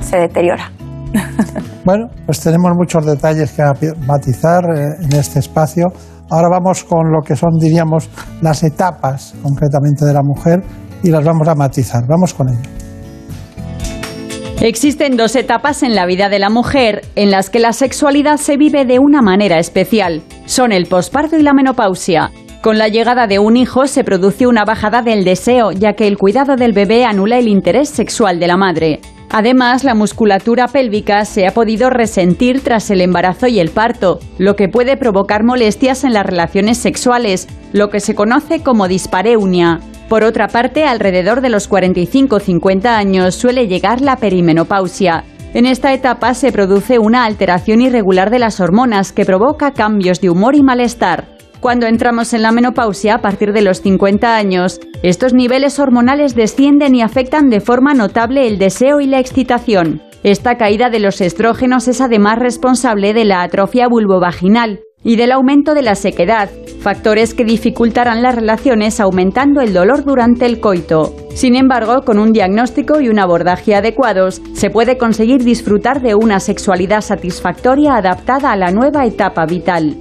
Speaker 15: se deteriora. *laughs*
Speaker 1: Bueno, pues tenemos muchos detalles que matizar eh, en este espacio. Ahora vamos con lo que son, diríamos, las etapas concretamente de la mujer y las vamos a matizar. Vamos con ello.
Speaker 2: Existen dos etapas en la vida de la mujer en las que la sexualidad se vive de una manera especial. Son el posparto y la menopausia. Con la llegada de un hijo se produce una bajada del deseo, ya que el cuidado del bebé anula el interés sexual de la madre. Además, la musculatura pélvica se ha podido resentir tras el embarazo y el parto, lo que puede provocar molestias en las relaciones sexuales, lo que se conoce como dispareunia. Por otra parte, alrededor de los 45-50 años suele llegar la perimenopausia. En esta etapa se produce una alteración irregular de las hormonas que provoca cambios de humor y malestar. Cuando entramos en la menopausia a partir de los 50 años, estos niveles hormonales descienden y afectan de forma notable el deseo y la excitación. Esta caída de los estrógenos es además responsable de la atrofia vulvovaginal y del aumento de la sequedad, factores que dificultarán las relaciones aumentando el dolor durante el coito. Sin embargo, con un diagnóstico y un abordaje adecuados, se puede conseguir disfrutar de una sexualidad satisfactoria adaptada a la nueva etapa vital.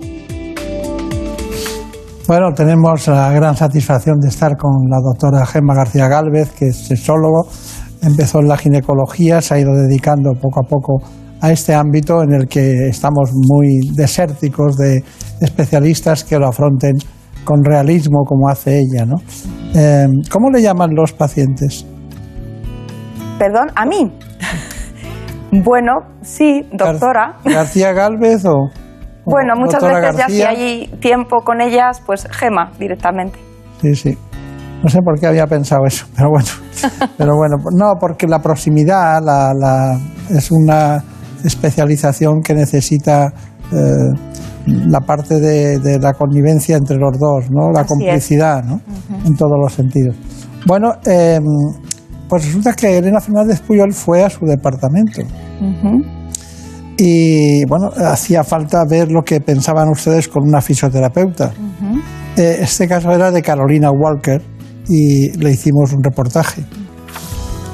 Speaker 1: Bueno, tenemos la gran satisfacción de estar con la doctora Gemma García Gálvez, que es sexólogo, empezó en la ginecología, se ha ido dedicando poco a poco a este ámbito en el que estamos muy desérticos de especialistas que lo afronten con realismo como hace ella. ¿no? Eh, ¿Cómo le llaman los pacientes?
Speaker 15: Perdón, a mí. bueno, sí, doctora.
Speaker 1: ¿García Gálvez o...?
Speaker 15: Bueno, muchas veces ya si hay tiempo con ellas, pues Gema directamente.
Speaker 1: Sí, sí. No sé por qué había pensado eso, *laughs* pero bueno. Pero bueno, no, porque la proximidad la, la- es una especialización que necesita eh, la parte de, de la connivencia entre los dos, ¿no? La
Speaker 15: Así
Speaker 1: complicidad, ¿no? En todos los sentidos. Bueno, eh, pues resulta que Elena Fernández Puyol fue a su departamento. Y bueno, hacía falta ver lo que pensaban ustedes con una fisioterapeuta. Eh, este caso era de Carolina Walker y le hicimos un reportaje.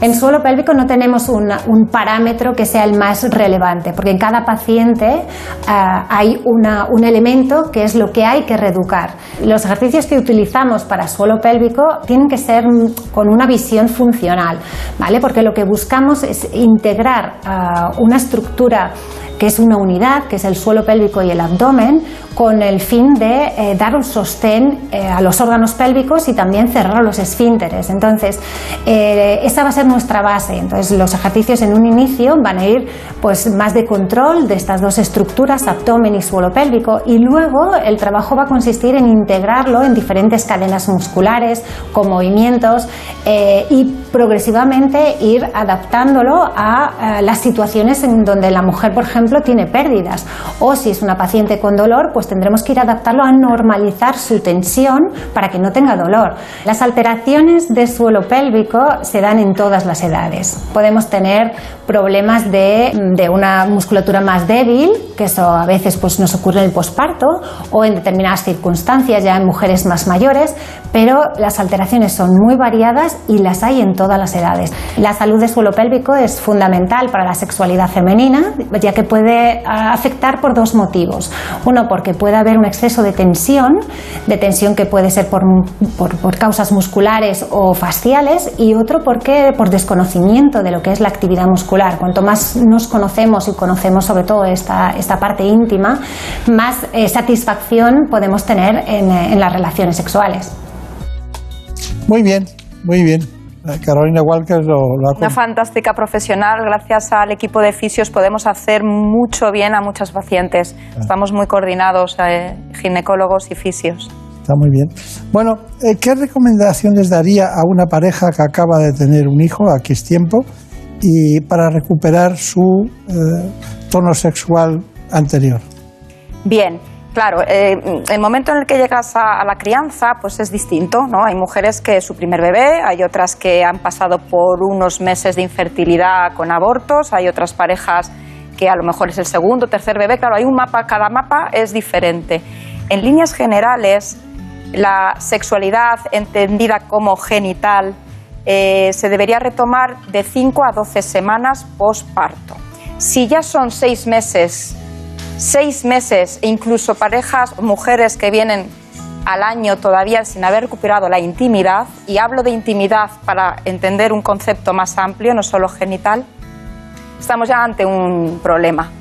Speaker 3: En suelo pélvico no tenemos un parámetro que sea el más relevante, porque en cada paciente ah, hay un elemento que es lo que hay que reeducar. Los ejercicios que utilizamos para suelo pélvico tienen que ser con una visión funcional, ¿vale? Porque lo que buscamos es integrar ah, una estructura que es una unidad, que es el suelo pélvico y el abdomen, con el fin de eh, dar un sostén eh, a los órganos pélvicos y también cerrar los esfínteres. Entonces, eh, esa va a ser nuestra base. Entonces, los ejercicios en un inicio van a ir pues, más de control de estas dos estructuras, abdomen y suelo pélvico, y luego el trabajo va a consistir en integrarlo en diferentes cadenas musculares, con movimientos, eh, y progresivamente ir adaptándolo a, las situaciones en donde la mujer, por ejemplo, tiene pérdidas. O si es una paciente con dolor, pues tendremos que ir a adaptarlo a normalizar su tensión para que no tenga dolor. Las alteraciones de suelo pélvico se dan en todas las edades. Podemos tener problemas de, de una musculatura más débil, que eso a veces pues, nos ocurre en el posparto o en determinadas circunstancias ya en mujeres más mayores, pero las alteraciones son muy variadas y las hay en todas las edades. La salud del suelo pélvico es fundamental para la sexualidad femenina, ya que puede ah, afectar por dos motivos. Uno, porque puede haber un exceso de tensión, de tensión que puede ser por, por- por causas musculares o fasciales, y otro porque por desconocimiento de lo que es la actividad muscular. Cuanto más nos conocemos y conocemos sobre todo esta, esta parte íntima, más eh, satisfacción podemos tener en, eh, en las relaciones sexuales.
Speaker 1: Muy bien, muy bien. Eh, Carolina Walker lo, lo ha
Speaker 15: Una fantástica profesional. Gracias al equipo de fisios podemos hacer mucho bien a muchos pacientes. Estamos muy coordinados, eh, ginecólogos y fisios.
Speaker 1: Está muy bien. Bueno, ¿qué recomendación les daría a una pareja que acaba de tener un hijo, aquí es tiempo, y para recuperar su eh, tono sexual anterior?
Speaker 15: Bien, Claro, eh, el momento en el que llegas a, la crianza, pues es distinto, ¿no? Hay mujeres que su primer bebé, hay otras que han pasado por unos meses de infertilidad con abortos, hay otras parejas que a lo mejor es el segundo, tercer bebé. Claro, hay un mapa, cada mapa es diferente. En líneas generales, la sexualidad entendida como genital eh, se debería retomar de 5 a 12 semanas postparto. Si ya son seis meses seis meses e incluso parejas o mujeres que vienen al año todavía sin haber recuperado la intimidad, y hablo de intimidad para entender un concepto más amplio, no solo genital, estamos ya ante un problema.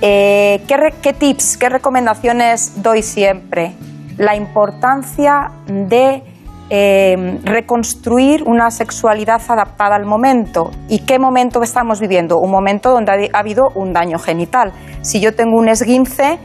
Speaker 15: Eh, ¿qué, ¿Qué tips, qué recomendaciones doy siempre? La importancia de eh, reconstruir una sexualidad adaptada al momento. ¿Y qué momento estamos viviendo? Un momento donde ha habido un daño genital. Si yo tengo un esguince,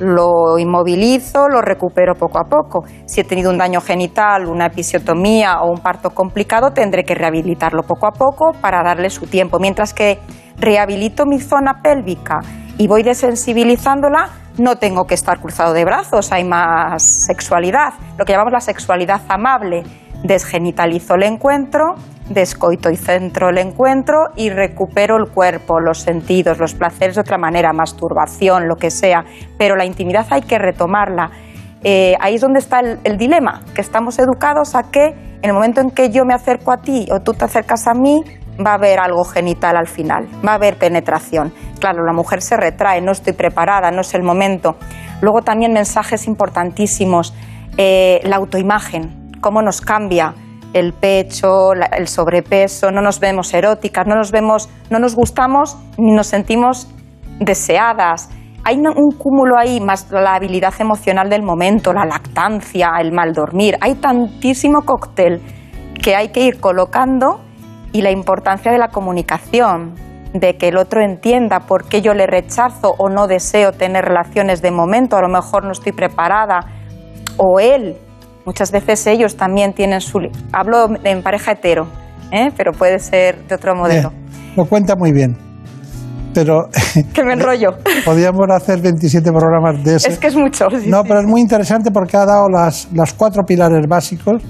Speaker 15: lo inmovilizo, lo recupero poco a poco. Si he tenido un daño genital, una episiotomía o un parto complicado, tendré que rehabilitarlo poco a poco para darle su tiempo. Mientras que rehabilito mi zona pélvica y voy desensibilizándola, no tengo que estar cruzado de brazos, hay más sexualidad, lo que llamamos la sexualidad amable. Desgenitalizo el encuentro, descoito y centro el encuentro y recupero el cuerpo, los sentidos, los placeres de otra manera, masturbación, lo que sea. Pero la intimidad hay que retomarla. Eh, ahí es donde está el, el dilema, que estamos educados a que en el momento en que yo me acerco a ti o tú te acercas a mí, va a haber algo genital al final, va a haber penetración. Claro, la mujer se retrae, no estoy preparada, no es el momento. Luego también mensajes importantísimos, eh, la autoimagen, cómo nos cambia el pecho, el sobrepeso, no nos vemos eróticas, no nos vemos, no nos gustamos ni nos sentimos deseadas. Hay un cúmulo ahí, más la habilidad emocional del momento, la lactancia, el mal dormir. Hay tantísimo cóctel que hay que ir colocando y la importancia de la comunicación, de que el otro entienda por qué yo le rechazo o no deseo tener relaciones de momento, a lo mejor no estoy preparada, o él, muchas veces ellos también tienen su... Hablo en pareja hetero, ¿eh? pero puede ser de otro modelo.
Speaker 1: lo cuenta muy bien, pero... *laughs*
Speaker 15: que me enrollo. *laughs*
Speaker 1: Podríamos hacer 27 programas de eso.
Speaker 15: Es que es mucho.
Speaker 1: no, pero es muy interesante porque ha dado las, las cuatro pilares básicos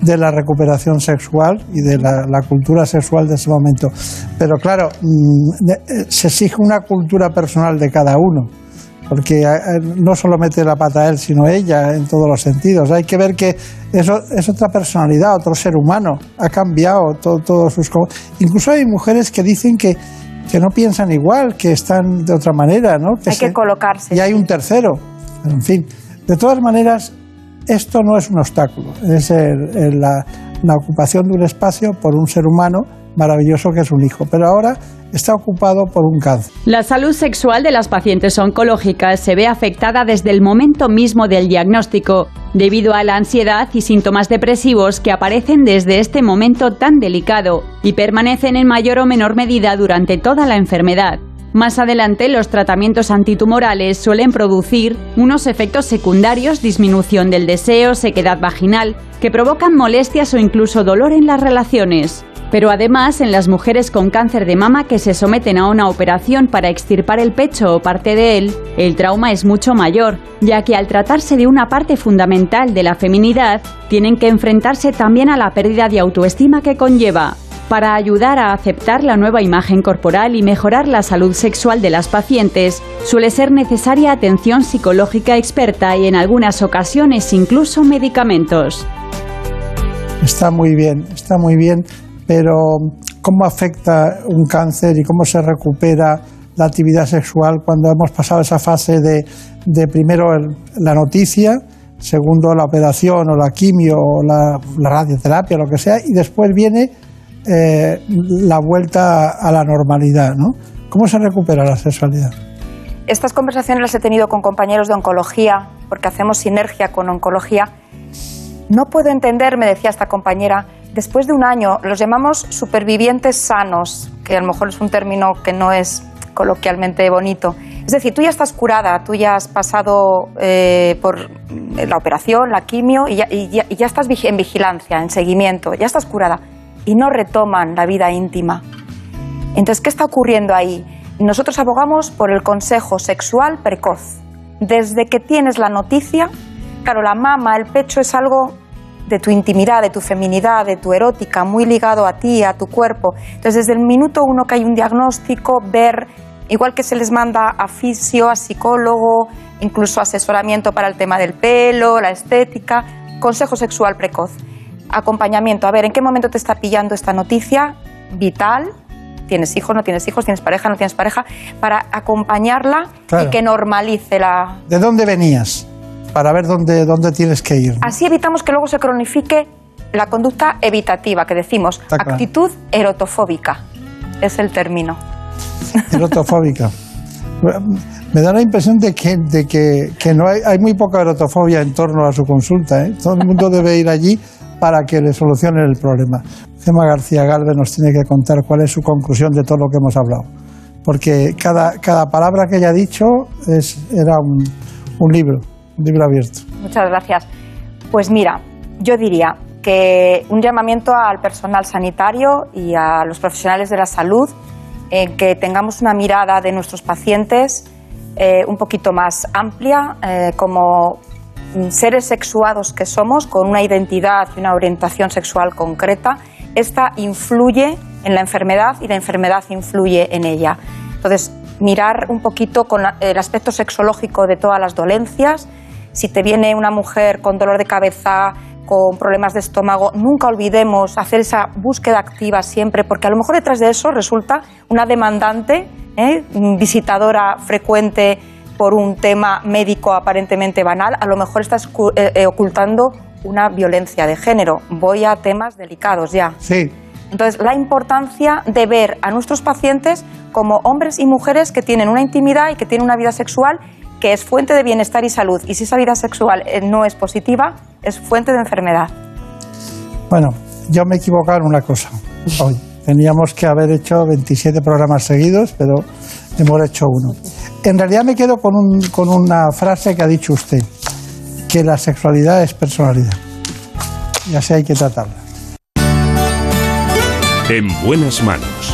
Speaker 1: de la recuperación sexual y de la, cultura sexual de ese momento. Pero claro, mm, eh, se exige una cultura personal de cada uno, porque eh, no solo mete la pata él, sino ella en todos los sentidos. Hay que ver que eso es otra personalidad, otro ser humano, ha cambiado todos sus... Incluso hay mujeres que dicen que que no piensan igual, que están de otra manera, ¿no?
Speaker 15: hay que colocarse.
Speaker 1: Y hay un tercero. En fin, de todas maneras, esto no es un obstáculo, es la, la ocupación de un espacio por un ser humano maravilloso que es un hijo, pero ahora está ocupado por un cáncer.
Speaker 2: La salud sexual de las pacientes oncológicas se ve afectada desde el momento mismo del diagnóstico, debido a la ansiedad y síntomas depresivos que aparecen desde este momento tan delicado y permanecen en mayor o menor medida durante toda la enfermedad. Más adelante, los tratamientos antitumorales suelen producir unos efectos secundarios, disminución del deseo, sequedad vaginal, que provocan molestias o incluso dolor en las relaciones. Pero además, en las mujeres con cáncer de mama que se someten a una operación para extirpar el pecho o parte de él, el trauma es mucho mayor, ya que al tratarse de una parte fundamental de la feminidad, tienen que enfrentarse también a la pérdida de autoestima que conlleva. Para ayudar a aceptar la nueva imagen corporal y mejorar la salud sexual de las pacientes, suele ser necesaria atención psicológica experta y en algunas ocasiones incluso medicamentos.
Speaker 1: Está muy bien, está muy bien, pero ¿cómo afecta un cáncer y cómo se recupera la actividad sexual cuando hemos pasado esa fase de, primero la noticia, segundo la operación o la quimio o la, la radioterapia, lo que sea, y después viene eh, la vuelta a la normalidad, ¿no? ¿Cómo se recupera la sexualidad?
Speaker 15: Estas conversaciones las he tenido con compañeros de oncología, porque hacemos sinergia con oncología. No puedo entender, me decía esta compañera, después de un año, los llamamos supervivientes sanos, que a lo mejor es un término que no es coloquialmente bonito. Es decir, tú ya estás curada, tú ya has pasado eh, por la operación, la quimio, y ya, y ya estás en vigilancia, en seguimiento, ya estás curada y no retoman la vida íntima. Entonces, ¿qué está ocurriendo ahí? Nosotros abogamos por el consejo sexual precoz, desde que tienes la noticia, claro, la mama, el pecho es algo de tu intimidad, de tu feminidad, de tu erótica, muy ligado a ti, a tu cuerpo. Entonces, desde el minuto uno que hay un diagnóstico, ver, igual que se les manda a fisio, a psicólogo, incluso asesoramiento para el tema del pelo, la estética, consejo sexual precoz, acompañamiento. A ver, ¿en qué momento te está pillando esta noticia vital? ¿Tienes hijos, no tienes hijos? ¿Tienes pareja, no tienes pareja? Para acompañarla
Speaker 1: Claro.
Speaker 15: y que normalice la,
Speaker 1: ¿De dónde venías? Para ver dónde, dónde tienes que ir.
Speaker 15: Así evitamos que luego se cronifique la conducta evitativa, que decimos
Speaker 1: Está claro.
Speaker 15: actitud erotofóbica. Es el término.
Speaker 1: Erotofóbica. Me da la impresión de que, de que, que no hay, hay muy poca erotofobia en torno a su consulta. ¿eh? Todo el mundo debe ir allí para que le solucionen el problema. Gemma García Galvez nos tiene que contar cuál es su conclusión de todo lo que hemos hablado. Porque cada, cada palabra que ella ha dicho es, era un, un libro, un libro abierto.
Speaker 15: Muchas gracias. Pues mira, yo diría que un llamamiento al personal sanitario y a los profesionales de la salud en que tengamos una mirada de nuestros pacientes eh, un poquito más amplia, eh, como seres sexuados que somos, con una identidad y una orientación sexual concreta. Esta influye en la enfermedad y la enfermedad influye en ella. Entonces, mirar un poquito con el aspecto sexológico de todas las dolencias. Si te viene una mujer con dolor de cabeza, con problemas de estómago, nunca olvidemos hacer esa búsqueda activa siempre, porque a lo mejor detrás de eso resulta una demandante, ¿eh? visitadora frecuente por un tema médico aparentemente banal, a lo mejor estás eh, eh, ocultando una violencia de género. Voy a temas delicados ya.
Speaker 1: Sí,
Speaker 15: Entonces, la importancia de ver a nuestros pacientes como hombres y mujeres que tienen una intimidad y que tienen una vida sexual que es fuente de bienestar y salud. Y si esa vida sexual eh, no es positiva, es fuente de enfermedad.
Speaker 1: Bueno, yo me he equivocado en una cosa *laughs* hoy. Teníamos que haber hecho 27 programas seguidos, pero hemos hecho uno. En realidad me quedo con, un- con una frase que ha dicho usted, que la sexualidad es personalidad. Y así hay que tratarla.
Speaker 4: En buenas manos.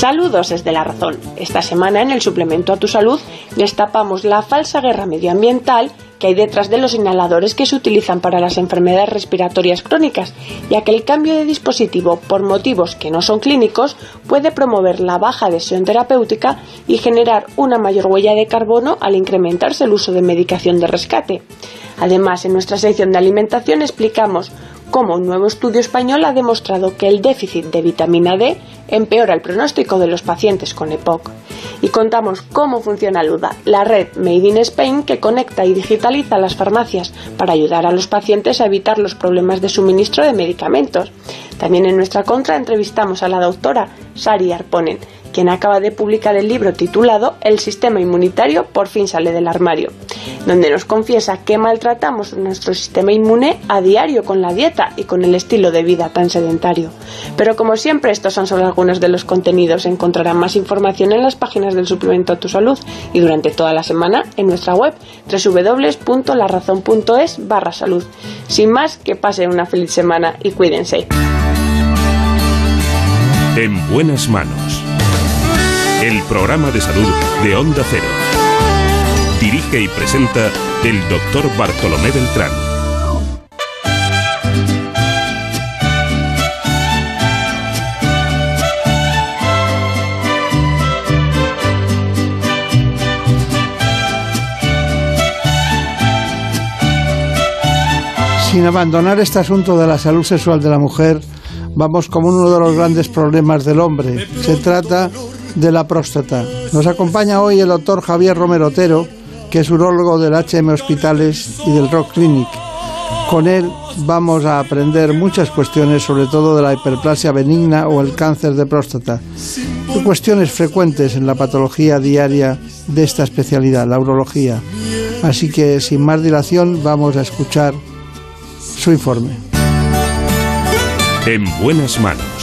Speaker 16: Saludos desde La Razón. Esta semana en el suplemento a tu salud destapamos la falsa guerra medioambiental que hay detrás de los inhaladores que se utilizan para las enfermedades respiratorias crónicas, ya que el cambio de dispositivo por motivos que no son clínicos puede promover la baja adhesión terapéutica y generar una mayor huella de carbono al incrementarse el uso de medicación de rescate. Además, en nuestra sección de alimentación explicamos cómo un nuevo estudio español ha demostrado que el déficit de vitamina D empeora el pronóstico de los pacientes con EPOC. Y contamos cómo funciona Luda, la red Made in Spain que conecta y digitaliza las farmacias para ayudar a los pacientes a evitar los problemas de suministro de medicamentos. También en nuestra contra entrevistamos a la doctora Sari Arponen, quien acaba de publicar el libro titulado El sistema inmunitario por fin sale del armario, donde nos confiesa que maltratamos nuestro sistema inmune a diario con la dieta y con el estilo de vida tan sedentario. Pero como siempre, estos son solo algunos de los contenidos. Encontrarán más información en las páginas del suplemento a tu salud y durante toda la semana en nuestra web www.larazón.es barra salud. Sin más, que pasen una feliz semana y cuídense.
Speaker 4: En buenas manos. El programa de salud de Onda Cero. Dirige y presenta el doctor Bartolomé Beltrán.
Speaker 1: Sin abandonar este asunto de la salud sexual de la mujer, vamos como uno de los grandes problemas del hombre. Se trata de la próstata. Nos acompaña hoy el doctor Javier Romero Otero, que es urólogo del HM Hospitales y del Rock Clinic. con él vamos a aprender muchas cuestiones, sobre todo de la hiperplasia benigna o el cáncer de próstata. Cuestiones frecuentes en la patología diaria de esta especialidad, la urología. Así que sin más dilación vamos a escuchar su informe.
Speaker 4: En buenas manos.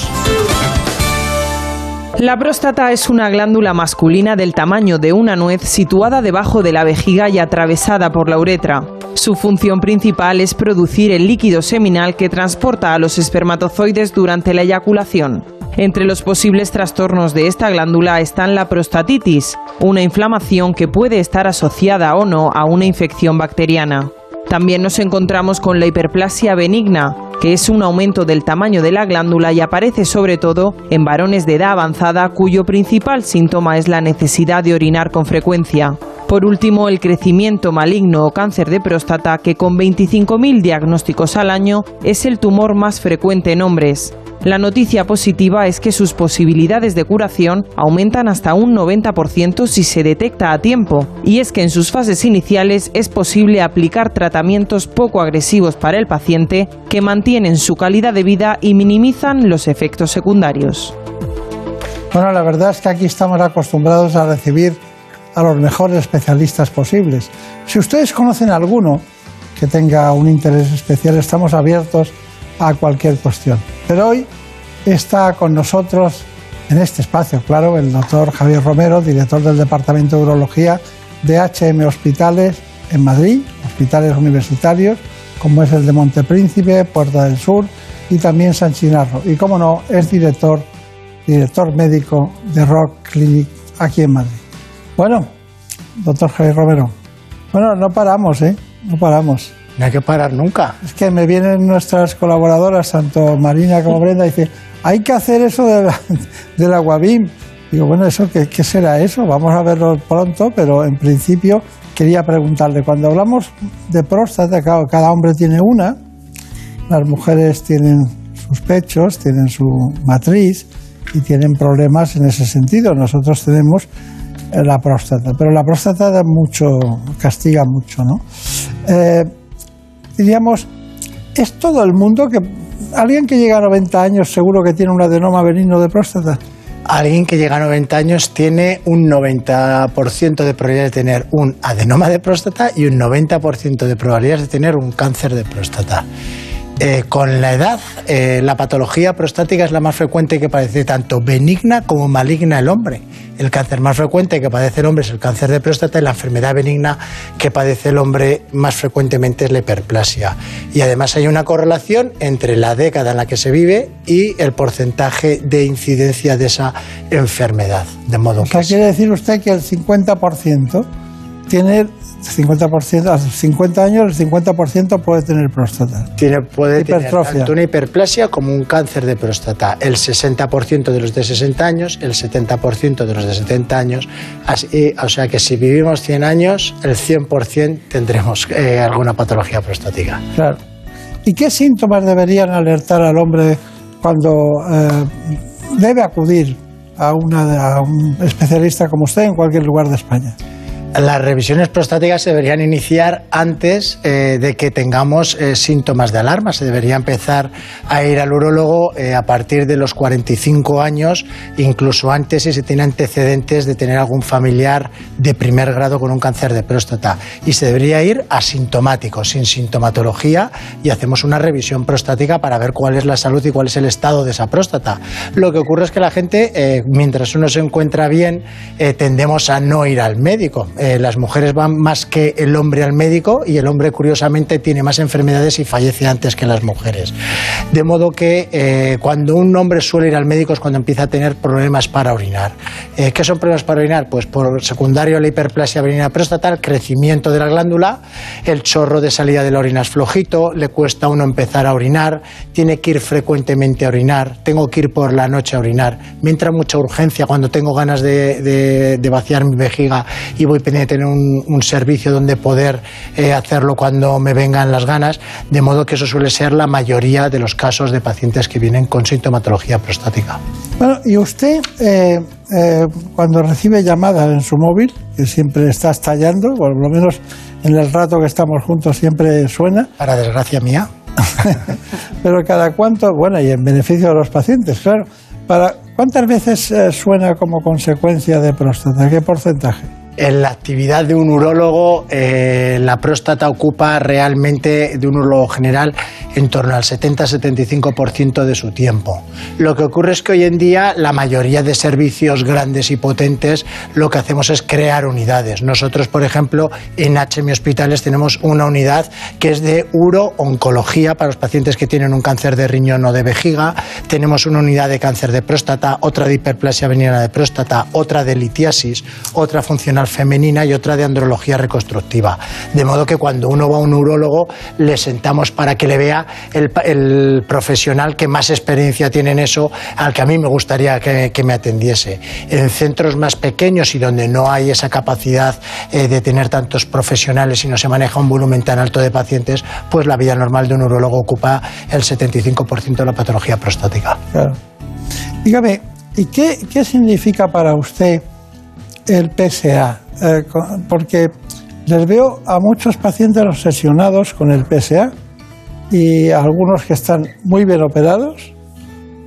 Speaker 17: La próstata es una glándula masculina del tamaño de una nuez situada debajo de la vejiga y atravesada por la uretra. Su función principal es producir el líquido seminal que transporta a los espermatozoides durante la eyaculación. Entre los posibles trastornos de esta glándula están la prostatitis, una inflamación que puede estar asociada o no a una infección bacteriana. También nos encontramos con la hiperplasia benigna, que es un aumento del tamaño de la glándula y aparece sobre todo en varones de edad avanzada cuyo principal síntoma es la necesidad de orinar con frecuencia. Por último, el crecimiento maligno o cáncer de próstata, que con 25.000 diagnósticos al año es el tumor más frecuente en hombres. La noticia positiva es que sus posibilidades de curación aumentan hasta un 90% si se detecta a tiempo, y es que en sus fases iniciales es posible aplicar tratamientos poco agresivos para el paciente que mantienen su calidad de vida y minimizan los efectos secundarios.
Speaker 1: Bueno, la verdad es que aquí estamos acostumbrados a recibir a los mejores especialistas posibles. Si ustedes conocen alguno que tenga un interés especial, estamos abiertos a cualquier cuestión. Pero hoy está con nosotros en este espacio, claro, el doctor Javier Romero, director del Departamento de Urología de HM Hospitales en Madrid, hospitales universitarios, como es el de Montepríncipe, Puerta del Sur y también San Chinarro. Y como no, es director, director médico de Rock Clinic aquí en Madrid. Bueno, doctor Javier Romero, bueno, no paramos, ¿eh? No paramos.
Speaker 18: No hay que parar nunca.
Speaker 1: Es que me vienen nuestras colaboradoras, tanto Marina como Brenda, y dicen, hay que hacer eso de la, *laughs* del aguabim. Digo, bueno, ¿eso qué, qué, será eso? Vamos a verlo pronto, pero en principio quería preguntarle, cuando hablamos de próstata, cada hombre tiene una, las mujeres tienen sus pechos, tienen su matriz y tienen problemas en ese sentido. Nosotros tenemos la próstata, pero la próstata da mucho, castiga mucho, ¿no? Eh, diríamos, ¿es todo el mundo que... Alguien que llega a 90 años seguro que tiene un adenoma benigno de próstata?
Speaker 18: Alguien que llega a 90 años tiene un 90% de probabilidad de tener un adenoma de próstata y un 90% de probabilidades de tener un cáncer de próstata. Eh, con la edad, eh, la patología prostática es la más frecuente que padece tanto benigna como maligna el hombre. El cáncer más frecuente que padece el hombre es el cáncer de próstata y la enfermedad benigna que padece el hombre más frecuentemente es la hiperplasia. Y además hay una correlación entre la década en la que se vive y el porcentaje de incidencia de esa enfermedad. De modo
Speaker 1: que quiere decir usted que el 50% tiene 50%, a 50 años el 50% puede tener próstata.
Speaker 18: Tiene, puede tener tanto una hiperplasia como un cáncer de próstata. El 60% de los de 60 años, el 70% de los de 70 años. Así, o sea que si vivimos 100 años, el 100% tendremos eh, alguna patología prostática.
Speaker 1: Claro. ¿Y qué síntomas deberían alertar al hombre cuando eh, debe acudir a, una, a un especialista como usted en cualquier lugar de España?
Speaker 18: Las revisiones prostáticas se deberían iniciar antes eh, de que tengamos eh, síntomas de alarma. Se debería empezar a ir al urólogo eh, a partir de los 45 años, incluso antes si se tiene antecedentes de tener algún familiar de primer grado con un cáncer de próstata. Y se debería ir asintomático, sin sintomatología, y hacemos una revisión prostática para ver cuál es la salud y cuál es el estado de esa próstata. Lo que ocurre es que la gente, mientras uno se encuentra bien, tendemos a no ir al médico eh, las mujeres van más que el hombre al médico y el hombre curiosamente tiene más enfermedades y fallece antes que las mujeres. De modo que eh, cuando un hombre suele ir al médico es cuando empieza a tener problemas para orinar. Eh, ¿Qué son problemas para orinar? Pues por secundario la hiperplasia benigna prostatal, crecimiento de la glándula, el chorro de salida de la orina es flojito, le cuesta a uno empezar a orinar, tiene que ir frecuentemente a orinar, tengo que ir por la noche a orinar, me entra mucha urgencia cuando tengo ganas de, de vaciar mi vejiga y voy de tener un, servicio donde poder eh, hacerlo cuando me vengan las ganas, de modo que eso suele ser la mayoría de los casos de pacientes que vienen con sintomatología prostática.
Speaker 1: Bueno, y usted, eh, eh, cuando recibe llamadas en su móvil, que siempre está estallando, por lo menos en el rato que estamos juntos siempre suena.
Speaker 18: Para desgracia mía. *laughs*
Speaker 1: Pero cada cuánto, bueno, y en beneficio de los pacientes, claro. Para, ¿Cuántas veces eh, suena como consecuencia de próstata? ¿Qué porcentaje?
Speaker 18: En la actividad de un urólogo, eh, la próstata ocupa realmente, de un urólogo general, en torno al 70-75% de su tiempo. Lo que ocurre es que hoy en día la mayoría de servicios grandes y potentes lo que hacemos es crear unidades. Nosotros, por ejemplo, en HMI Hospitales tenemos una unidad que es de uro-oncología para los pacientes que tienen un cáncer de riñón o de vejiga. Tenemos una unidad de cáncer de próstata, otra de hiperplasia veniana de próstata, otra de litiasis, otra funcional femenina y otra de andrología reconstructiva. De modo que cuando uno va a un urólogo le sentamos para que le vea el, profesional que más experiencia tiene en eso, al que a mí me gustaría que, me atendiese. En centros más pequeños y donde no hay esa capacidad eh, de tener tantos profesionales y no se maneja un volumen tan alto de pacientes, pues la vida normal de un urólogo ocupa el 75% de la patología prostática.
Speaker 1: Dígame, ¿y qué significa para usted? El PSA, eh, porque les veo a muchos pacientes obsesionados con el PSA y algunos que están muy bien operados,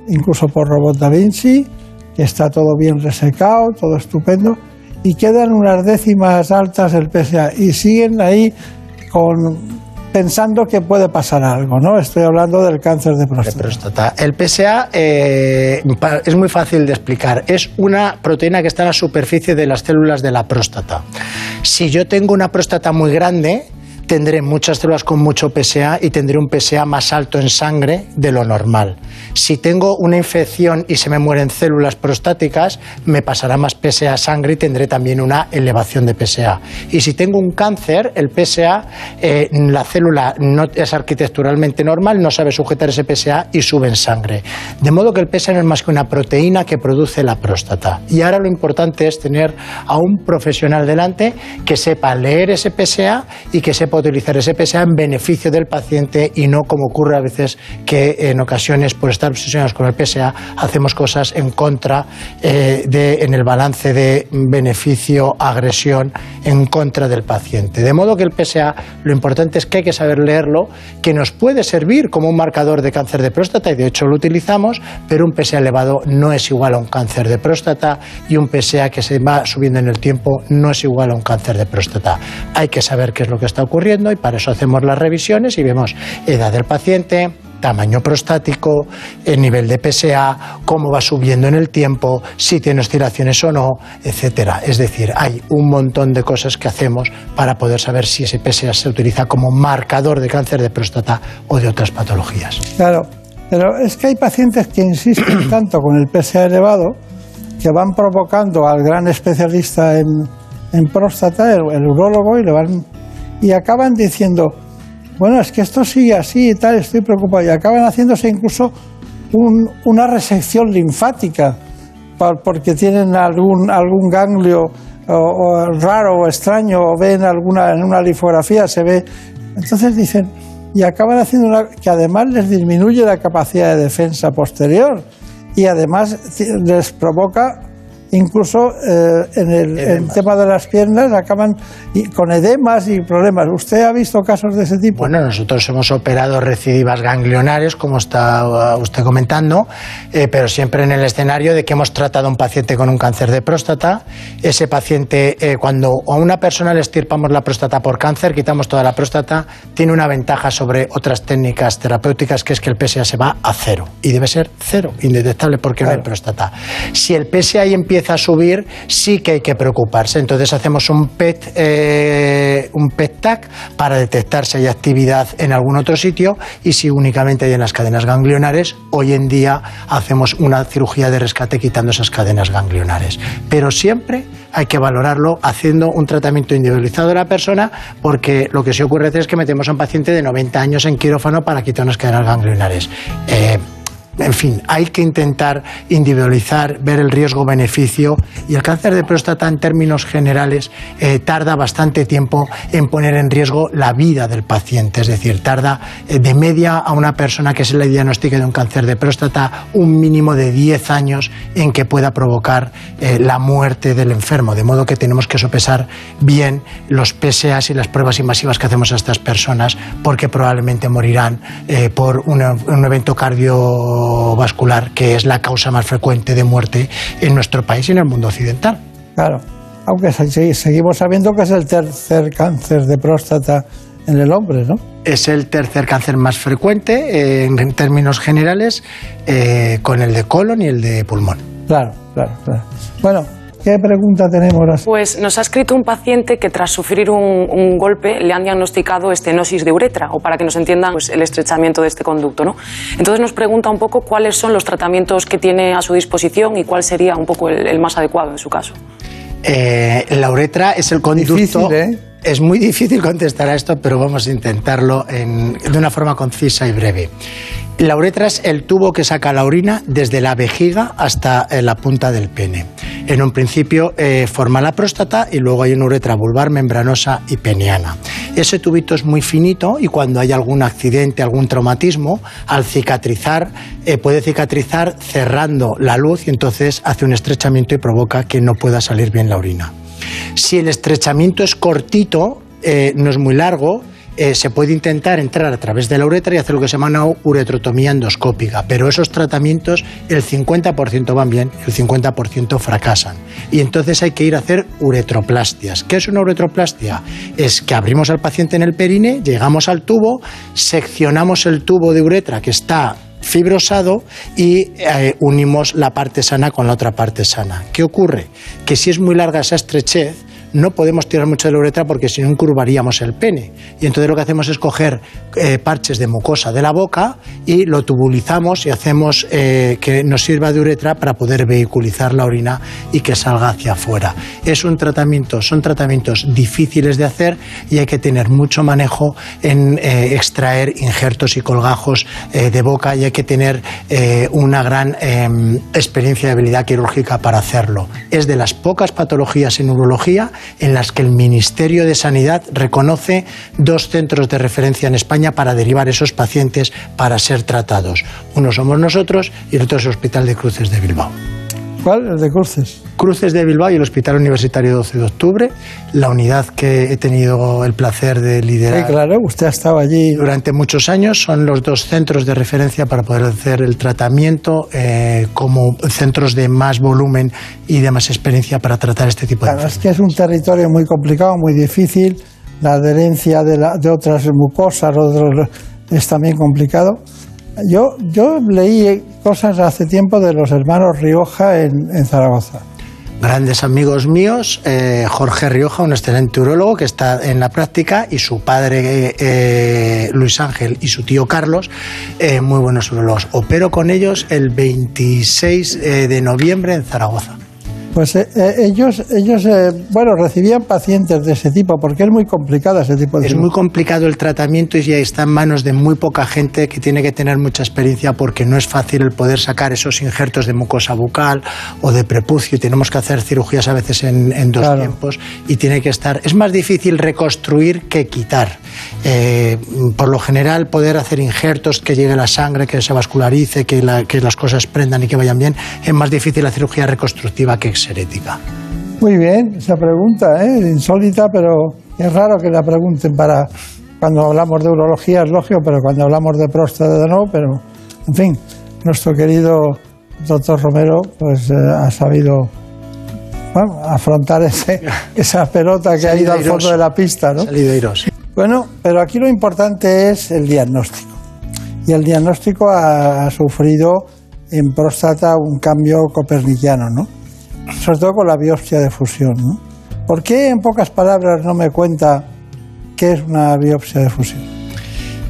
Speaker 1: incluso por robot Da Vinci, que está todo bien resecado, todo estupendo, y quedan unas décimas altas del PSA y siguen ahí con pensando que puede pasar algo, ¿no? Estoy hablando del cáncer de próstata.
Speaker 18: El PSA eh, es muy fácil de explicar. Es una proteína que está en la superficie de las células de la próstata. Si yo tengo una próstata muy grande, tendré muchas células con mucho PSA y tendré un PSA más alto en sangre de lo normal. Si tengo una infección y se me mueren células prostáticas, me pasará más PSA a sangre y tendré también una elevación de PSA. Y si tengo un cáncer, el PSA, eh, la célula no es arquitecturalmente normal, no sabe sujetar ese PSA y sube en sangre. De modo que el PSA no es más que una proteína que produce la próstata. Y ahora lo importante es tener a un profesional delante que sepa leer ese PSA y que sepa utilizar ese PSA en beneficio del paciente y no como ocurre a veces que en ocasiones por estar obsesionados con el PSA hacemos cosas en contra eh, de, en el balance de beneficio-agresión en contra del paciente. De modo que el PSA lo importante es que hay que saber leerlo, que nos puede servir como un marcador de cáncer de próstata y de hecho lo utilizamos, pero un PSA elevado no es igual a un cáncer de próstata y un PSA que se va subiendo en el tiempo no es igual a un cáncer de próstata. Hay que saber qué es lo que está ocurriendo y para eso hacemos las revisiones y vemos edad del paciente, tamaño prostático, el nivel de PSA, cómo va subiendo en el tiempo, si tiene oscilaciones o no, etcétera. Es decir, hay un montón de cosas que hacemos para poder saber si ese PSA se utiliza como marcador de cáncer de próstata o de otras patologías.
Speaker 1: Claro, pero es que hay pacientes que insisten *clears throat* tanto con el PSA elevado que van provocando al gran especialista en, próstata, el, el urólogo, y le van y acaban diciendo, bueno, es que esto sigue así y tal, estoy preocupado. Y acaban haciéndose incluso una resección linfática porque tienen algún, algún ganglio raro o extraño o ven alguna en una linfografía se ve. Entonces dicen, y acaban haciendo una que además les disminuye la capacidad de defensa posterior y además les provoca incluso eh, en el, tema de las piernas acaban con edemas y problemas. ¿Usted ha visto casos de ese tipo?
Speaker 18: Bueno, nosotros hemos operado recidivas ganglionares, como está uh, usted comentando, eh, pero siempre en el escenario de que hemos tratado a un paciente con un cáncer de próstata. Ese paciente, eh, cuando a una persona le estirpamos la próstata por cáncer, quitamos toda la próstata, tiene una ventaja sobre otras técnicas terapéuticas, que es que el PSA se va a cero. Y debe ser cero, indetectable porque no hay próstata. Si el PSA ahí empieza a subir, sí que hay que preocuparse. Entonces hacemos un PET, eh, un PET TAC para detectar si hay actividad en algún otro sitio y si únicamente hay en las cadenas ganglionares. Hoy en día hacemos una cirugía de rescate quitando esas cadenas ganglionares. Pero siempre hay que valorarlo haciendo un tratamiento individualizado de la persona porque lo que sí ocurre es que metemos a un paciente de 90 años en quirófano para quitar unas cadenas ganglionares. Eh, en fin, hay que intentar individualizar, ver el riesgo-beneficio y el cáncer de próstata en términos generales eh, tarda bastante tiempo en poner en riesgo la vida del paciente, es decir, tarda eh, de media a una persona que se le diagnostique de un cáncer de próstata un mínimo de 10 años en que pueda provocar eh, la muerte del enfermo, de modo que tenemos que sopesar bien los PSAs y las pruebas invasivas que hacemos a estas personas porque probablemente morirán por un evento cardio vascular, que es la causa más frecuente de muerte en nuestro país y en el mundo occidental.
Speaker 1: Claro, aunque seguimos sabiendo que es el tercer cáncer de próstata en el hombre, ¿no?
Speaker 18: Es el tercer cáncer más frecuente eh, en términos generales, eh, con el de colon y el de pulmón.
Speaker 1: Claro, claro, claro. Bueno, ¿Qué pregunta tenemos?
Speaker 6: Pues nos ha escrito un paciente que tras sufrir un, golpe le han diagnosticado estenosis de uretra, o para que nos entiendan pues, el estrechamiento de este conducto. ¿no? Entonces nos pregunta un poco cuáles son los tratamientos que tiene a su disposición y cuál sería un poco el, más adecuado en su caso.
Speaker 18: Eh, la uretra es el conducto... ¿eh? Es muy difícil contestar a esto, pero vamos a intentarlo de una forma concisa y breve. La uretra es el tubo que saca la orina desde la vejiga hasta eh, la punta del pene. En un principio eh, forma la próstata y luego hay una uretra vulvar, membranosa y peniana. Ese tubito es muy finito y cuando hay algún accidente, algún traumatismo, al cicatrizar, eh, puede cicatrizar cerrando la luz y entonces hace un estrechamiento y provoca que no pueda salir bien la orina. Si el estrechamiento es cortito, no es muy largo, eh, se puede intentar entrar a través de la uretra y hacer lo que se llama una uretrotomía endoscópica, pero esos tratamientos el 50% van bien, el 50% fracasan. Y entonces hay que ir a hacer uretroplastias. ¿Qué es una uretroplastia? Es que abrimos al paciente en el perine, llegamos al tubo, seccionamos el tubo de uretra que está fibrosado y eh, unimos la parte sana con la otra parte sana. ¿Qué ocurre? Que si es muy larga esa estrechez, no podemos tirar mucho de la uretra porque si no incurvaríamos el pene. Y entonces lo que hacemos es coger eh, parches de mucosa de la boca y lo tubulizamos y hacemos eh, que nos sirva de uretra para poder vehiculizar la orina y que salga hacia afuera. Es un tratamiento, son tratamientos difíciles de hacer y hay que tener mucho manejo en eh, extraer injertos y colgajos de boca y hay que tener una gran em, experiencia de habilidad quirúrgica para hacerlo. Es de las pocas patologías en urología en las que el Ministerio de Sanidad reconoce dos centros de referencia en España para derivar esos pacientes para ser tratados. Uno somos nosotros y el otro es el Hospital de Cruces de Bilbao.
Speaker 1: ¿Cuál? El de Cruces.
Speaker 18: Cruces de Bilbao y el Hospital Universitario 12 de Octubre, la unidad que he tenido el placer de liderar.
Speaker 1: Sí, claro, usted ha estado allí.
Speaker 18: Durante muchos años son los dos centros de referencia para poder hacer el tratamiento eh, como centros de más volumen y de más experiencia para tratar este tipo de
Speaker 1: claro, Es que es un territorio muy complicado, muy difícil. La adherencia de, de otras mucosas otros, es también complicado. Yo, yo leí cosas hace tiempo de los hermanos Rioja en, Zaragoza.
Speaker 18: Grandes amigos míos, eh, Jorge Rioja, un excelente urólogo que está en la práctica, y su padre eh, Luis Ángel y su tío Carlos, eh, muy buenos urólogos. Opero con ellos el 26 de noviembre en Zaragoza.
Speaker 1: Pues eh, eh, ellos, ellos eh, bueno, recibían pacientes de ese tipo, porque es muy complicado ese tipo de
Speaker 18: Es muy complicado el tratamiento y ya está en manos de muy poca gente que tiene que tener mucha experiencia porque no es fácil el poder sacar esos injertos de mucosa bucal o de prepucio. Tenemos que hacer cirugías a veces en, dos tiempos y tiene que estar. Es más difícil reconstruir que quitar. por lo general, poder hacer injertos que llegue la sangre, que se vascularice, que, que las cosas prendan y que vayan bien, es más difícil la cirugía reconstructiva que herética.
Speaker 1: Muy bien, esa pregunta, ¿eh? insólita, pero es raro que la pregunten para cuando hablamos de urología, es lógico, pero cuando hablamos de próstata no, pero en fin, nuestro querido doctor Romero pues eh, ha sabido afrontar ese, *laughs* esa pelota que ha ido al fondo de la pista. ¿no? Bueno, pero aquí lo importante es el diagnóstico. Y el diagnóstico ha, ha sufrido en próstata un cambio coperniciano, ¿no? Sobre todo con la biopsia de fusión. ¿no? ¿Por qué en pocas palabras no me cuenta qué es una biopsia de fusión?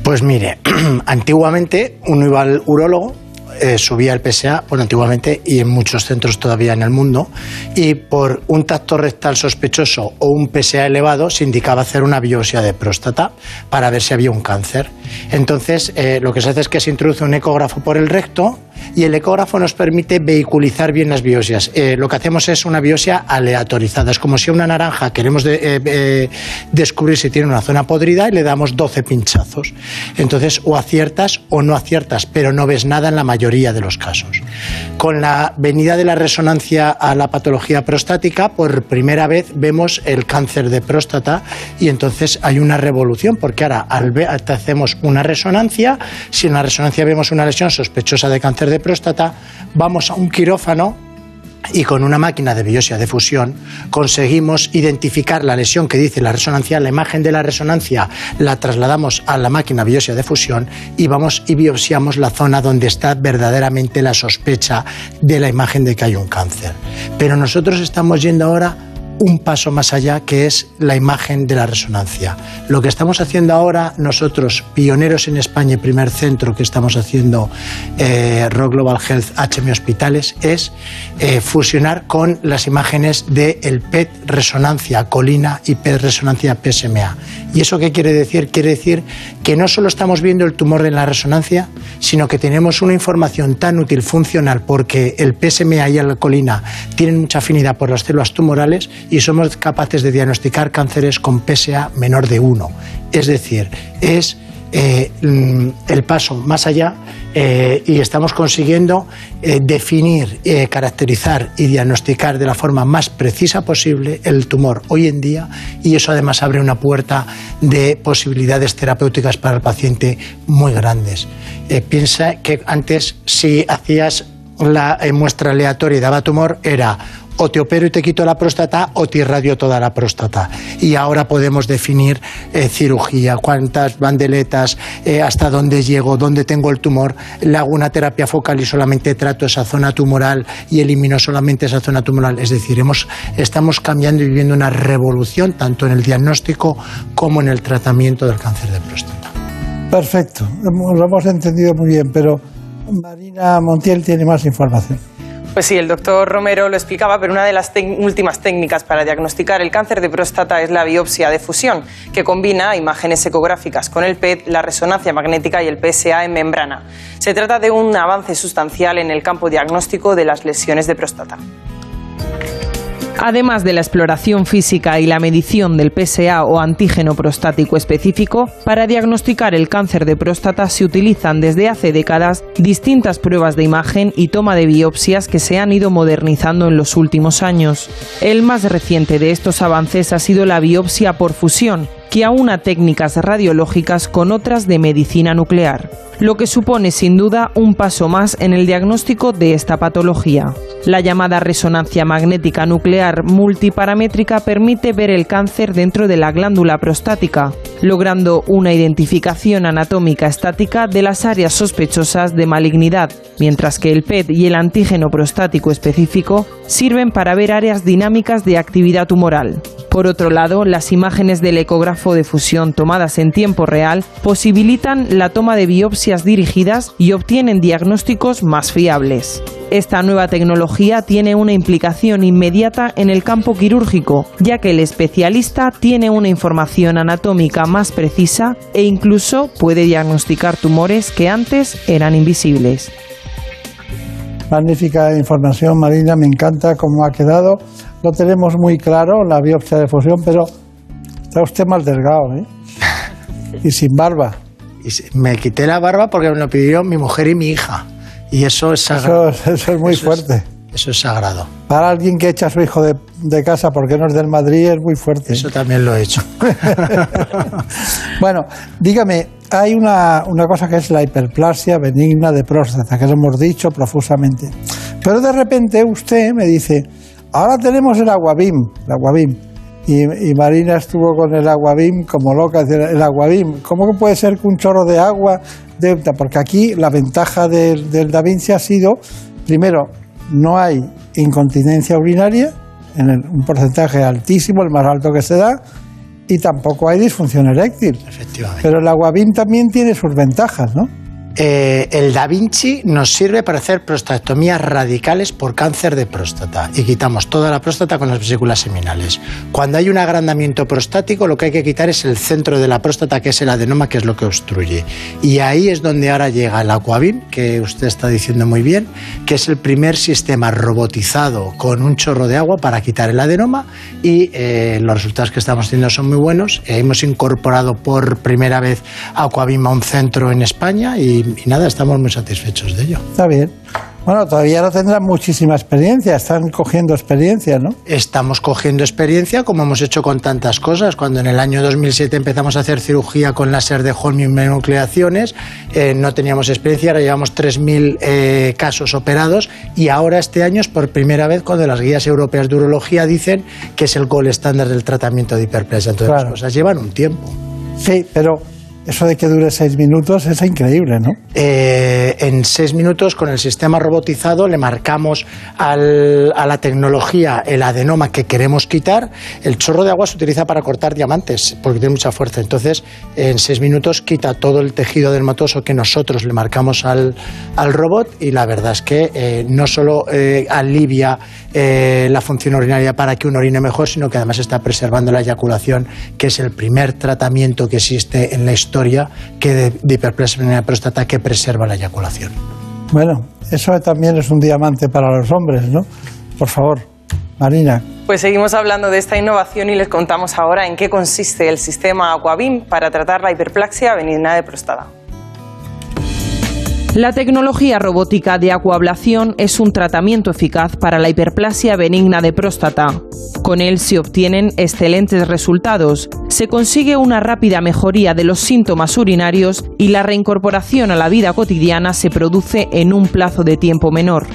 Speaker 18: Pues mire, *clears throat* antiguamente uno iba al urólogo, eh, subía el PSA, bueno, antiguamente y en muchos centros todavía en el mundo, y por un tacto rectal sospechoso o un PSA elevado se indicaba hacer una biopsia de próstata para ver si había un cáncer. Entonces, eh, lo que se hace es que se introduce un ecógrafo por el recto Y el ecógrafo nos permite vehiculizar bien las biopsias. Eh, lo que hacemos es una biopsia aleatorizada. Es como si a una naranja queremos de- eh, eh, descubrir si tiene una zona podrida y le damos 12 pinchazos. Entonces, o aciertas o no aciertas, pero no ves nada en la mayoría de los casos. Con la venida de la resonancia a la patología prostática, por primera vez vemos el cáncer de próstata y entonces hay una revolución, porque ahora al ve- te hacemos una resonancia, si en la resonancia vemos una lesión sospechosa de cáncer de próstata, vamos a un quirófano y con una máquina de biopsia de fusión conseguimos identificar la lesión que dice la resonancia, la imagen de la resonancia la trasladamos a la máquina biopsia de fusión y vamos y biopsiamos la zona donde está verdaderamente la sospecha de la imagen de que hay un cáncer. Pero nosotros estamos yendo ahora un paso más allá, que es la imagen de la resonancia. Lo que estamos haciendo ahora, nosotros, pioneros en España y primer centro que estamos haciendo eh, Rock Global Health HM Hospitales, es eh, fusionar con las imágenes del PET resonancia colina y PET resonancia PSMA. ¿Y eso qué quiere decir? Quiere decir que no solo estamos viendo el tumor en la resonancia, sino que tenemos una información tan útil funcional porque el PSMA y la colina tienen mucha afinidad por las células tumorales y somos capaces de diagnosticar cánceres con PSA menor de 1. Es decir, es eh, mm, el paso más allá eh, y estamos consiguiendo eh, definir, caracterizar y diagnosticar de la forma más precisa posible el tumor hoy en día y eso además abre una puerta de posibilidades terapéuticas para el paciente muy grandes. Piensa que antes si hacías la muestra aleatoria y daba tumor era o te opero y te quito la próstata o te irradio toda la próstata. Y ahora podemos definir eh, cirugía, cuántas bandeletas, eh, hasta dónde llego, dónde tengo el tumor. Le hago una terapia focal y solamente trato esa zona tumoral y elimino solamente esa zona tumoral. Es decir, hemos, estamos cambiando y viviendo una revolución tanto en el diagnóstico como en el tratamiento del cáncer de próstata.
Speaker 1: Perfecto, lo hemos entendido muy bien, pero Marina Montiel tiene más información.
Speaker 19: Pues sí, el doctor Romero lo explicaba, pero una de las últimas técnicas para diagnosticar el cáncer de próstata es la biopsia de fusión, que combina imágenes ecográficas con el PET, la resonancia magnética y el PSA en membrana. Se trata de un avance sustancial en el campo diagnóstico de las lesiones de próstata.
Speaker 17: Además de la exploración física y la medición del PSA o antígeno prostático específico, para diagnosticar el cáncer de próstata se utilizan desde hace décadas distintas pruebas de imagen y toma de biopsias que se han ido modernizando en los últimos años. El más reciente de estos avances ha sido la biopsia por fusión, que aúna técnicas radiológicas con otras de medicina nuclear, lo que supone sin duda un paso más en el diagnóstico de esta patología. La llamada resonancia magnética nuclear multiparamétrica permite ver el cáncer dentro de la glándula prostática, logrando una identificación anatómica estática de las áreas sospechosas de malignidad, mientras que el PET y el antígeno prostático específico sirven para ver áreas dinámicas de actividad tumoral. Por otro lado, las imágenes del ecógrafo de fusión tomadas en tiempo real posibilitan la toma de biopsias dirigidas y obtienen diagnósticos más fiables. Esta nueva tecnología tiene una implicación inmediata en el campo quirúrgico, ya que el especialista tiene una información anatómica más precisa e incluso puede diagnosticar tumores que antes eran invisibles.
Speaker 1: Magnífica información, Marina, me encanta cómo ha quedado. Lo tenemos muy claro, la biopsia de fusión, pero está usted mal delgado, ¿eh? *laughs* Y sin barba.
Speaker 18: Y me quité la barba porque me lo pidieron mi mujer y mi hija. Y eso es
Speaker 1: Eso,
Speaker 18: sagrado.
Speaker 1: eso es muy fuerte.
Speaker 18: eso es sagrado.
Speaker 1: Para alguien que echa a su hijo de, de casa porque no es del Madrid es muy fuerte.
Speaker 18: Eso también lo he hecho. *laughs*
Speaker 1: bueno, dígame, hay una, una cosa que es la hiperplasia benigna de próstata, que lo hemos dicho profusamente. Pero de repente usted me dice, ahora tenemos el aguabim, el aguabim. Y, y Marina estuvo con el aguabim como loca, el aguabim, ¿cómo que puede ser que un chorro de agua? de-?" porque aquí la ventaja del, del Da Vinci ha sido, primero, no hay incontinencia urinaria, en el- un porcentaje altísimo, el más alto que se da, y tampoco hay disfunción eréctil.
Speaker 18: Efectivamente.
Speaker 1: Pero el aguabim también tiene sus ventajas, ¿no?
Speaker 18: Eh, el Da Vinci nos sirve para hacer prostatectomías radicales por cáncer de próstata y quitamos toda la próstata con las vesículas seminales. Cuando hay un agrandamiento prostático, lo que hay que quitar es el centro de la próstata, que es el adenoma, que es lo que obstruye. Y ahí es donde ahora llega el Aquavim, que usted está diciendo muy bien, que es el primer sistema robotizado con un chorro de agua para quitar el adenoma y eh, los resultados que estamos teniendo son muy buenos. Eh, hemos incorporado por primera vez Aquavim a un centro en España y y, nada, estamos muy satisfechos de ello.
Speaker 1: Está bien. Bueno, todavía no tendrán muchísima experiencia, están cogiendo experiencia, ¿no?
Speaker 18: Estamos cogiendo experiencia como hemos hecho con tantas cosas. Cuando en el año 2007 empezamos a hacer cirugía con láser de Holmium nucleaciones, eh, no teníamos experiencia, ahora llevamos 3.000 eh, casos operados y ahora este año es por primera vez cuando las guías europeas de urología dicen que es el gol estándar del tratamiento de hiperplasia. Entonces las cosas llevan un tiempo.
Speaker 1: Sí, pero eso de que dure seis minutos es increíble, ¿no?
Speaker 18: Eh, en seis minutos, con el sistema robotizado, le marcamos a la tecnología el adenoma que queremos quitar. El chorro de agua se utiliza para cortar diamantes, porque tiene mucha fuerza. Entonces, en seis minutos quita todo el tejido dermatoso que nosotros le marcamos al, robot y la verdad es que eh, no solo eh, alivia la función urinaria para que uno orine mejor, sino que además está preservando la eyaculación, que es el primer tratamiento que existe en la historia historia que de, de hiperplasia de próstata que preserva la eyaculación.
Speaker 1: Bueno, eso también es un diamante para los hombres, ¿no? Por favor, Marina.
Speaker 19: Pues seguimos hablando de esta innovación y les contamos ahora en qué consiste el sistema Aquabim para tratar la hiperplasia benigna de próstata.
Speaker 17: La tecnología robótica de acuablación es un tratamiento eficaz para la hiperplasia benigna de próstata. Con él se obtienen excelentes resultados, se consigue una rápida mejoría de los síntomas urinarios y la reincorporación a la vida cotidiana se produce en un plazo de tiempo menor.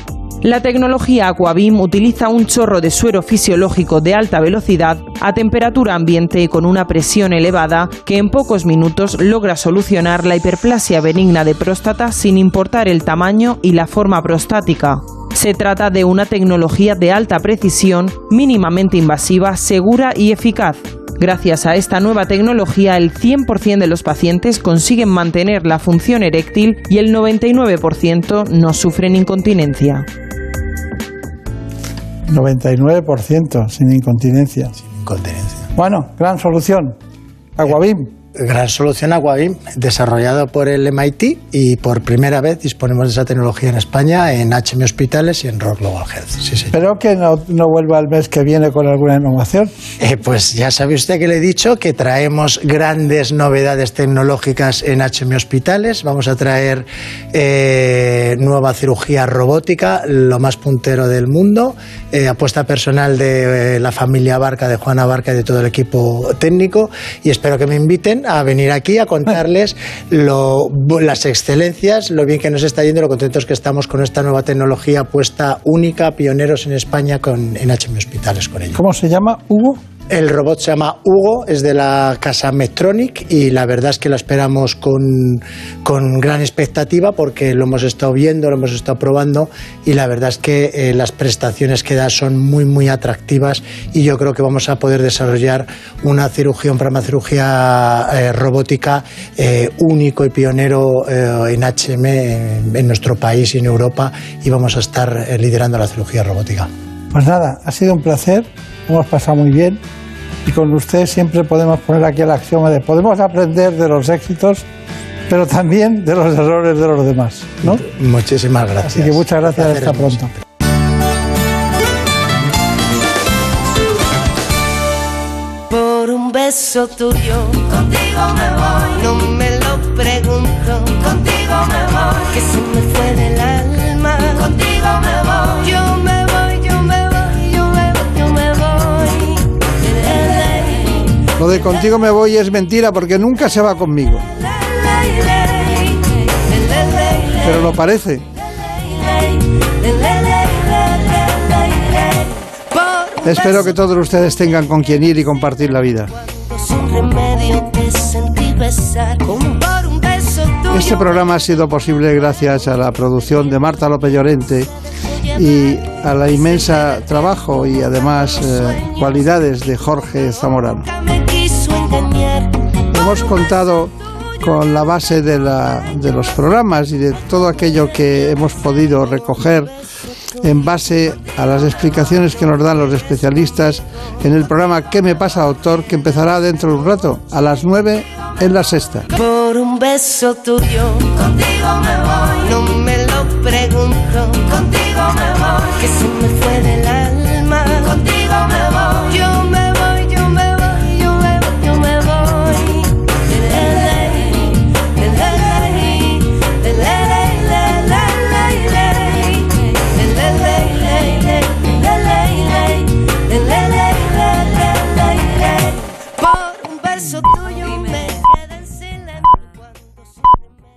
Speaker 17: La tecnología Aquabim utiliza un chorro de suero fisiológico de alta velocidad a temperatura ambiente y con una presión elevada que en pocos minutos logra solucionar la hiperplasia benigna de próstata sin importar el tamaño y la forma prostática. Se trata de una tecnología de alta precisión, mínimamente invasiva, segura y eficaz. Gracias a esta nueva tecnología, el 100% de los pacientes consiguen mantener la función eréctil y el 99% no sufren incontinencia.
Speaker 1: 99% sin incontinencia.
Speaker 18: Sin incontinencia.
Speaker 1: Bueno, gran solución. Aguabim.
Speaker 18: Gran solución Aquavim, desarrollado por el MIT y por primera vez disponemos de esa tecnología en España, en HM Hospitales y en Rock Global Health. Sí, sí.
Speaker 1: Espero que no, vuelva el mes que viene con alguna innovación.
Speaker 18: Eh, pues ya sabe usted que le he dicho que traemos grandes novedades tecnológicas en HM Hospitales. Vamos a traer eh, nueva cirugía robótica, lo más puntero del mundo, eh, apuesta personal de la familia Barca, de Juana Barca y de todo el equipo técnico y espero que me inviten a venir aquí a contarles las excelencias, lo bien que nos está yendo, lo contentos que estamos con esta nueva tecnología puesta única, pioneros en España con, en HM Hospitales con ello.
Speaker 1: ¿Cómo se llama, Hugo?
Speaker 18: El robot se llama Hugo, es de la casa Medtronic y la verdad es que lo esperamos con, gran expectativa porque lo hemos estado viendo, lo hemos estado probando y la verdad es que eh, las prestaciones que da son muy, muy atractivas y yo creo que vamos a poder desarrollar una cirugía, un programa de cirugía eh, robótica eh, único y pionero en HM en, en, nuestro país y en Europa y vamos a estar liderando la cirugía robótica.
Speaker 1: Pues nada, ha sido un placer, hemos pasado muy bien y con usted siempre podemos poner aquí el axioma de podemos aprender de los éxitos, pero también de los errores de los demás. ¿no?
Speaker 18: Muchísimas gracias.
Speaker 1: Así que muchas gracias, hasta pronto.
Speaker 20: Por un beso tuyo, contigo me voy. No me lo pregunto, contigo me voy. Que se me fue del
Speaker 1: Lo de contigo me voy es mentira porque nunca se va conmigo. Pero lo parece. Espero que todos ustedes tengan con quien ir y compartir la vida. Este programa ha sido posible gracias a la producción de Marta López Llorente y a la inmensa trabajo y además eh, cualidades de Jorge Zamorano. Hemos contado con la base de, la- de los programas y de todo aquello que hemos podido recoger en base a las explicaciones que nos dan los especialistas en el programa ¿Qué me pasa, doctor? que empezará dentro de un rato, a las 9 en la sexta.
Speaker 20: Por un beso tuyo, contigo me voy. No me lo pregunto, contigo me voy. Que se me.